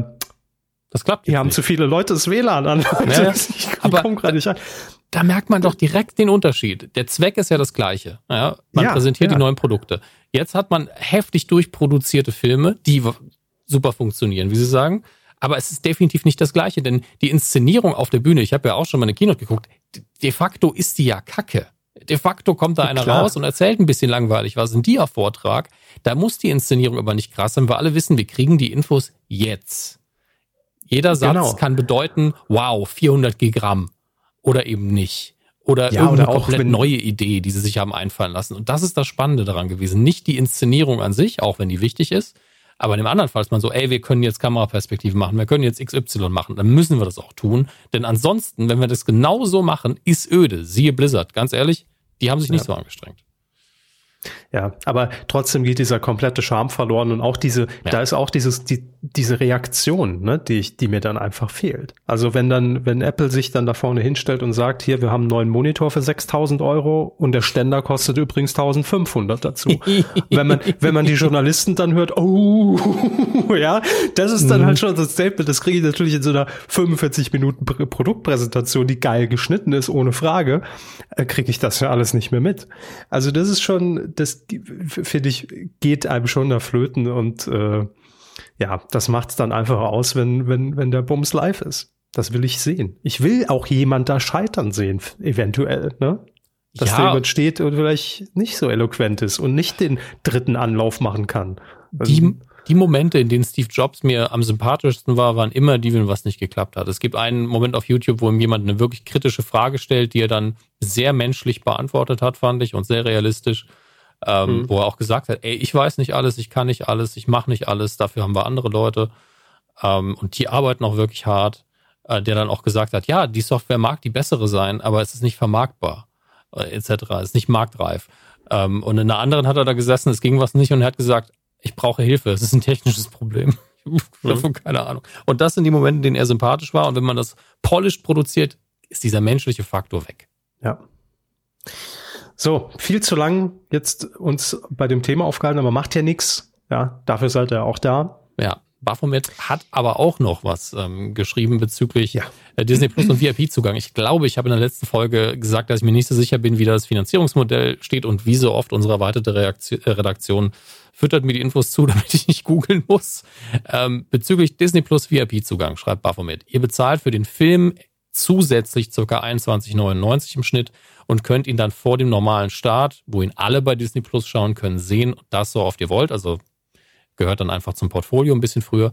S2: das klappt. Hier haben zu viele Leute das WLAN an.
S3: Ja, ich komme gerade nicht an da merkt man doch direkt den Unterschied. Der Zweck ist ja das gleiche. Ja, man ja, präsentiert ja. die neuen Produkte. Jetzt hat man heftig durchproduzierte Filme, die super funktionieren, wie Sie sagen. Aber es ist definitiv nicht das Gleiche, denn die Inszenierung auf der Bühne, ich habe ja auch schon mal eine Keynote geguckt, de facto ist die ja kacke. De facto kommt da einer Klar. raus und erzählt ein bisschen langweilig was in dir Vortrag. Da muss die Inszenierung aber nicht krass sein, weil alle wissen, wir kriegen die Infos jetzt. Jeder Satz genau. kann bedeuten, wow, 400 Gigramm oder eben nicht. Oder ja, irgendeine oder auch komplett neue Idee, die sie sich haben einfallen lassen. Und das ist das Spannende daran gewesen. Nicht die Inszenierung an sich, auch wenn die wichtig ist, aber in dem anderen Fall ist man so, ey, wir können jetzt Kameraperspektiven machen, wir können jetzt XY machen, dann müssen wir das auch tun. Denn ansonsten, wenn wir das genau so machen, ist öde. Siehe Blizzard, ganz ehrlich, die haben sich nicht ja. so angestrengt.
S2: Ja, aber trotzdem geht dieser komplette Charme verloren und auch diese, ja. da ist auch dieses, die, diese Reaktion, ne, die ich, die mir dann einfach fehlt. Also wenn dann, wenn Apple sich dann da vorne hinstellt und sagt, hier, wir haben einen neuen Monitor für 6000 Euro und der Ständer kostet übrigens 1500 dazu. wenn man, wenn man die Journalisten dann hört, oh, ja, das ist dann mhm. halt schon das Statement, das kriege ich natürlich in so einer 45 Minuten Produktpräsentation, die geil geschnitten ist, ohne Frage, äh, kriege ich das ja alles nicht mehr mit. Also das ist schon, das finde ich, geht einem schon da flöten und äh, ja, das macht es dann einfach aus, wenn, wenn, wenn der Bums live ist. Das will ich sehen. Ich will auch jemand da scheitern sehen, eventuell, ne? Dass ja. jemand steht und vielleicht nicht so eloquent ist und nicht den dritten Anlauf machen kann.
S3: Die, also die Momente, in denen Steve Jobs mir am sympathischsten war, waren immer die, wenn was nicht geklappt hat. Es gibt einen Moment auf YouTube, wo ihm jemand eine wirklich kritische Frage stellt, die er dann sehr menschlich beantwortet hat, fand ich, und sehr realistisch ähm, mhm. wo er auch gesagt hat, ey, ich weiß nicht alles, ich kann nicht alles, ich mache nicht alles, dafür haben wir andere Leute ähm, und die arbeiten auch wirklich hart, äh, der dann auch gesagt hat, ja, die Software mag die bessere sein, aber es ist nicht vermarktbar, äh, etc., es ist nicht marktreif. Ähm, und in einer anderen hat er da gesessen, es ging was nicht und er hat gesagt, ich brauche Hilfe, es ist ein technisches Problem. Davon mhm. keine Ahnung. Und das sind die Momente, in denen er sympathisch war. Und wenn man das polished produziert, ist dieser menschliche Faktor weg.
S2: Ja. So, viel zu lang jetzt uns bei dem Thema aufgehalten, aber macht ja nichts. Ja, dafür seid ihr auch da.
S3: Ja, Baphomet hat aber auch noch was ähm, geschrieben bezüglich ja. Äh, Disney Plus und VIP-Zugang. Ich glaube, ich habe in der letzten Folge gesagt, dass ich mir nicht so sicher bin, wie das Finanzierungsmodell steht und wie so oft unsere erweiterte Reaktion, äh, Redaktion füttert mir die Infos zu, damit ich nicht googeln muss. Ähm, bezüglich Disney Plus VIP-Zugang, schreibt Baphomet. Ihr bezahlt für den Film zusätzlich ca. 21,99 im Schnitt und könnt ihn dann vor dem normalen Start, wo ihn alle bei Disney Plus schauen können, sehen. Das so oft ihr wollt. Also gehört dann einfach zum Portfolio ein bisschen früher.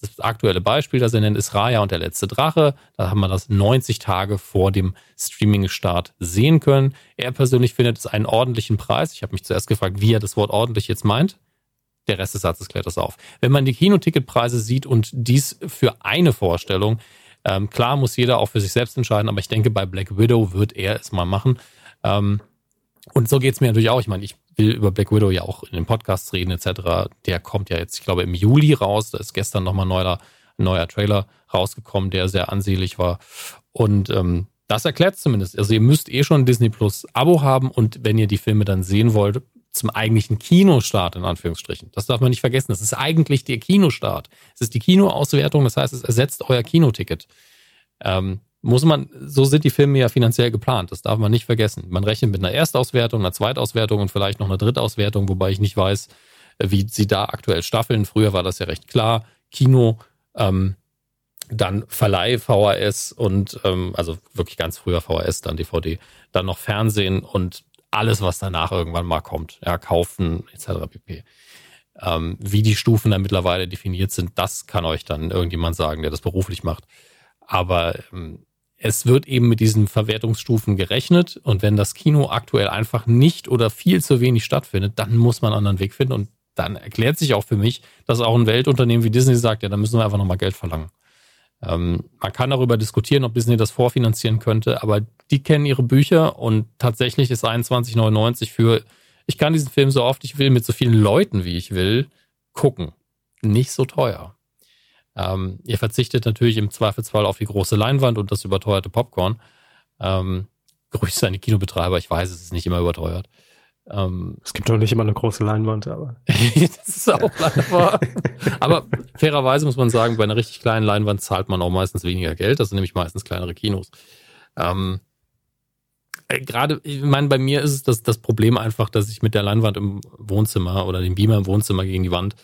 S3: Das aktuelle Beispiel, das er nennt, ist Raya und der letzte Drache. Da haben wir das 90 Tage vor dem Streaming-Start sehen können. Er persönlich findet es einen ordentlichen Preis. Ich habe mich zuerst gefragt, wie er das Wort ordentlich jetzt meint. Der Rest des Satzes klärt das auf. Wenn man die Kinoticketpreise sieht und dies für eine Vorstellung, ähm, klar muss jeder auch für sich selbst entscheiden, aber ich denke, bei Black Widow wird er es mal machen. Ähm, und so geht es mir natürlich auch. Ich meine, ich will über Black Widow ja auch in den Podcasts reden etc. Der kommt ja jetzt, ich glaube, im Juli raus. Da ist gestern nochmal neuer, neuer Trailer rausgekommen, der sehr ansehlich war. Und ähm, das erklärt zumindest. Also ihr müsst eh schon ein Disney Plus Abo haben und wenn ihr die Filme dann sehen wollt, zum eigentlichen Kinostart in Anführungsstrichen. Das darf man nicht vergessen. Das ist eigentlich der Kinostart. Es ist die Kinoauswertung, das heißt, es ersetzt euer Kinoticket. Ähm, muss man, so sind die Filme ja finanziell geplant. Das darf man nicht vergessen. Man rechnet mit einer Erstauswertung, einer Zweitauswertung und vielleicht noch einer Drittauswertung, wobei ich nicht weiß, wie sie da aktuell staffeln. Früher war das ja recht klar. Kino, ähm, dann Verleih VHS und ähm, also wirklich ganz früher VHS, dann DVD, dann noch Fernsehen und alles, was danach irgendwann mal kommt. Ja, kaufen etc. pp. Ähm, wie die Stufen da mittlerweile definiert sind, das kann euch dann irgendjemand sagen, der das beruflich macht. Aber ähm, es wird eben mit diesen Verwertungsstufen gerechnet und wenn das Kino aktuell einfach nicht oder viel zu wenig stattfindet, dann muss man einen anderen Weg finden und dann erklärt sich auch für mich, dass auch ein Weltunternehmen wie Disney sagt, ja, dann müssen wir einfach nochmal Geld verlangen. Ähm, man kann darüber diskutieren, ob Disney das vorfinanzieren könnte, aber die kennen ihre Bücher und tatsächlich ist 21,99 für, ich kann diesen Film so oft ich will, mit so vielen Leuten wie ich will, gucken. Nicht so teuer. Ähm, ihr verzichtet natürlich im Zweifelsfall auf die große Leinwand und das überteuerte Popcorn. Ähm, Grüße an die Kinobetreiber, ich weiß, es ist nicht immer überteuert.
S2: Ähm, es gibt doch nicht immer eine große Leinwand, aber.
S3: das ist auch leider wahr. aber fairerweise muss man sagen, bei einer richtig kleinen Leinwand zahlt man auch meistens weniger Geld. Das sind nämlich meistens kleinere Kinos. Ähm, äh, Gerade, ich meine, bei mir ist es das, das Problem einfach, dass ich mit der Leinwand im Wohnzimmer oder dem Beamer im Wohnzimmer gegen die Wand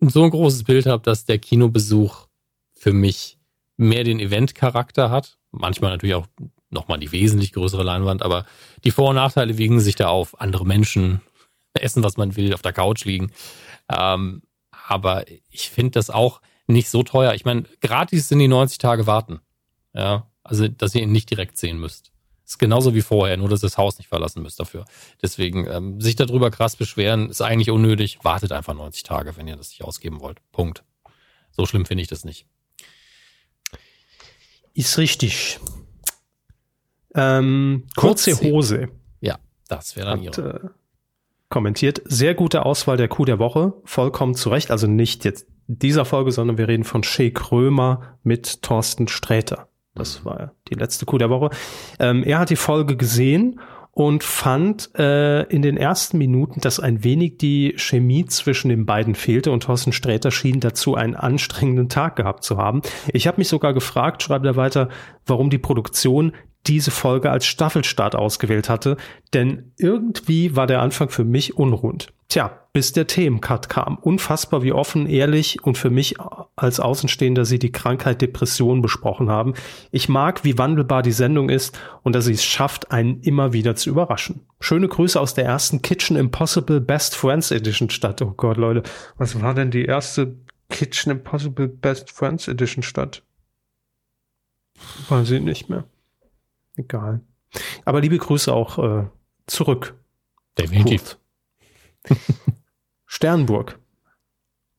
S3: so ein großes Bild habe, dass der Kinobesuch für mich mehr den Event-Charakter hat. Manchmal natürlich auch nochmal die wesentlich größere Leinwand, aber die Vor- und Nachteile wiegen sich da auf. Andere Menschen essen, was man will, auf der Couch liegen. Ähm, aber ich finde das auch nicht so teuer. Ich meine, gratis sind die 90 Tage warten. Ja, also, dass ihr ihn nicht direkt sehen müsst. Ist genauso wie vorher, nur dass ihr das Haus nicht verlassen müsst dafür. Deswegen, ähm, sich darüber krass beschweren, ist eigentlich unnötig. Wartet einfach 90 Tage, wenn ihr das nicht ausgeben wollt. Punkt. So schlimm finde ich das nicht.
S2: Ist richtig. Ähm, kurze, kurze Hose.
S3: Ja, das wäre dann Hat, ihre. Äh,
S2: kommentiert. Sehr gute Auswahl der Coup der Woche. Vollkommen zu Recht. Also nicht jetzt dieser Folge, sondern wir reden von Shea Krömer mit Thorsten Sträter. Das war die letzte Coup der Woche. Ähm, er hat die Folge gesehen und fand äh, in den ersten Minuten, dass ein wenig die Chemie zwischen den beiden fehlte und Thorsten Sträter schien dazu einen anstrengenden Tag gehabt zu haben. Ich habe mich sogar gefragt, schreibt er weiter, warum die Produktion diese Folge als Staffelstart ausgewählt hatte, denn irgendwie war der Anfang für mich unrund. Tja, bis der Themencut kam. Unfassbar, wie offen, ehrlich und für mich als Außenstehender sie die Krankheit Depression besprochen haben. Ich mag, wie wandelbar die Sendung ist und dass sie es schafft, einen immer wieder zu überraschen. Schöne Grüße aus der ersten Kitchen Impossible Best Friends Edition statt. Oh Gott, Leute, was war denn die erste Kitchen Impossible Best Friends Edition statt? Weiß ich nicht mehr. Egal. Aber liebe Grüße auch äh, zurück.
S3: Definitiv.
S2: Sternburg.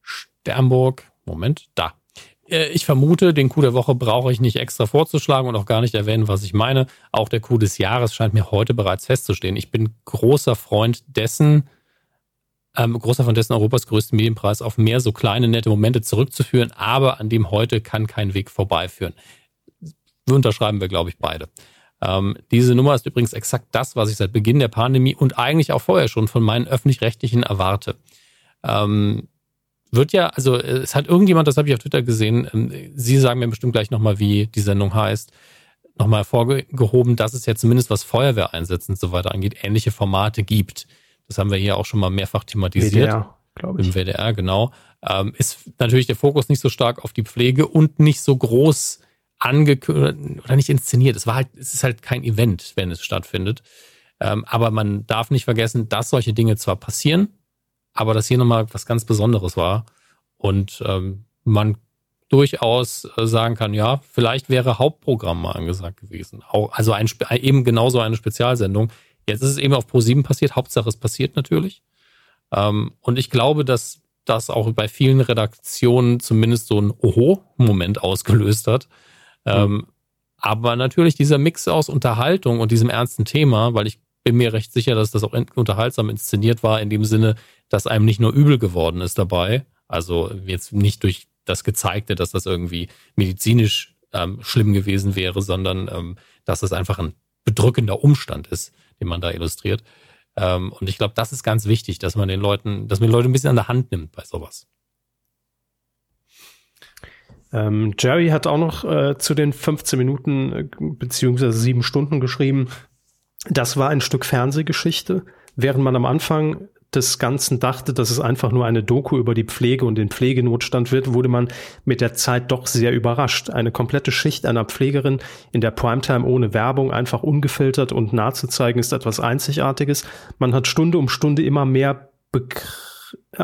S3: Sternburg. Moment, da. Äh, ich vermute, den Coup der Woche brauche ich nicht extra vorzuschlagen und auch gar nicht erwähnen, was ich meine. Auch der Coup des Jahres scheint mir heute bereits festzustehen. Ich bin großer Freund dessen, ähm, großer von dessen Europas größten Medienpreis auf mehr so kleine, nette Momente zurückzuführen, aber an dem heute kann kein Weg vorbeiführen. Unterschreiben wir, glaube ich, beide. Ähm, diese Nummer ist übrigens exakt das, was ich seit Beginn der Pandemie und eigentlich auch vorher schon von meinen öffentlich-rechtlichen erwarte. Ähm, wird ja, also es hat irgendjemand, das habe ich auf Twitter gesehen, ähm, Sie sagen mir bestimmt gleich nochmal, wie die Sendung heißt, nochmal hervorgehoben, dass es ja zumindest was Feuerwehreinsätze und so weiter angeht, ähnliche Formate gibt. Das haben wir hier auch schon mal mehrfach thematisiert.
S2: WDR, glaube ich.
S3: Im WDR, genau. Ähm, ist natürlich der Fokus nicht so stark auf die Pflege und nicht so groß angekündigt oder nicht inszeniert. Es war halt, es ist halt kein Event, wenn es stattfindet. Ähm, aber man darf nicht vergessen, dass solche Dinge zwar passieren, aber dass hier nochmal was ganz Besonderes war und ähm, man durchaus äh, sagen kann, ja, vielleicht wäre Hauptprogramm mal angesagt gewesen. Auch, also ein, eben genauso eine Spezialsendung. Jetzt ist es eben auf Pro7 passiert, Hauptsache es passiert natürlich. Ähm, und ich glaube, dass das auch bei vielen Redaktionen zumindest so ein Oho-Moment ausgelöst hat. Mhm. aber natürlich dieser Mix aus Unterhaltung und diesem ernsten Thema, weil ich bin mir recht sicher, dass das auch unterhaltsam inszeniert war, in dem Sinne, dass einem nicht nur übel geworden ist dabei. Also jetzt nicht durch das Gezeigte, dass das irgendwie medizinisch ähm, schlimm gewesen wäre, sondern ähm, dass das einfach ein bedrückender Umstand ist, den man da illustriert. Ähm, und ich glaube, das ist ganz wichtig, dass man den Leuten, dass man die Leute ein bisschen an der Hand nimmt bei sowas.
S2: Ähm, Jerry hat auch noch äh, zu den 15 Minuten äh, beziehungsweise sieben Stunden geschrieben. Das war ein Stück Fernsehgeschichte, während man am Anfang des Ganzen dachte, dass es einfach nur eine Doku über die Pflege und den Pflegenotstand wird, wurde man mit der Zeit doch sehr überrascht. Eine komplette Schicht einer Pflegerin in der Primetime ohne Werbung, einfach ungefiltert und nah zu zeigen, ist etwas Einzigartiges. Man hat Stunde um Stunde immer mehr begriffen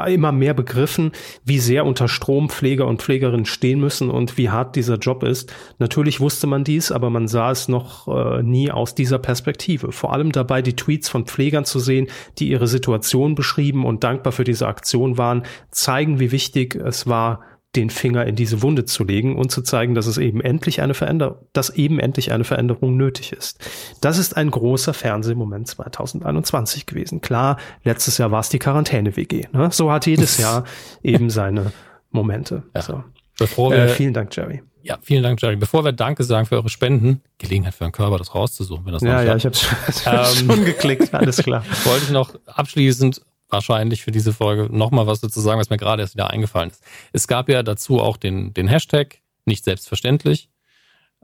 S2: immer mehr begriffen, wie sehr unter Strom Pfleger und Pflegerinnen stehen müssen und wie hart dieser Job ist. Natürlich wusste man dies, aber man sah es noch äh, nie aus dieser Perspektive. Vor allem dabei die Tweets von Pflegern zu sehen, die ihre Situation beschrieben und dankbar für diese Aktion waren, zeigen, wie wichtig es war, den Finger in diese Wunde zu legen und zu zeigen, dass es eben endlich eine Veränderung, dass eben endlich eine Veränderung nötig ist. Das ist ein großer Fernsehmoment 2021 gewesen. Klar, letztes Jahr war es die Quarantäne-WG. Ne? So hat jedes Jahr eben seine Momente. Ja. So.
S3: Bevor wir, äh, vielen Dank, Jerry. Ja, vielen Dank, Jerry. Bevor wir Danke sagen für eure Spenden, Gelegenheit für einen Körper, das rauszusuchen, wenn das
S2: Ja, ja, hat. ich habe ähm, schon geklickt, alles klar.
S3: Wollte ich noch abschließend wahrscheinlich für diese Folge nochmal was dazu sagen, was mir gerade erst wieder eingefallen ist. Es gab ja dazu auch den, den Hashtag, nicht selbstverständlich,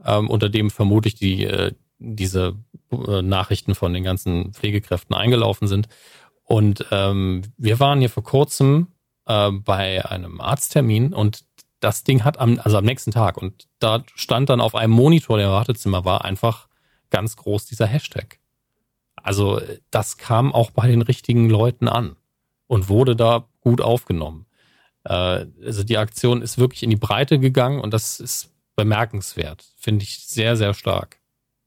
S3: ähm, unter dem vermutlich die, äh, diese äh, Nachrichten von den ganzen Pflegekräften eingelaufen sind. Und ähm, wir waren hier vor kurzem äh, bei einem Arzttermin und das Ding hat am, also am nächsten Tag und da stand dann auf einem Monitor, der im Wartezimmer war, einfach ganz groß dieser Hashtag. Also das kam auch bei den richtigen Leuten an und wurde da gut aufgenommen. Äh, also die Aktion ist wirklich in die Breite gegangen und das ist bemerkenswert, finde ich sehr, sehr stark.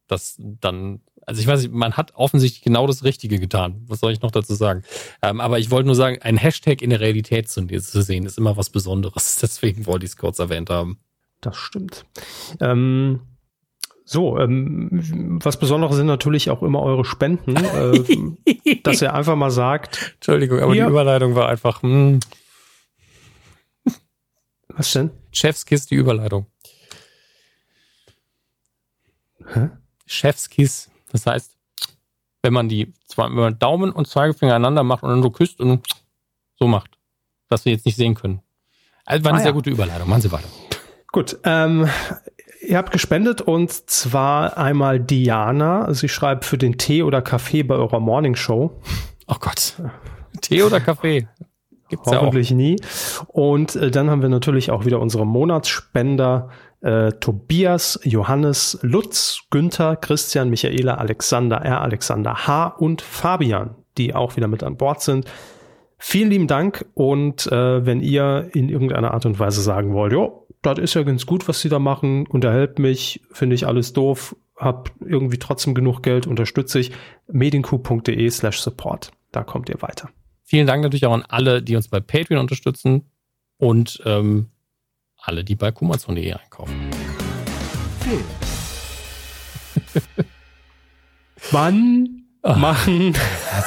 S3: Das dann, also ich weiß nicht, man hat offensichtlich genau das Richtige getan. Was soll ich noch dazu sagen? Ähm, aber ich wollte nur sagen, ein Hashtag in der Realität zu, zu sehen, ist immer was Besonderes. Deswegen wollte ich es kurz erwähnt haben.
S2: Das stimmt. Ähm so, ähm, was Besonderes sind natürlich auch immer eure Spenden, äh, dass ihr einfach mal sagt.
S3: Entschuldigung, aber hier, die Überleitung war einfach. Mh.
S2: Hm. Was denn?
S3: Chefskiss, die Überleitung.
S2: Hä?
S3: Chefskiss. Das heißt, wenn man die, wenn man Daumen und Zeigefinger einander macht und dann so küsst und so macht, was wir jetzt nicht sehen können. Also war eine ah, sehr ja. gute Überleitung. Machen Sie weiter.
S2: Gut, ähm, Ihr habt gespendet und zwar einmal Diana. Sie schreibt für den Tee oder Kaffee bei eurer Morning Show.
S3: Oh Gott. Tee oder Kaffee?
S2: Gibt's Hoffentlich ja nie. Und äh, dann haben wir natürlich auch wieder unsere Monatsspender. Äh, Tobias, Johannes, Lutz, Günther, Christian, Michaela, Alexander R., Alexander H. und Fabian, die auch wieder mit an Bord sind. Vielen lieben Dank und äh, wenn ihr in irgendeiner Art und Weise sagen wollt, jo, das ist ja ganz gut, was sie da machen, unterhält mich, finde ich alles doof, hab irgendwie trotzdem genug Geld, unterstütze ich, mediencoup.de slash support. Da kommt ihr weiter.
S3: Vielen Dank natürlich auch an alle, die uns bei Patreon unterstützen und ähm, alle, die bei kumazon.de einkaufen.
S2: Wann machen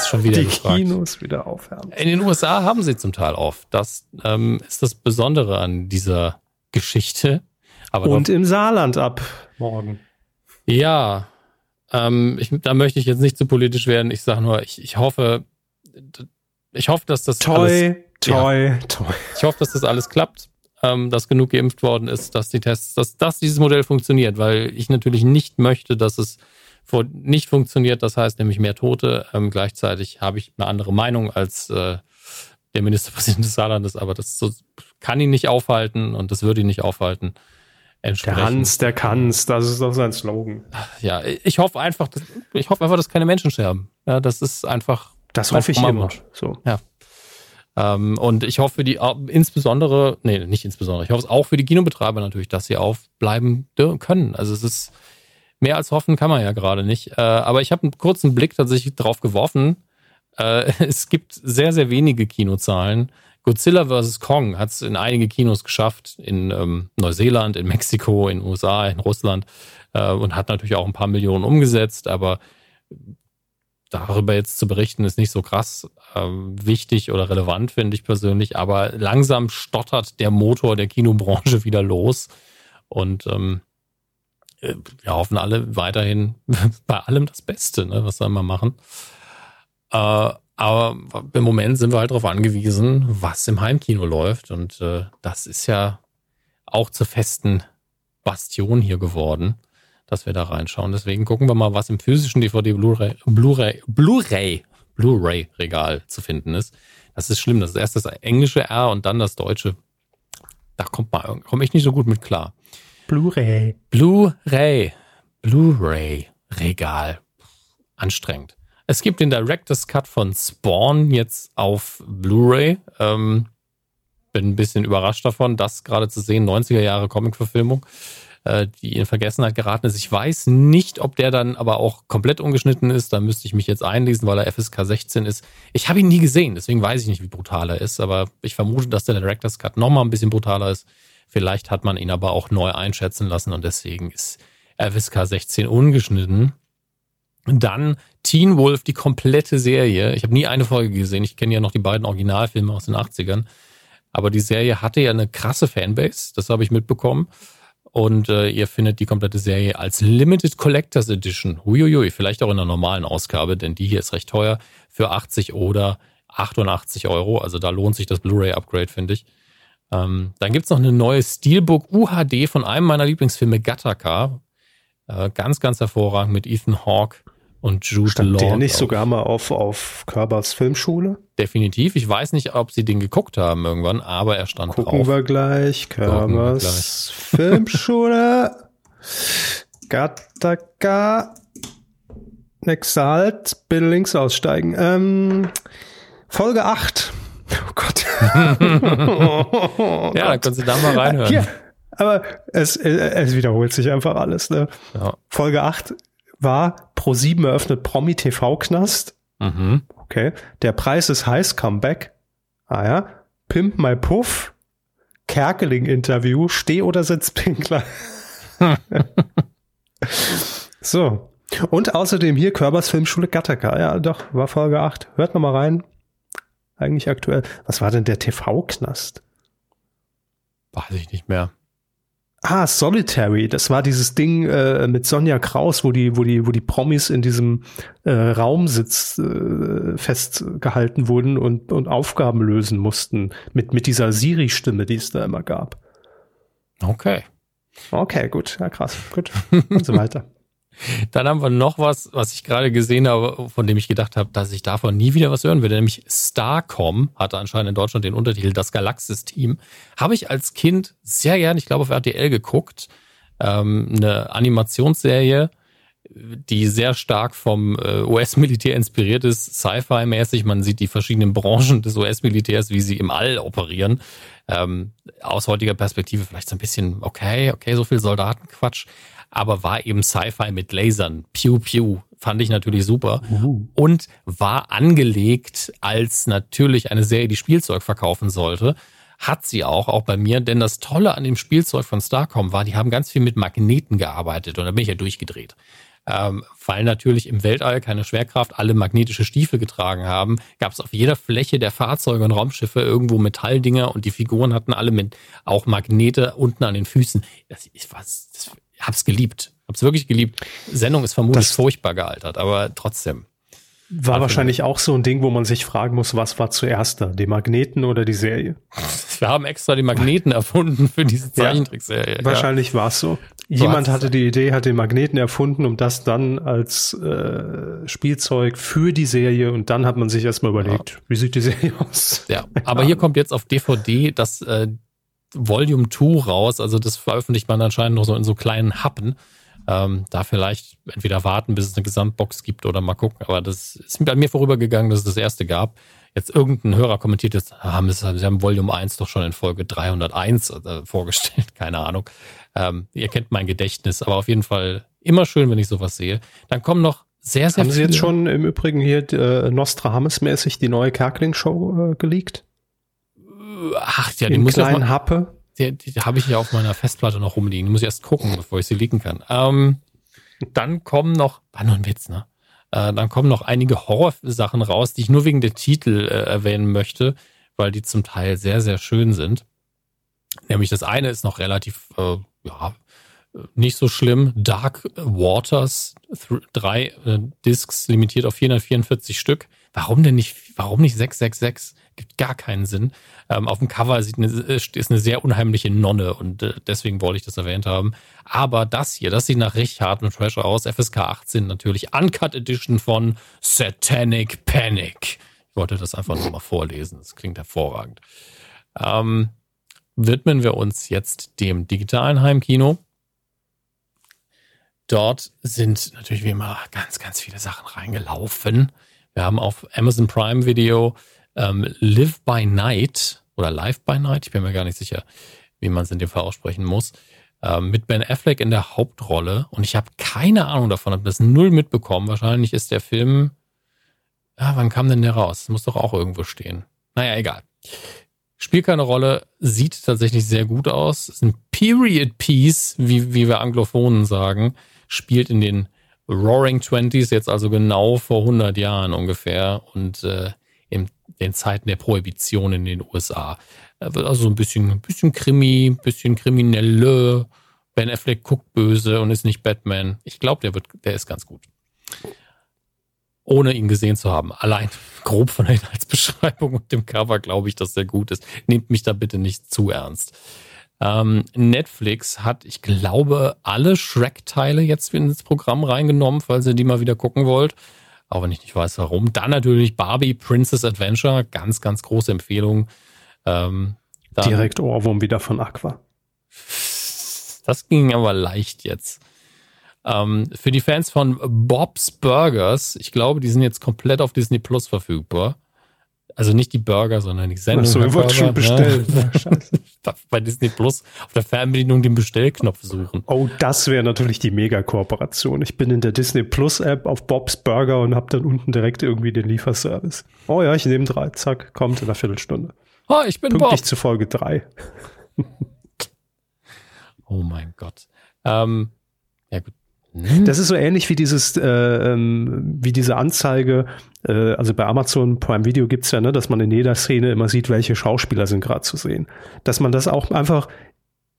S3: schon wieder
S2: die
S3: gefragt.
S2: Kinos wieder aufhören?
S3: In den USA haben sie zum Teil auf. Das ähm, ist das Besondere an dieser Geschichte.
S2: Aber Und im Saarland ab morgen.
S3: Ja, ähm, ich, da möchte ich jetzt nicht zu politisch werden. Ich sage nur, ich, ich hoffe, ich hoffe, dass das
S2: toi, Toi, ja. toi.
S3: Ich hoffe, dass das alles klappt, ähm, dass genug geimpft worden ist, dass die Tests, dass, dass dieses Modell funktioniert, weil ich natürlich nicht möchte, dass es vor, nicht funktioniert. Das heißt nämlich mehr Tote. Ähm, gleichzeitig habe ich eine andere Meinung als äh, der Ministerpräsident des Saarlandes, aber das so, kann ihn nicht aufhalten und das würde ihn nicht aufhalten.
S2: Der Hans, der kann's, das ist doch sein Slogan.
S3: Ja, ich hoffe einfach, dass, ich hoffe einfach, dass keine Menschen sterben. Ja, das ist einfach.
S2: Das hoffe ich immer.
S3: So. Ja. Ähm, und ich hoffe für die, insbesondere, nee, nicht insbesondere, ich hoffe es auch für die Kinobetreiber natürlich, dass sie aufbleiben können. Also es ist, mehr als hoffen kann man ja gerade nicht. Äh, aber ich habe einen kurzen Blick tatsächlich drauf geworfen. Äh, es gibt sehr, sehr wenige Kinozahlen. Godzilla vs. Kong hat es in einige Kinos geschafft, in ähm, Neuseeland, in Mexiko, in USA, in Russland äh, und hat natürlich auch ein paar Millionen umgesetzt, aber darüber jetzt zu berichten, ist nicht so krass äh, wichtig oder relevant, finde ich persönlich. Aber langsam stottert der Motor der Kinobranche wieder los. Und ähm, äh, wir hoffen alle weiterhin bei allem das Beste, ne? was soll man machen. Äh, aber im Moment sind wir halt darauf angewiesen, was im Heimkino läuft. Und äh, das ist ja auch zur festen Bastion hier geworden dass wir da reinschauen. Deswegen gucken wir mal, was im physischen DVD Blu-ray Blu-ray Blu-ray Blu-ray Regal zu finden ist. Das ist schlimm. Das ist erst das englische R und dann das deutsche. Da kommt mal komme ich nicht so gut mit klar.
S2: Blu-ray.
S3: Blu-ray. Blu-ray Regal. Anstrengend. Es gibt den Director's Cut von Spawn jetzt auf Blu-ray. Ähm, bin ein bisschen überrascht davon, das gerade zu sehen. 90er Jahre Comic-Verfilmung äh, die in Vergessenheit geraten ist. Ich weiß nicht, ob der dann aber auch komplett ungeschnitten ist. Da müsste ich mich jetzt einlesen, weil er FSK 16 ist. Ich habe ihn nie gesehen, deswegen weiß ich nicht, wie brutal er ist. Aber ich vermute, dass der Director's Cut nochmal ein bisschen brutaler ist. Vielleicht hat man ihn aber auch neu einschätzen lassen und deswegen ist FSK 16 ungeschnitten. Dann Teen Wolf, die komplette Serie. Ich habe nie eine Folge gesehen. Ich kenne ja noch die beiden Originalfilme aus den 80ern. Aber die Serie hatte ja eine krasse Fanbase. Das habe ich mitbekommen. Und äh, ihr findet die komplette Serie als Limited Collectors Edition. Huiuiui, vielleicht auch in einer normalen Ausgabe, denn die hier ist recht teuer für 80 oder 88 Euro. Also da lohnt sich das Blu-ray-Upgrade, finde ich. Ähm, dann gibt's noch eine neue Steelbook UHD von einem meiner Lieblingsfilme, Gattaca. Äh, ganz, ganz hervorragend mit Ethan Hawke und Jude
S2: Stand Law. der nicht sogar mal auf, auf Körbers Filmschule?
S3: Definitiv. Ich weiß nicht, ob sie den geguckt haben irgendwann, aber er stand
S2: Gucken drauf. wir gleich. Körbers Filmschule. Gattaca. Exalt. Bitte links aussteigen. Ähm, Folge 8. Oh Gott.
S3: oh, ja, dann können Sie da mal reinhören. Hier.
S2: Aber es, es wiederholt sich einfach alles. Ne? Ja. Folge 8 war Pro7 eröffnet Promi TV Knast. Mhm. Okay. Der Preis ist heiß, Comeback. Ah ja. Pimp My Puff. Kerkeling Interview. Steh oder Sitzpinkler. so. Und außerdem hier Körbers Filmschule Gattaca. Ja, doch, war Folge 8. Hört noch mal rein. Eigentlich aktuell. Was war denn der TV-Knast?
S3: Weiß ich nicht mehr.
S2: Ah, Solitary, das war dieses Ding äh, mit Sonja Kraus, wo die, wo die, wo die Promis in diesem äh, Raumsitz äh, festgehalten wurden und, und Aufgaben lösen mussten mit, mit dieser Siri-Stimme, die es da immer gab.
S3: Okay.
S2: Okay, gut, ja krass, gut und so weiter.
S3: Dann haben wir noch was, was ich gerade gesehen habe, von dem ich gedacht habe, dass ich davon nie wieder was hören würde. Nämlich Starcom hatte anscheinend in Deutschland den Untertitel Das Galaxis-Team. Habe ich als Kind sehr gern, ich glaube auf RTL geguckt. Ähm, eine Animationsserie, die sehr stark vom äh, US-Militär inspiriert ist, Sci-Fi-mäßig. Man sieht die verschiedenen Branchen des US-Militärs, wie sie im All operieren. Ähm, aus heutiger Perspektive vielleicht so ein bisschen, okay, okay, so viel Soldatenquatsch aber war eben Sci-Fi mit Lasern. Pew Pew. Fand ich natürlich super. Und war angelegt als natürlich eine Serie, die Spielzeug verkaufen sollte. Hat sie auch, auch bei mir. Denn das Tolle an dem Spielzeug von Starcom war, die haben ganz viel mit Magneten gearbeitet. Und da bin ich ja durchgedreht. Ähm, weil natürlich im Weltall keine Schwerkraft alle magnetische Stiefel getragen haben, gab es auf jeder Fläche der Fahrzeuge und Raumschiffe irgendwo Metalldinger und die Figuren hatten alle mit auch Magnete unten an den Füßen. Das, ist was, das hab's geliebt. Hab's wirklich geliebt. Sendung ist vermutlich das, furchtbar gealtert, aber trotzdem.
S2: War wahrscheinlich auch so ein Ding, wo man sich fragen muss, was war zuerst da, die Magneten oder die Serie?
S3: Wir haben extra die Magneten erfunden für diese Zeichentrickserie.
S2: Ja, wahrscheinlich ja. war es so. Jemand hatte die Idee, hat den Magneten erfunden, um das dann als äh, Spielzeug für die Serie und dann hat man sich erstmal überlegt, ja. wie sieht die Serie aus?
S3: Ja, aber hier kommt jetzt auf DVD das äh, Volume 2 raus, also das veröffentlicht man anscheinend noch so in so kleinen Happen. Ähm, da vielleicht entweder warten, bis es eine Gesamtbox gibt oder mal gucken. Aber das ist bei mir vorübergegangen, dass es das erste gab. Jetzt irgendein Hörer kommentiert jetzt, ah, sie haben Volume 1 doch schon in Folge 301 äh, vorgestellt. Keine Ahnung. Ähm, ihr kennt mein Gedächtnis, aber auf jeden Fall immer schön, wenn ich sowas sehe. Dann kommen noch sehr, sehr
S2: Haben Sie jetzt schon im Übrigen hier äh, Nostradamus-mäßig die neue Kerkling-Show äh, geleakt?
S3: Ach ja, die
S2: In
S3: muss
S2: kleinen Happe
S3: die, die, die habe ich ja auf meiner Festplatte noch rumliegen. Die muss ich erst gucken, bevor ich sie leaken kann. Ähm, dann kommen noch, war nur ein Witz, ne? Äh, dann kommen noch einige Horrorsachen raus, die ich nur wegen der Titel äh, erwähnen möchte, weil die zum Teil sehr, sehr schön sind. Nämlich das eine ist noch relativ, äh, ja, nicht so schlimm. Dark Waters, drei äh, Discs, limitiert auf 444 Stück. Warum denn nicht, warum nicht 666? Gibt gar keinen Sinn. Ähm, auf dem Cover eine, ist eine sehr unheimliche Nonne und äh, deswegen wollte ich das erwähnt haben. Aber das hier, das sieht nach richtig hartem Trash aus. FSK 18 natürlich. Uncut Edition von Satanic Panic. Ich wollte das einfach nur mal vorlesen. Das klingt hervorragend. Ähm, widmen wir uns jetzt dem digitalen Heimkino. Dort sind natürlich wie immer ganz, ganz viele Sachen reingelaufen. Wir haben auf Amazon Prime Video ähm, Live by Night oder Live by Night, ich bin mir gar nicht sicher, wie man es in dem Fall aussprechen muss, ähm, mit Ben Affleck in der Hauptrolle. Und ich habe keine Ahnung davon, habe das null mitbekommen. Wahrscheinlich ist der Film, ja, wann kam denn der raus? Das muss doch auch irgendwo stehen. Naja, egal. Spielt keine Rolle, sieht tatsächlich sehr gut aus. Ist ein Period Piece, wie, wie wir Anglophonen sagen. Spielt in den Roaring Twenties, jetzt also genau vor 100 Jahren ungefähr. Und äh, den Zeiten der Prohibition in den USA. Also ein bisschen, ein bisschen Krimi, ein bisschen Kriminelle. Ben Affleck guckt böse und ist nicht Batman. Ich glaube, der wird, der ist ganz gut. Ohne ihn gesehen zu haben. Allein grob von der Inhaltsbeschreibung und dem Cover glaube ich, dass der gut ist. Nehmt mich da bitte nicht zu ernst. Ähm, Netflix hat, ich glaube, alle Shrek-Teile jetzt ins Programm reingenommen, falls ihr die mal wieder gucken wollt auch wenn ich nicht weiß warum. Dann natürlich Barbie Princess Adventure, ganz, ganz große Empfehlung. Ähm,
S2: Direkt Ohrwurm wieder von Aqua.
S3: Das ging aber leicht jetzt. Ähm, für die Fans von Bob's Burgers, ich glaube, die sind jetzt komplett auf Disney Plus verfügbar. Also nicht die Burger, sondern die Sendung.
S2: Achso, ihr wollt schon ne? bestellen.
S3: Bei Disney Plus auf der Fernbedienung den Bestellknopf suchen.
S2: Oh, das wäre natürlich die Mega-Kooperation. Ich bin in der Disney Plus App auf Bob's Burger und habe dann unten direkt irgendwie den Lieferservice. Oh ja, ich nehme drei. Zack, kommt in einer Viertelstunde.
S3: Oh, ich bin
S2: Pünktlich
S3: Bob.
S2: zu Folge drei.
S3: oh mein Gott. Ähm, ja gut,
S2: hm? Das ist so ähnlich wie dieses, äh, ähm, wie diese Anzeige, äh, also bei Amazon Prime Video gibt's ja, ne, dass man in jeder Szene immer sieht, welche Schauspieler sind gerade zu sehen. Dass man das auch einfach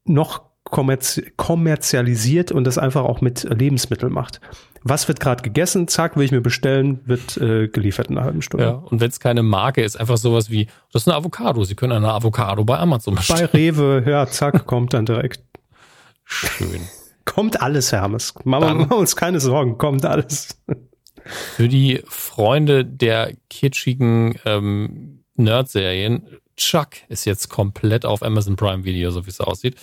S2: noch kommerzi kommerzialisiert und das einfach auch mit Lebensmitteln macht. Was wird gerade gegessen? Zack, will ich mir bestellen, wird äh, geliefert in einer halben Stunde. Ja,
S3: und wenn es keine Marke ist, einfach sowas wie, das ist eine Avocado. Sie können eine Avocado bei Amazon bestellen.
S2: Bei Rewe, ja, zack, kommt dann direkt.
S3: Schön.
S2: Kommt alles, Hermes. Machen wir uns keine Sorgen, kommt alles.
S3: Für die Freunde der kitschigen ähm, Nerd-Serien, Chuck ist jetzt komplett auf Amazon Prime Video, so wie es aussieht.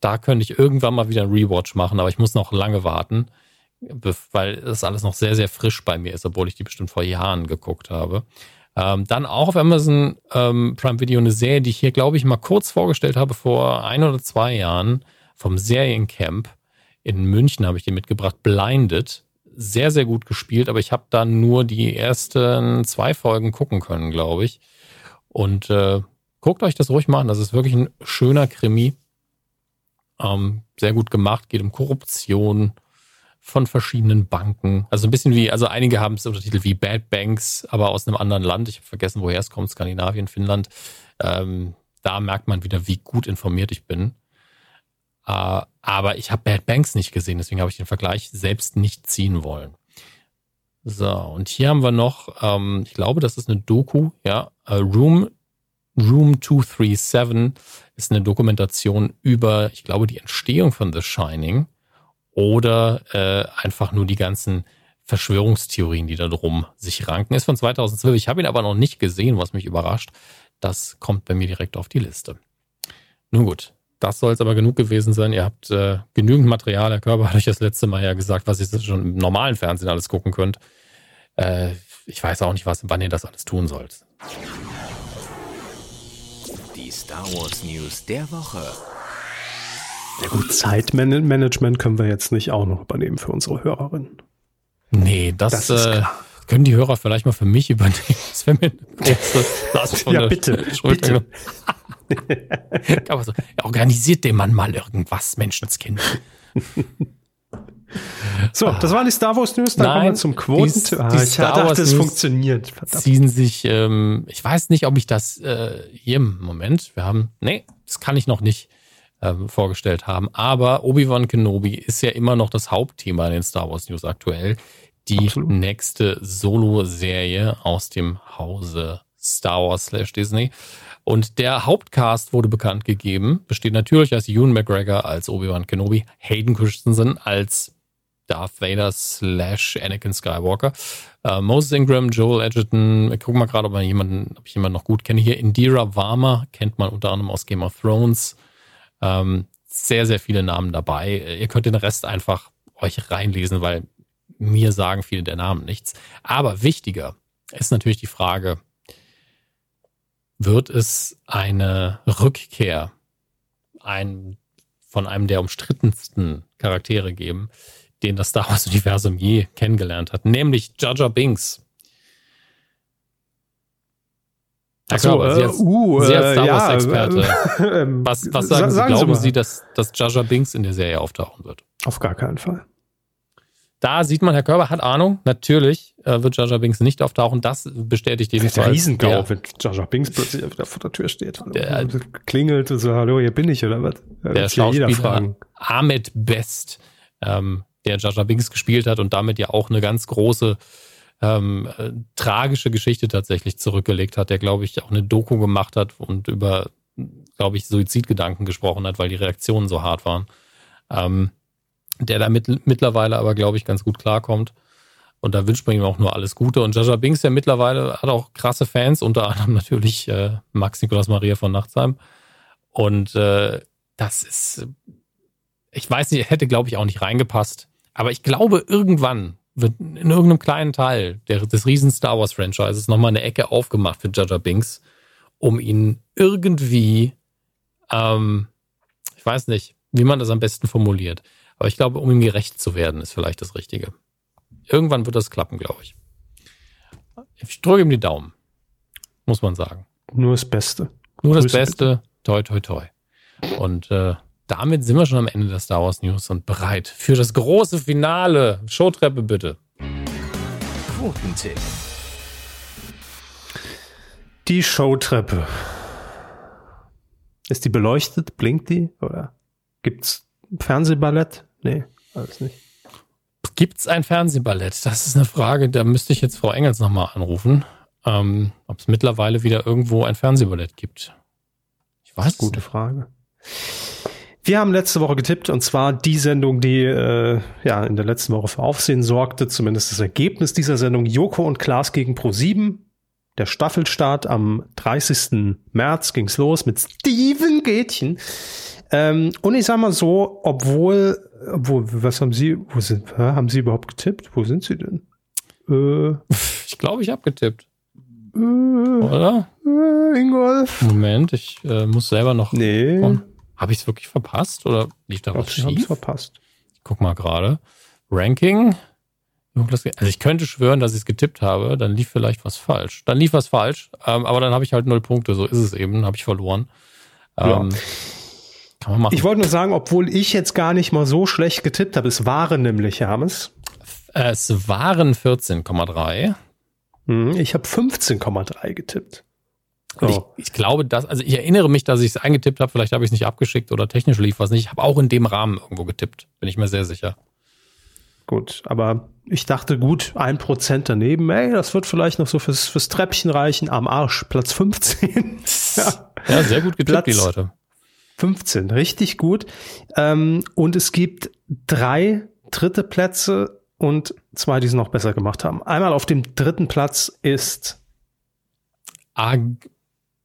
S3: Da könnte ich irgendwann mal wieder ein Rewatch machen, aber ich muss noch lange warten, weil das alles noch sehr, sehr frisch bei mir ist, obwohl ich die bestimmt vor Jahren geguckt habe. Ähm, dann auch auf Amazon ähm, Prime Video eine Serie, die ich hier, glaube ich, mal kurz vorgestellt habe vor ein oder zwei Jahren vom Seriencamp in München habe ich die mitgebracht, Blinded. Sehr, sehr gut gespielt, aber ich habe da nur die ersten zwei Folgen gucken können, glaube ich. Und äh, guckt euch das ruhig mal an. Das ist wirklich ein schöner Krimi. Ähm, sehr gut gemacht, geht um Korruption von verschiedenen Banken. Also ein bisschen wie, also einige haben es Untertitel wie Bad Banks, aber aus einem anderen Land. Ich habe vergessen, woher es kommt, Skandinavien, Finnland. Ähm, da merkt man wieder, wie gut informiert ich bin. Äh, aber ich habe Bad Banks nicht gesehen, deswegen habe ich den Vergleich selbst nicht ziehen wollen. So, und hier haben wir noch, ähm, ich glaube, das ist eine Doku, ja, uh, Room, Room 237 ist eine Dokumentation über, ich glaube, die Entstehung von The Shining oder äh, einfach nur die ganzen Verschwörungstheorien, die da drum sich ranken. Ist von 2012. Ich habe ihn aber noch nicht gesehen, was mich überrascht. Das kommt bei mir direkt auf die Liste. Nun gut, das soll es aber genug gewesen sein. Ihr habt äh, genügend Material. Der Körper hat euch das letzte Mal ja gesagt, was ihr schon im normalen Fernsehen alles gucken könnt. Äh, ich weiß auch nicht, was, wann ihr das alles tun sollt.
S1: Die Star Wars News der Woche.
S2: Ja gut, Zeitmanagement können wir jetzt nicht auch noch übernehmen für unsere Hörerinnen.
S3: Nee, das, das äh, können die Hörer vielleicht mal für mich übernehmen. Das wäre mir eine große
S2: Last von ja, der bitte, Schulter.
S3: bitte. Aber so, organisiert dem Mann mal irgendwas, Menschenskind.
S2: So, das waren die Star Wars News. Dann Nein, kommen wir zum Quoten.
S3: Ah, ich Star dachte, es funktioniert. Verdammt. Ziehen sich, ähm, ich weiß nicht, ob ich das äh, hier im Moment, wir haben, nee, das kann ich noch nicht ähm, vorgestellt haben. Aber Obi-Wan Kenobi ist ja immer noch das Hauptthema in den Star Wars News aktuell. Die Absolut. nächste Solo-Serie aus dem Hause Star Wars slash Disney. Und der Hauptcast wurde bekannt gegeben, besteht natürlich aus Ewan McGregor als Obi-Wan Kenobi, Hayden Christensen als Darth Vader slash Anakin Skywalker, äh, Moses Ingram, Joel Edgerton, ich gucke mal gerade, ob, man jemanden, ob ich jemanden noch gut kenne hier. Indira Varma kennt man unter anderem aus Game of Thrones. Ähm, sehr, sehr viele Namen dabei. Ihr könnt den Rest einfach euch reinlesen, weil mir sagen viele der Namen nichts. Aber wichtiger ist natürlich die Frage, wird es eine Rückkehr ein, von einem der umstrittensten Charaktere geben, den das Star Wars Universum je kennengelernt hat, nämlich Jar Binks.
S2: Achso, äh,
S3: sehr, uh, sehr Star Wars Experte. Äh, äh, was, was sagen, sagen Sie, glauben Sie, Sie, dass, dass Jar Binks in der Serie auftauchen wird?
S2: Auf gar keinen Fall.
S3: Da sieht man, Herr Körber hat Ahnung. Natürlich äh, wird Jar Binks nicht auftauchen. Das bestätigt jedenfalls.
S2: Der Riesengau, ja. wenn Jar Jar Binks plötzlich wieder vor der Tür steht. Hallo, der, klingelt und so, hallo, hier bin ich, oder was?
S3: Ja, der Schauspieler Ahmed Best, ähm, der Jar Binks gespielt hat und damit ja auch eine ganz große ähm, äh, tragische Geschichte tatsächlich zurückgelegt hat, der, glaube ich, auch eine Doku gemacht hat und über, glaube ich, Suizidgedanken gesprochen hat, weil die Reaktionen so hart waren. Ähm, der da mit, mittlerweile aber, glaube ich, ganz gut klarkommt. Und da wünscht man ihm auch nur alles Gute. Und Jaja Binks, der mittlerweile hat auch krasse Fans, unter anderem natürlich äh, Max Nikolaus Maria von Nachtsheim. Und äh, das ist, ich weiß nicht, hätte, glaube ich, auch nicht reingepasst. Aber ich glaube, irgendwann wird in irgendeinem kleinen Teil der, des riesen Star Wars Franchises nochmal eine Ecke aufgemacht für Jaja Binks, um ihn irgendwie, ähm, ich weiß nicht, wie man das am besten formuliert. Aber ich glaube, um ihm gerecht zu werden, ist vielleicht das Richtige. Irgendwann wird das klappen, glaube ich. Ich drücke ihm die Daumen. Muss man sagen.
S2: Nur das Beste.
S3: Nur das Grüße Beste. Bitte. Toi, toi, toi. Und äh, damit sind wir schon am Ende der Star Wars News und bereit für das große Finale. Showtreppe bitte.
S1: Quotentipp.
S2: Die Showtreppe. Ist die beleuchtet? Blinkt die? Oder gibt's Fernsehballett? Nee, alles nicht.
S3: Gibt es ein Fernsehballett? Das ist eine Frage, da müsste ich jetzt Frau Engels nochmal anrufen, ähm, ob es mittlerweile wieder irgendwo ein Fernsehballett gibt.
S2: Ich weiß. Gute. Frage. Wir haben letzte Woche getippt und zwar die Sendung, die äh, ja in der letzten Woche für Aufsehen sorgte, zumindest das Ergebnis dieser Sendung. Joko und Klaas gegen Pro7. Der Staffelstart am 30. März ging's los mit Steven Gätchen. Ähm, und ich sag mal so, obwohl, obwohl, was haben Sie, wo sind, haben Sie überhaupt getippt? Wo sind Sie denn?
S3: Äh, ich glaube, ich habe getippt. Äh, Oder? Äh, Ingolf. Moment, ich äh, muss selber noch.
S2: Nee.
S3: Habe ich es wirklich verpasst? Oder lief da was
S2: schief? Ich verpasst.
S3: Ich guck mal gerade. Ranking. Also ich könnte schwören, dass ich es getippt habe, dann lief vielleicht was falsch. Dann lief was falsch, ähm, aber dann habe ich halt null Punkte, so ist es eben, habe ich verloren. Ähm, ja.
S2: Kann man machen. Ich wollte nur sagen, obwohl ich jetzt gar nicht mal so schlecht getippt habe, es waren nämlich, Hermes.
S3: Es waren 14,3.
S2: Hm, ich habe 15,3 getippt.
S3: Und oh. ich, ich, glaube, dass, also ich erinnere mich, dass ich es eingetippt habe, vielleicht habe ich es nicht abgeschickt oder technisch lief was nicht. Ich habe auch in dem Rahmen irgendwo getippt, bin ich mir sehr sicher.
S2: gut. Aber ich dachte, gut, ein Prozent daneben, ey, das wird vielleicht noch so fürs, fürs Treppchen reichen. Am Arsch, Platz 15.
S3: ja. ja, sehr gut getippt, Platz die Leute.
S2: 15, richtig gut. Ähm, und es gibt drei dritte Plätze und zwei, die es noch besser gemacht haben. Einmal auf dem dritten Platz ist
S3: Ag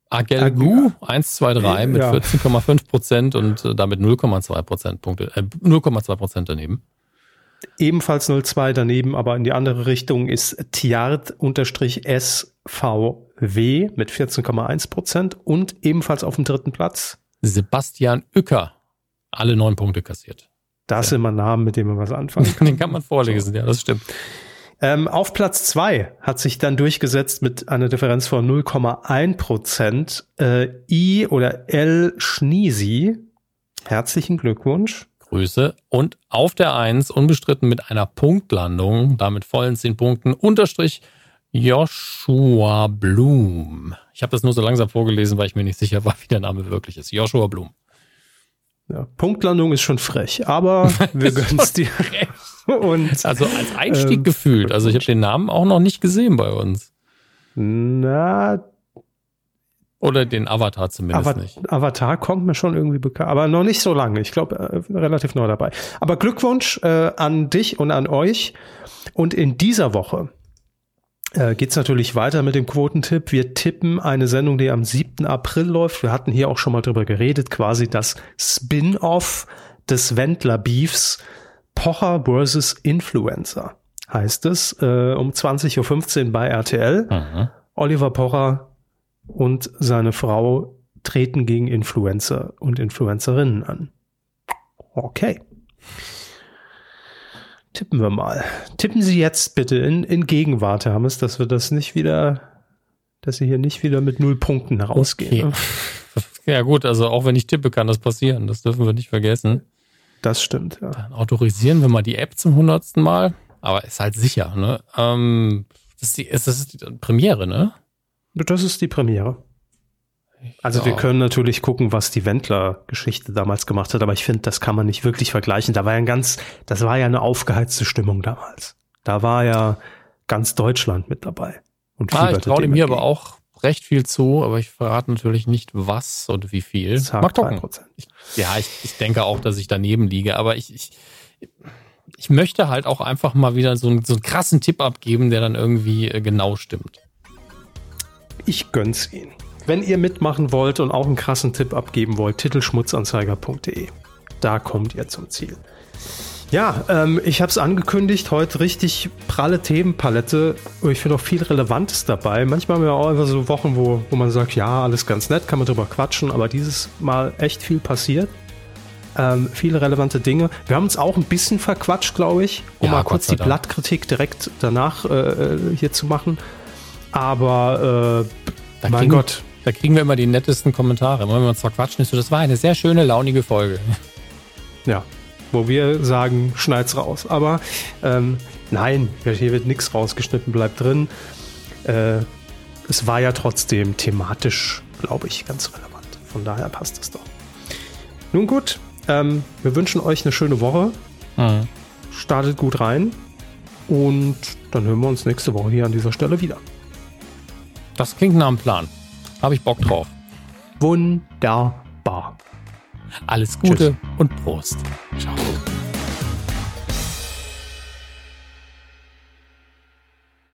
S3: Agelgu 123 mit ja. 14,5 Prozent und äh, damit 0,2 Prozentpunkte, äh, 0,2 Prozent daneben.
S2: Ebenfalls 0,2 daneben, aber in die andere Richtung ist Tiart-SVW mit 14,1 Prozent und ebenfalls auf dem dritten Platz
S3: Sebastian Uecker, alle neun Punkte kassiert.
S2: Das ja. sind immer Namen, mit denen man was anfangen
S3: kann. Den kann man vorlesen, ja, das stimmt.
S2: Ähm, auf Platz zwei hat sich dann durchgesetzt mit einer Differenz von 0,1 Prozent äh, I oder L Schniesi. Herzlichen Glückwunsch.
S3: Grüße. Und auf der Eins unbestritten mit einer Punktlandung, damit vollen zehn Punkten, Unterstrich Joshua Blum. Ich habe das nur so langsam vorgelesen, weil ich mir nicht sicher war, wie der Name wirklich ist. Joshua Blum.
S2: Ja, Punktlandung ist schon frech, aber wir gönnen es dir.
S3: Und, also als Einstieg ähm, gefühlt. Also ich habe den Namen auch noch nicht gesehen bei uns.
S2: Na.
S3: Oder den Avatar zumindest Ava nicht.
S2: Avatar kommt mir schon irgendwie bekannt, aber noch nicht so lange. Ich glaube, äh, relativ neu dabei. Aber Glückwunsch äh, an dich und an euch. Und in dieser Woche äh, geht es natürlich weiter mit dem Quotentipp. Wir tippen eine Sendung, die am 7. April läuft. Wir hatten hier auch schon mal drüber geredet, quasi das Spin-off des Wendler-Beefs Pocher versus Influencer heißt es, äh, um 20.15 Uhr bei RTL. Mhm. Oliver Pocher und seine Frau treten gegen Influencer und Influencerinnen an. Okay. Tippen wir mal. Tippen Sie jetzt bitte in, in Gegenwart, Hermes, dass wir das nicht wieder, dass Sie hier nicht wieder mit null Punkten rausgehen. Okay.
S3: Ne? Ja gut, also auch wenn ich tippe, kann das passieren. Das dürfen wir nicht vergessen.
S2: Das stimmt, ja.
S3: Dann autorisieren wir mal die App zum hundertsten Mal. Aber ist halt sicher, ne? Ähm, das, ist die, ist, das ist die Premiere, ne?
S2: Das ist die Premiere. Also ja. wir können natürlich gucken, was die Wendler-Geschichte damals gemacht hat, aber ich finde, das kann man nicht wirklich vergleichen. Da war ja ein ganz, das war ja eine aufgeheizte Stimmung damals. Da war ja ganz Deutschland mit dabei.
S3: Und ah, ich traue mir aber auch recht viel zu, aber ich verrate natürlich nicht, was und wie viel.
S2: Mal gucken.
S3: Ich, ja, ich, ich denke auch, dass ich daneben liege, aber ich, ich, ich möchte halt auch einfach mal wieder so, einen, so einen krassen Tipp abgeben, der dann irgendwie äh, genau stimmt.
S2: Ich gönn's Ihnen. Wenn ihr mitmachen wollt und auch einen krassen Tipp abgeben wollt, titelschmutzanzeiger.de. Da kommt ihr zum Ziel. Ja, ähm, ich habe es angekündigt, heute richtig pralle Themenpalette. Ich finde auch viel Relevantes dabei. Manchmal haben wir auch einfach so Wochen, wo, wo man sagt, ja, alles ganz nett, kann man drüber quatschen, aber dieses Mal echt viel passiert. Ähm, viele relevante Dinge. Wir haben uns auch ein bisschen verquatscht, glaube ich, um ja, mal kurz die Blattkritik direkt danach äh, äh, hier zu machen. Aber
S3: äh, mein Gott. Da kriegen wir immer die nettesten Kommentare. Wenn wir uns verquatschen, ist so, das war eine sehr schöne, launige Folge.
S2: Ja, wo wir sagen, schneid's raus. Aber ähm, nein, hier wird nichts rausgeschnitten, bleibt drin. Äh, es war ja trotzdem thematisch, glaube ich, ganz relevant. Von daher passt es doch. Nun gut, ähm, wir wünschen euch eine schöne Woche. Mhm. Startet gut rein. Und dann hören wir uns nächste Woche hier an dieser Stelle wieder.
S3: Das klingt nach einem Plan. Habe ich Bock drauf.
S2: Wunderbar.
S3: Alles Gute Tschüss. und Prost.
S2: Ciao.